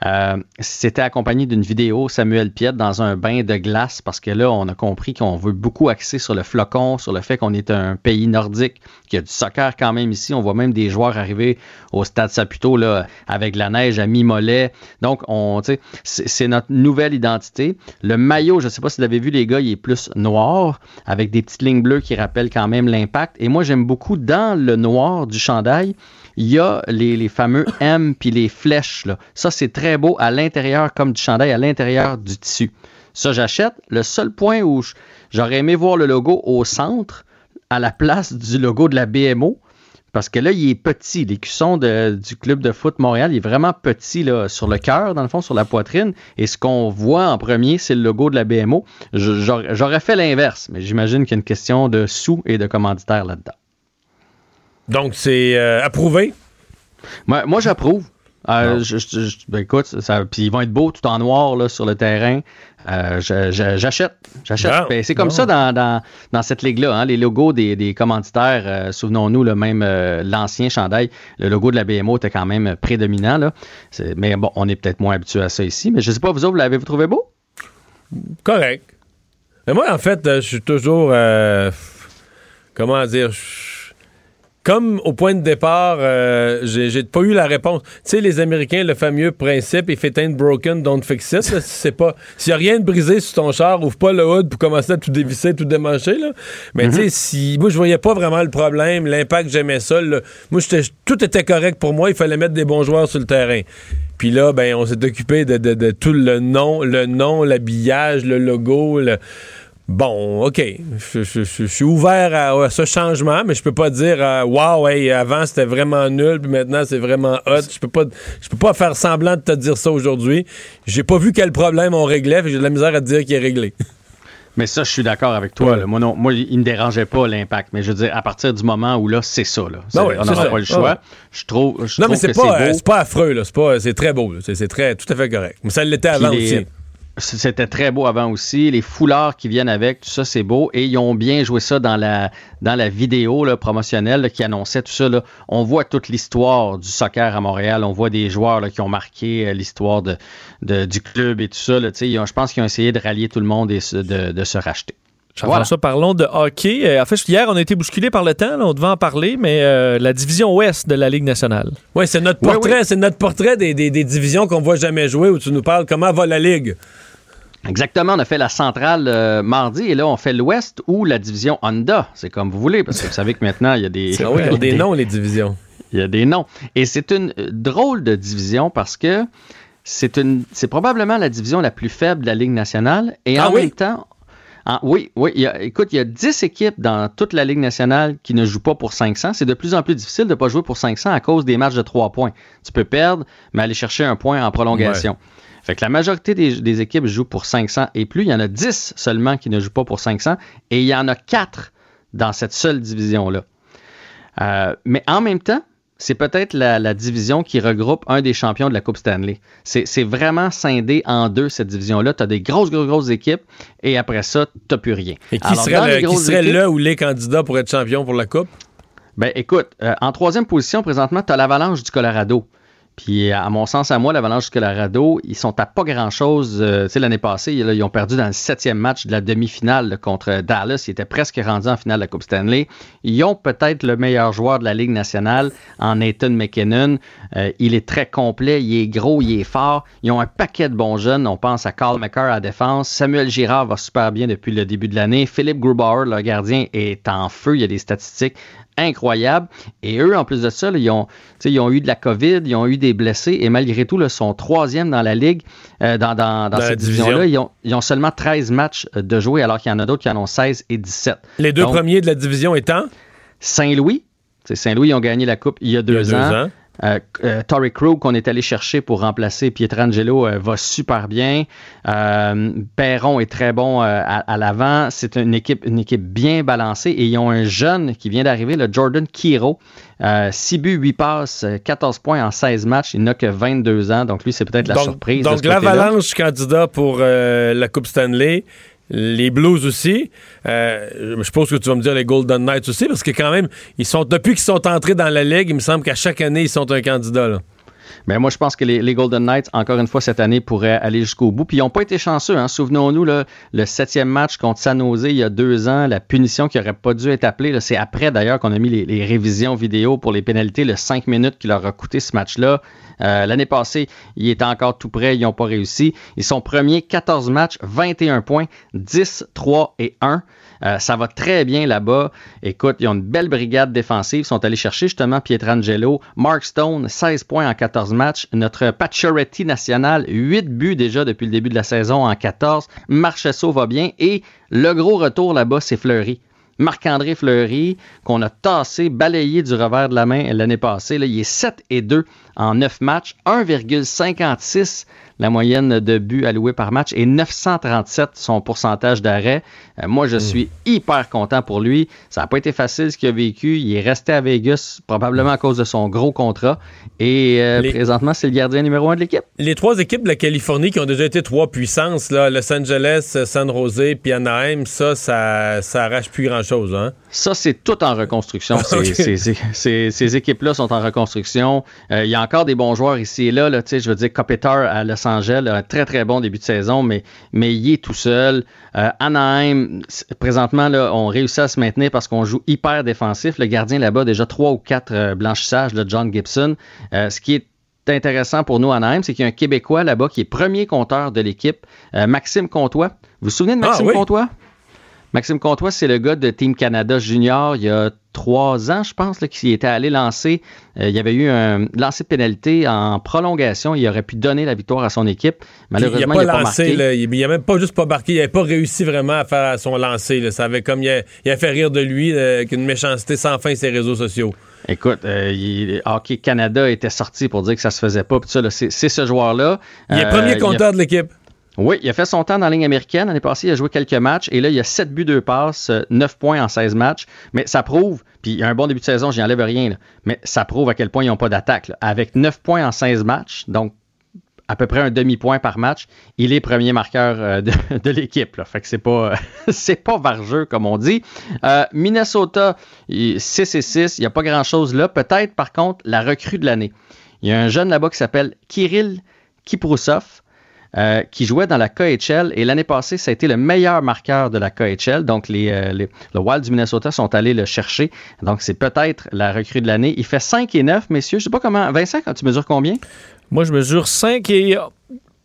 Euh, C'était accompagné d'une vidéo Samuel Piette dans un bain de glace parce que là, on a compris qu'on veut beaucoup axer sur le flocon, sur le fait qu'on est un pays nordique, qu'il y a du soccer quand même ici. On voit même des joueurs arriver au stade Saputo là, avec la neige à mi-mollet. Donc, on, c'est notre nouvelle identité. Le maillot, je ne sais pas si vous avez vu, les gars, il est plus noir avec des petites lignes bleues qui rappellent quand même l'impact. Et moi, j'aime beaucoup dans le noir du chandail il y a les, fameux M puis les flèches. Ça, c'est très beau à l'intérieur, comme du chandail, à l'intérieur du tissu. Ça, j'achète. Le seul point où j'aurais aimé voir le logo au centre, à la place du logo de la BMO, parce que là, il est petit. L'écusson du club de foot Montréal, il est vraiment petit là, sur le cœur, dans le fond, sur la poitrine. Et ce qu'on voit en premier, c'est le logo de la BMO. J'aurais fait l'inverse, mais j'imagine qu'il y a une question de sous et de commanditaires là-dedans. Donc, c'est euh, approuvé? Moi, moi j'approuve. Euh, je- je- je- ben, écoute, ça, puis ils vont être beaux tout en noir là, sur le terrain. Euh, J'achète. Ben, c'est comme ça dans, dans, dans cette ligue-là. hein, les logos des, des commanditaires, euh, souvenons-nous, le même l'ancien chandail, le logo de la BMO était quand même prédominant. Là. Mais bon, on est peut-être moins habitué à ça ici. Mais je sais pas, vous autres, l'avez-vous trouvé beau? Correct. Mais moi, en fait, je suis toujours. comment dire? Comme au point de départ, euh, j'ai pas eu la réponse. Tu sais, les Américains, le fameux principe, if it ain't broken, don't fix it. là. C'est pas. S'il y a rien de brisé sur ton char, ouvre pas le hood pour commencer à tout dévisser, tout démancher. Là. Mais tu sais, si. Moi, je voyais pas vraiment le problème, l'impact, j'aimais ça. là. Moi, tout était correct pour moi. Il fallait mettre des bons joueurs sur le terrain. Puis là, ben, on s'est occupé de, de- de tout le nom, le nom, l'habillage, le logo. le- Bon, OK. Je, je- je- je suis ouvert à, à ce changement, mais je peux pas dire euh, Wow, hey, avant c'était vraiment nul, puis maintenant c'est vraiment hot. Je peux pas je peux pas faire semblant de te dire ça aujourd'hui. J'ai pas vu quel problème on réglait, puis j'ai de la misère à te dire qu'il est réglé. Mais ça, je suis d'accord avec toi. là. Moi, non, moi, il me dérangeait pas l'impact. Mais je veux dire, à partir du moment où là, c'est ça. Là. Ben on n'aura pas le choix. ouais. Je trouve, je non, mais trouve c'est pas, c'est euh, c'est pas affreux, là. C'est pas- c'est très beau. C'est très tout à fait correct. Mais ça l'était avant les- aussi. C'était très beau avant aussi. Les foulards qui viennent avec, tout ça, c'est beau. Et ils ont bien joué ça dans la, dans la vidéo là, promotionnelle là, qui annonçait tout ça. là. On voit toute l'histoire du soccer à Montréal. On voit des joueurs là, qui ont marqué euh, l'histoire de, de- du club et tout ça. ils ont- je pense qu'ils ont essayé de rallier tout le monde et de, de se racheter. Jean-François, parlons de hockey. Euh, en fait, hier, on a été bousculé par le temps. là, on devait en parler, mais euh, la division ouest de la Ligue nationale. Oui, c'est notre portrait, c'est notre portrait des, des- des divisions qu'on voit jamais jouer où tu nous parles comment va la Ligue. Exactement, on a fait la centrale euh, mardi et là on fait l'ouest ou la division Honda. C'est comme vous voulez parce que vous savez que maintenant il y a des, Ah oui, ils ont des noms, les divisions. Il y a des noms. Et c'est une euh, drôle de division parce que c'est une, c'est probablement la division la plus faible de la Ligue nationale et Ah en oui? même temps, en- oui, oui. il y a- écoute, il y a 10 équipes dans toute la Ligue nationale qui ne jouent pas pour 500. C'est de plus en plus difficile de ne pas jouer pour 500 à cause des matchs de 3 points. Tu peux perdre, mais aller chercher un point en prolongation. Fait que la majorité des, des équipes jouent pour 500 et plus. Il y en a 10 seulement qui ne jouent pas pour 500 et il y en a 4 dans cette seule division-là. Euh, mais en même temps, c'est peut-être la, la division qui regroupe un des champions de la Coupe Stanley. C'est vraiment scindé en deux, cette division-là. Tu as des grosses, grosses, grosses équipes et après ça, tu plus rien. Et qui Alors, serait, le, qui serait équipes- là où les candidats pour être champion pour la Coupe? ben écoute, euh, en troisième position, présentement, tu as l'Avalanche du Colorado. Puis, à mon sens, à moi, l'Avalanche du Colorado, ils sont à pas grand-chose. Euh, tu sais, l'année passée, ils ont perdu dans le septième match de la demi-finale contre Dallas. Ils étaient presque rendus en finale de la Coupe Stanley. Ils ont peut-être le meilleur joueur de la Ligue nationale en Nathan McKinnon. Euh, il est très complet, il est gros, il est fort. Ils ont un paquet de bons jeunes. On pense à Carl McCarr à défense. Samuel Girard va super bien depuis le début de l'année. Philippe Grubauer, le gardien, est en feu. Il y a des statistiques incroyables. Et eux, en plus de ça, là, ils, ont, ils eu de la COVID, ils ont eu des blessés et malgré tout, là, sont troisième dans la ligue, euh, dans, dans, dans Dans la cette division. division-là. Ils ont, ils ont seulement 13 matchs euh, de jouer alors qu'il y en a d'autres qui en ont 16 et 17. Les deux Donc, premiers de la division étant? Saint-Louis. Saint-Louis, ils ont gagné la Coupe il y a deux, deux ans. ans. Euh, euh, Torrey Krug, qu'on est allé chercher pour remplacer Pietrangelo, euh, va super bien. Euh, Perron est très bon euh, à, à l'avant. C'est une équipe, une équipe bien balancée. Et ils ont un jeune qui vient d'arriver, le Jordan Kiro. 6 buts, 8 passes, euh, 14 points en 16 matchs. Il n'a que 22 ans. Donc lui, c'est peut-être la donc, surprise. Donc, l'Avalanche candidat pour la Coupe Stanley. Les Blues aussi. Euh, je suppose que tu vas me dire les Golden Knights aussi, parce que quand même, ils sont depuis qu'ils sont entrés dans la Ligue, il me semble qu'à chaque année, ils sont un candidat. Mais moi, je pense que les, Golden Knights, encore une fois, cette année, pourraient aller jusqu'au bout. Puis ils n'ont pas été chanceux. Hein. Souvenons-nous, le septième match contre San Jose il y a deux ans, la punition qui n'aurait pas dû être appelée. C'est après, d'ailleurs, qu'on a mis les, révisions vidéo pour les pénalités, le 5 minutes qui leur a coûté ce match-là. Euh, L'année passée, il était encore tout près, ils n'ont pas réussi. Ils sont premiers, 14 matchs, 21 points, 10, 3 et 1. Euh, ça va très bien là-bas. Écoute, ils ont une belle brigade défensive. Ils sont allés chercher justement Pietrangelo. Mark Stone, 16 points en 14 matchs. Notre Pacioretty national, 8 buts déjà depuis le début de la saison en 14. Marchesso va bien. Et le gros retour là-bas, c'est Fleury. Marc-André Fleury, qu'on a tassé, balayé du revers de la main l'année passée. Là, il est 7 et 2 en 9 matchs, 1,56 la moyenne de buts alloués par match et 937 son pourcentage d'arrêt. Euh, moi, je suis hyper content pour lui. Ça n'a pas été facile ce qu'il a vécu. Il est resté à Vegas probablement à cause de son gros contrat. Et euh, Les- présentement, c'est le gardien numéro un de l'équipe. Les trois équipes de la Californie qui ont déjà été trois puissances, là, Los Angeles, San Jose puis Anaheim, ça, ça, ça arrache plus grand-chose. Hein? Ça, c'est tout en reconstruction. Ces- Ok. ces, ces- ces- ces équipes-là sont en reconstruction. Euh, il y a encore des bons joueurs ici et là. je veux dire, Kopitar à Los Angeles, a un très, très bon début de saison, mais, mais il est tout seul. Euh, Anaheim, présentement, là, on réussit à se maintenir parce qu'on joue hyper défensif. Le gardien là-bas, déjà trois ou quatre euh, blanchissages, là, John Gibson. Euh, ce qui est intéressant pour nous à Anaheim, c'est qu'il y a un Québécois là-bas qui est premier compteur de l'équipe, euh, Maxime Comtois. Vous vous souvenez de Ah, Maxime oui. Comtois? Maxime Comtois, c'est le gars de Team Canada Junior il y a trois ans, je pense, là, qui était allé lancer. euh, il y avait eu un lancer de pénalité en prolongation. Il aurait pu donner la victoire à son équipe. Malheureusement, il n'a pas pas, marqué. là, il n'a même pas juste pas marqué, il n'avait pas réussi vraiment à faire son lancer. là. Ça avait comme il a, il a fait rire de lui, euh, qu'une méchanceté sans fin sur les réseaux sociaux. Écoute, euh, il- Hockey Canada était sorti pour dire que ça se faisait pas. c'est, ce joueur-là. Il est Euh, premier compteur de l'équipe. Oui, il a fait son temps dans la ligne américaine. L'année passée, il a joué quelques matchs et là, il a 7 buts, 2 passes, euh, 9 points en 16 matchs. Mais ça prouve, puis il a un bon début de saison, j'y enlève rien, mais ça prouve à quel point ils n'ont pas d'attaque. Avec 9 points en 16 matchs, donc à peu près un demi-point par match, il est premier marqueur euh, de, l'équipe. Fait que c'est pas, c'est pas vargeux, comme on dit. Euh, Minnesota, il- 6 et 6, il n'y a pas grand-chose là. Peut-être, par contre, la recrue de l'année. Il y a un jeune là-bas qui s'appelle Kirill Kiprousov. Euh, qui jouait dans la KHL et l'année passée, ça a été le meilleur marqueur de la KHL. Donc, les, euh, les- le Wild du Minnesota sont allés le chercher. Donc, c'est peut-être la recrue de l'année. Il fait 5 et 9, messieurs. Je sais pas comment. Vincent, quand tu mesures combien? Moi, je mesure 5 et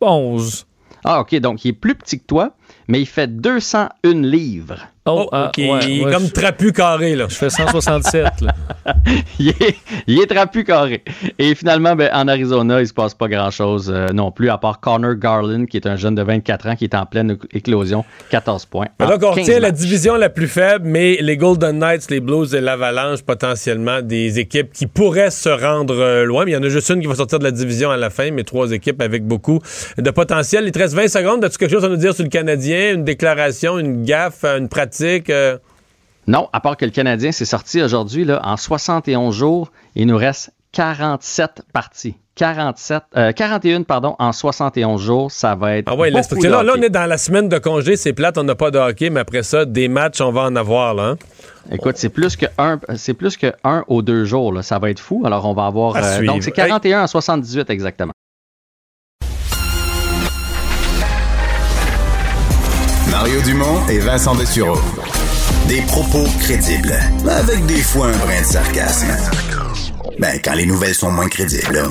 11. Ah, OK. Donc, il est plus petit que toi, mais il fait 201 livres. Oh, Oh, ah, ok, ouais, il est ouais, comme je- trapu carré. Là. Je fais 167. là. il, est, il est trapu carré. Et finalement, ben, en Arizona, il se passe pas grand-chose euh, non plus, à part Connor Garland, qui est un jeune de 24 ans qui est en pleine éclosion. 14 points. Mais en donc, on 15 retient la division la plus faible, mais les Golden Knights, les Blues et l'Avalanche, potentiellement des équipes qui pourraient se rendre euh, loin. Mais il y en a juste une qui va sortir de la division à la fin, mais trois équipes avec beaucoup de potentiel. Il te reste 20 secondes. As-tu quelque chose à nous dire sur le Canadien? Une déclaration, une gaffe, une pratique? Euh? Non, à part que le Canadien s'est sorti aujourd'hui, en 71 jours, il nous reste 47 parties. 47, euh, 41, pardon, en 71 jours, ça va être. Ah ouais, beaucoup là, là, on est dans la semaine de congé, c'est plate, on n'a pas de hockey, mais après ça, des matchs, on va en avoir, là. hein? Écoute, c'est plus que un, c'est plus que un ou deux jours, là. ça va être fou. Alors, on va avoir. À euh, donc, c'est 41 en 78 exactement. Mario Dumont et Vincent Dessureau. Des propos crédibles, avec des fois un brin de sarcasme. Ben, quand les nouvelles sont moins crédibles.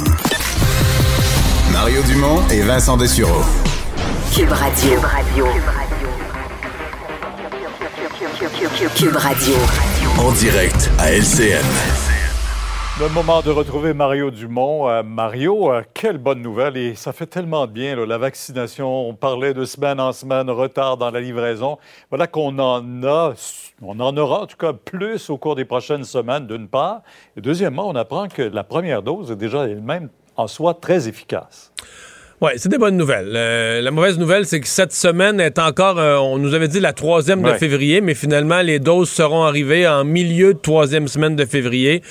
Mario Dumont et Vincent Dessureau. Cube Radio. Cube Radio. Cube Radio. En direct à LCN. Le moment de retrouver Mario Dumont. Euh, Mario, euh, quelle bonne nouvelle et ça fait tellement de bien. là, la vaccination, on parlait de semaine en semaine, retard dans la livraison. Voilà qu'on en a, on en aura en tout cas plus au cours des prochaines semaines, d'une part. Et deuxièmement, on apprend que la première dose est déjà elle-même en soi très efficace. Oui, c'est des bonnes nouvelles. Euh, la mauvaise nouvelle, c'est que cette semaine est encore, euh, on nous avait dit la troisième de février, mais finalement, les doses seront arrivées en milieu de troisième semaine de février.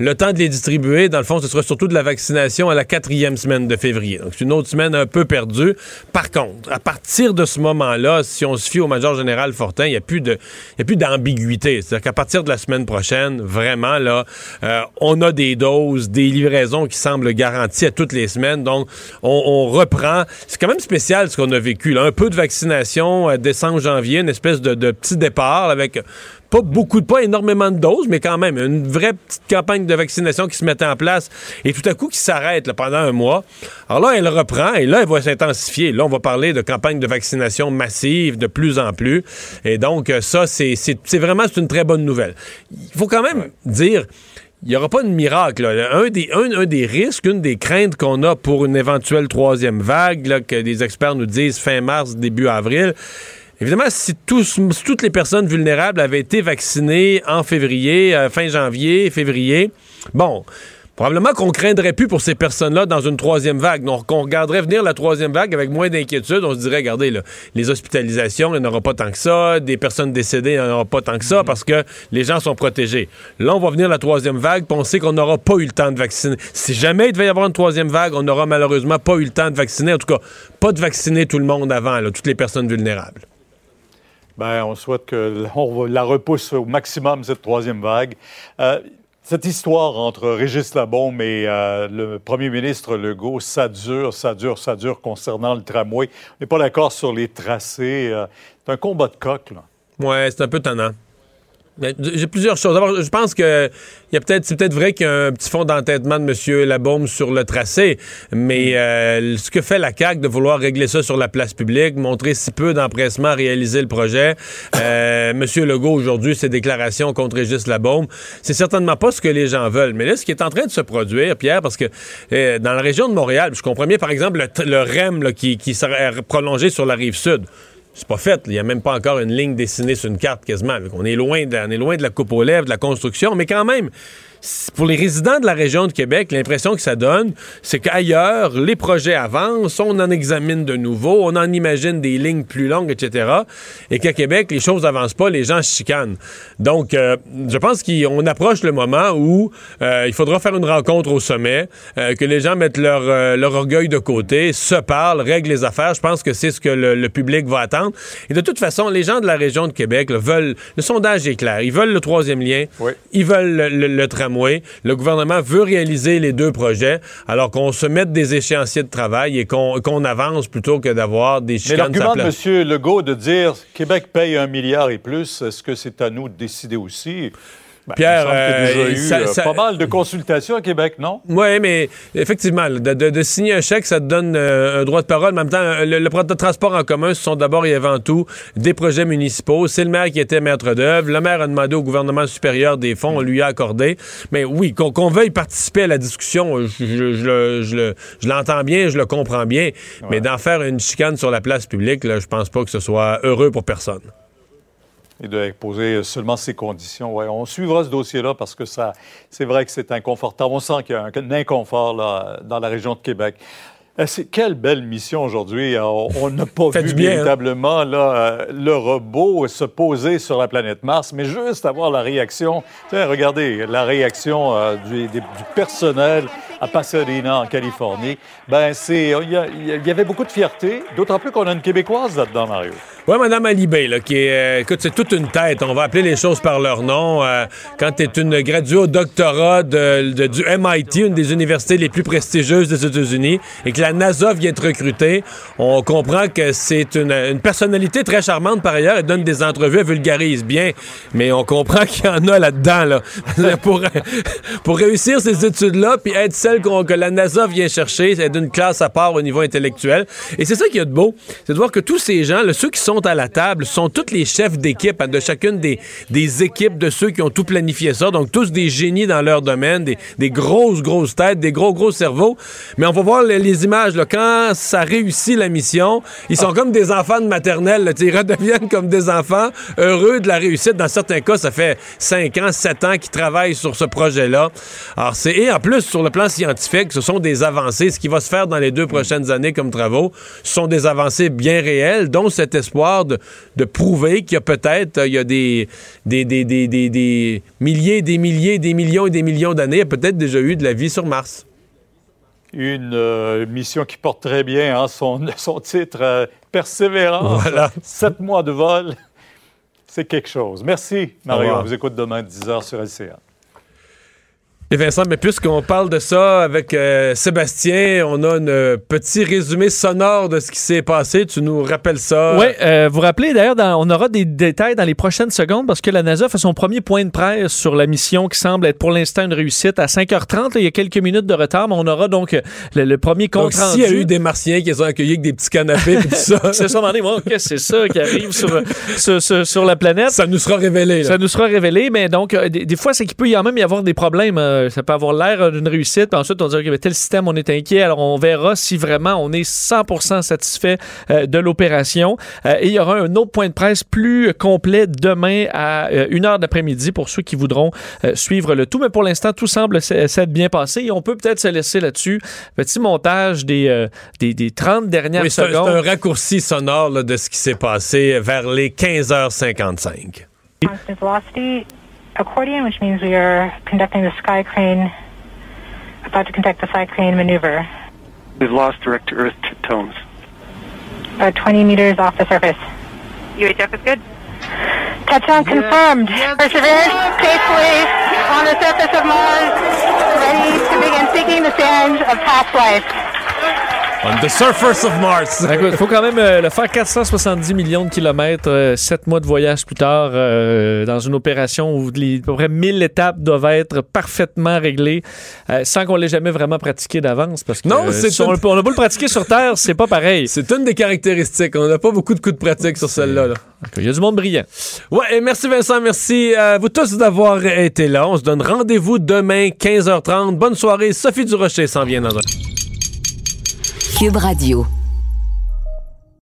Le temps de les distribuer, dans le fond, ce sera surtout de la vaccination à la quatrième semaine de février. Donc, c'est une autre semaine un peu perdue. Par contre, à partir de ce moment-là, si on se fie au Major Général Fortin, il n'y a plus de, y a plus d'ambiguïté. C'est-à-dire qu'à partir de la semaine prochaine, vraiment, là, euh, on a des doses, des livraisons qui semblent garanties à toutes les semaines. Donc, on, reprend. C'est quand même spécial ce qu'on a vécu. Là. Un peu de vaccination, euh, décembre, janvier, une espèce de petit départ avec pas beaucoup, pas énormément de doses, mais quand même une vraie petite campagne de vaccination qui se mettait en place et tout à coup qui s'arrête pendant un mois. Alors là, elle reprend et là, elle va s'intensifier. Là, on va parler de campagne de vaccination massive de plus en plus. Et donc, euh, ça, c'est vraiment une très bonne nouvelle. Il faut quand même dire il n'y aura pas de miracle. là. Un, des, un, un des risques, une des craintes qu'on a pour une éventuelle troisième vague, là, que des experts nous disent fin mars, début avril, évidemment, si, tous, si toutes les personnes vulnérables avaient été vaccinées en février, euh, fin janvier, février, bon, probablement qu'on craindrait plus pour ces personnes-là dans une troisième vague. Donc, on regarderait venir la troisième vague avec moins d'inquiétude. On se dirait, regardez, là, les hospitalisations, il n'y en aura pas tant que ça. Des personnes décédées, il n'y en aura pas tant que ça parce que les gens sont protégés. Là, on va venir la troisième vague, puis on sait qu'on n'aura pas eu le temps de vacciner. Si jamais il devait y avoir une troisième vague, on n'aura malheureusement pas eu le temps de vacciner. En tout cas, pas de vacciner tout le monde avant, là, toutes les personnes vulnérables. Ben, on souhaite que on la repousse au maximum, cette troisième vague. Euh, cette histoire entre Régis Labaume et euh, le premier ministre Legault, ça dure, ça dure, ça dure concernant le tramway. On n'est pas d'accord sur les tracés. euh, c'est un combat de coq, là. Ouais, c'est un peu tannant. Mais J'ai plusieurs choses. D'abord, je pense que il y a peut-être, c'est peut-être vrai qu'il y a un petit fond d'entêtement de M. Labaume sur le tracé, mais euh, ce que fait la CAQ de vouloir régler ça sur la place publique, montrer si peu d'empressement à réaliser le projet, euh, M. Legault aujourd'hui, ses déclarations contre Régis Labaume, c'est certainement pas ce que les gens veulent. Mais là, ce qui est en train de se produire, Pierre, parce que euh, dans la région de Montréal, je comprends bien, par exemple, le, REM là, qui, qui serait prolongé sur la rive sud. C'est pas fait. Il n'y a même pas encore une ligne dessinée sur une carte quasiment. On, est loin de, on est loin de la coupe aux lèvres, de la construction, mais quand même, pour les résidents de la région de Québec, l'impression que ça donne, c'est qu'ailleurs, les projets avancent, on en examine de nouveau, on en imagine des lignes plus longues, etc. Et qu'à Québec, les choses n'avancent pas, les gens se chicanent. Donc, euh, je pense qu'on approche le moment où euh, il faudra faire une rencontre au sommet, euh, que les gens mettent leur, leur orgueil de côté, se parlent, règlent les affaires. Je pense que c'est ce que le, le public va attendre. Et de toute façon, les gens de la région de Québec là, veulent... Le sondage est clair. Ils veulent le troisième lien. Ils veulent le, le- le tramway. Le gouvernement veut réaliser les deux projets, alors qu'on se mette des échéanciers de travail et qu'on avance plutôt que d'avoir des Mais chicanes la l'argument de. M. Legault de dire Québec paye un milliard et plus, est-ce que c'est à nous de décider aussi? Ben, Pierre, il euh, eu ça- euh, ça- pas mal de consultations à Québec, non? Oui, mais effectivement, de, de- de signer un chèque, ça te donne euh, un droit de parole. Mais en même temps, le, le transport en commun, ce sont d'abord et avant tout des projets municipaux. C'est le maire qui était maître d'œuvre. Le maire a demandé au gouvernement supérieur des fonds, on lui a accordé. Mais oui, qu'on veuille participer à la discussion, je, je- je le- je le- je l'entends bien, je le comprends bien. Mais d'en faire une chicane sur la place publique, là, je pense pas que ce soit heureux pour personne. Et de poser seulement ces conditions. Ouais, on suivra ce dossier-là parce que ça, c'est vrai que c'est inconfortable. On sent qu'il y a un, inconfort là, dans la région de Québec. Euh, quelle belle mission aujourd'hui. Euh, On n'a pas vu hein? véritablement là, euh, le robot se poser sur la planète Mars, mais juste avoir la réaction. Tiens, regardez la réaction euh, du, des- du personnel à Pasadena, en Californie. Ben, c'est, il y, a- il y avait beaucoup de fierté, d'autant plus qu'on a une Québécoise là-dedans, Mario. Oui, Madame Alibé, là, qui est, euh, écoute, c'est toute une tête. On va appeler les choses par leur nom. Euh, quand tu es une graduée au doctorat de, du MIT, une des universités les plus prestigieuses des États-Unis, et que la NASA vient te recruter, on comprend que c'est une, une personnalité très charmante par ailleurs. Elle donne des entrevues, elle vulgarise bien, mais on comprend qu'il y en a là-dedans. Là. pour, pour réussir ces études-là, puis être celle que la NASA vient chercher, c'est d'une classe à part au niveau intellectuel. Et c'est ça qui est de beau, c'est de voir que tous ces gens, là, ceux qui sont à la table, sont tous les chefs d'équipe hein, de chacune des, des équipes de ceux qui ont tout planifié ça. Donc tous des génies dans leur domaine, des, des grosses, grosses têtes, des gros, gros cerveaux. Mais on va voir les, les images, là, quand ça réussit la mission, ils sont comme des enfants de maternelle. là, ils redeviennent comme des enfants heureux de la réussite. Dans certains cas, ça fait 5 ans, 7 ans qu'ils travaillent sur ce projet-là. Alors, c'est, et en plus, sur le plan scientifique, ce sont des avancées. Ce qui va se faire dans les deux prochaines années comme travaux, ce sont des avancées bien réelles, dont cet espoir de, de prouver qu'il y a peut-être, il y a des, des, des, des, des- des milliers, des milliers, des millions et des millions d'années, il y a peut-être déjà eu de la vie sur Mars. Une euh, mission qui porte très bien hein, son, son titre, euh, Persévérance. Voilà. Sept mois de vol, c'est quelque chose. Merci, Mario. On vous écoute demain à 10h sur LCA. Et Vincent, mais puisqu'on parle de ça avec euh, Sébastien, on a un euh, petit résumé sonore de ce qui s'est passé. Tu nous rappelles ça? Oui, vous vous rappelez d'ailleurs, on aura des détails dans les prochaines secondes parce que la NASA fait son premier point de presse sur la mission qui semble être pour l'instant une réussite à 5h30. là, il y a quelques minutes de retard, mais on aura donc euh, le, le premier Donc, compte s'il rendu. y a eu des Martiens qui les ont accueillis avec des petits canapés et tout ça, c'est ça, qu'est-ce que c'est ça qui arrive sur, sur, sur- sur la planète? ça nous sera révélé. là. Ça nous sera révélé, mais donc, euh, des, des fois, c'est qu'il peut y en même y avoir des problèmes. Euh, ça peut avoir l'air d'une réussite, puis ensuite, on dit, OK, mais tel système, on est inquiet. Alors, on verra si vraiment on est 100 satisfait euh, de l'opération. Euh, et il y aura un autre point de presse plus complet demain à euh, 1h d'après-midi pour ceux qui voudront euh, suivre le tout. Mais pour l'instant, tout semble s'être bien passé et on peut peut-être se laisser là-dessus. Petit montage des, euh, des, des 30 dernières Oui, c'est un, c'est secondes. un raccourci sonore là, de ce qui s'est passé vers les 15h55. Constant accordion, which means we are conducting the sky crane, about to conduct the sky crane maneuver, We've lost direct to Earth t- tones. about 20 meters off the surface. UHF is good. Touchdown confirmed. Perseverance safely on the surface of Mars, ready to begin seeking the sands of past life. On the surface of Mars. Il faut quand même euh, le faire 470 millions de kilomètres, euh, sept mois de voyage plus tard, euh, dans une opération où les, à peu près 1000 étapes doivent être parfaitement réglées, euh, sans qu'on l'ait jamais vraiment pratiqué d'avance. Parce que Non, c'est si on, une- on a beau le pratiquer sur Terre, c'est pas pareil. C'est une des caractéristiques. On n'a pas beaucoup de coups de pratique sur celle-là. là. Il y a du monde brillant. Ouais, et merci Vincent, merci à vous tous d'avoir été là. On se donne rendez-vous demain, 15h30. Bonne soirée. Sophie Durocher s'en vient dans un... Cube Radio.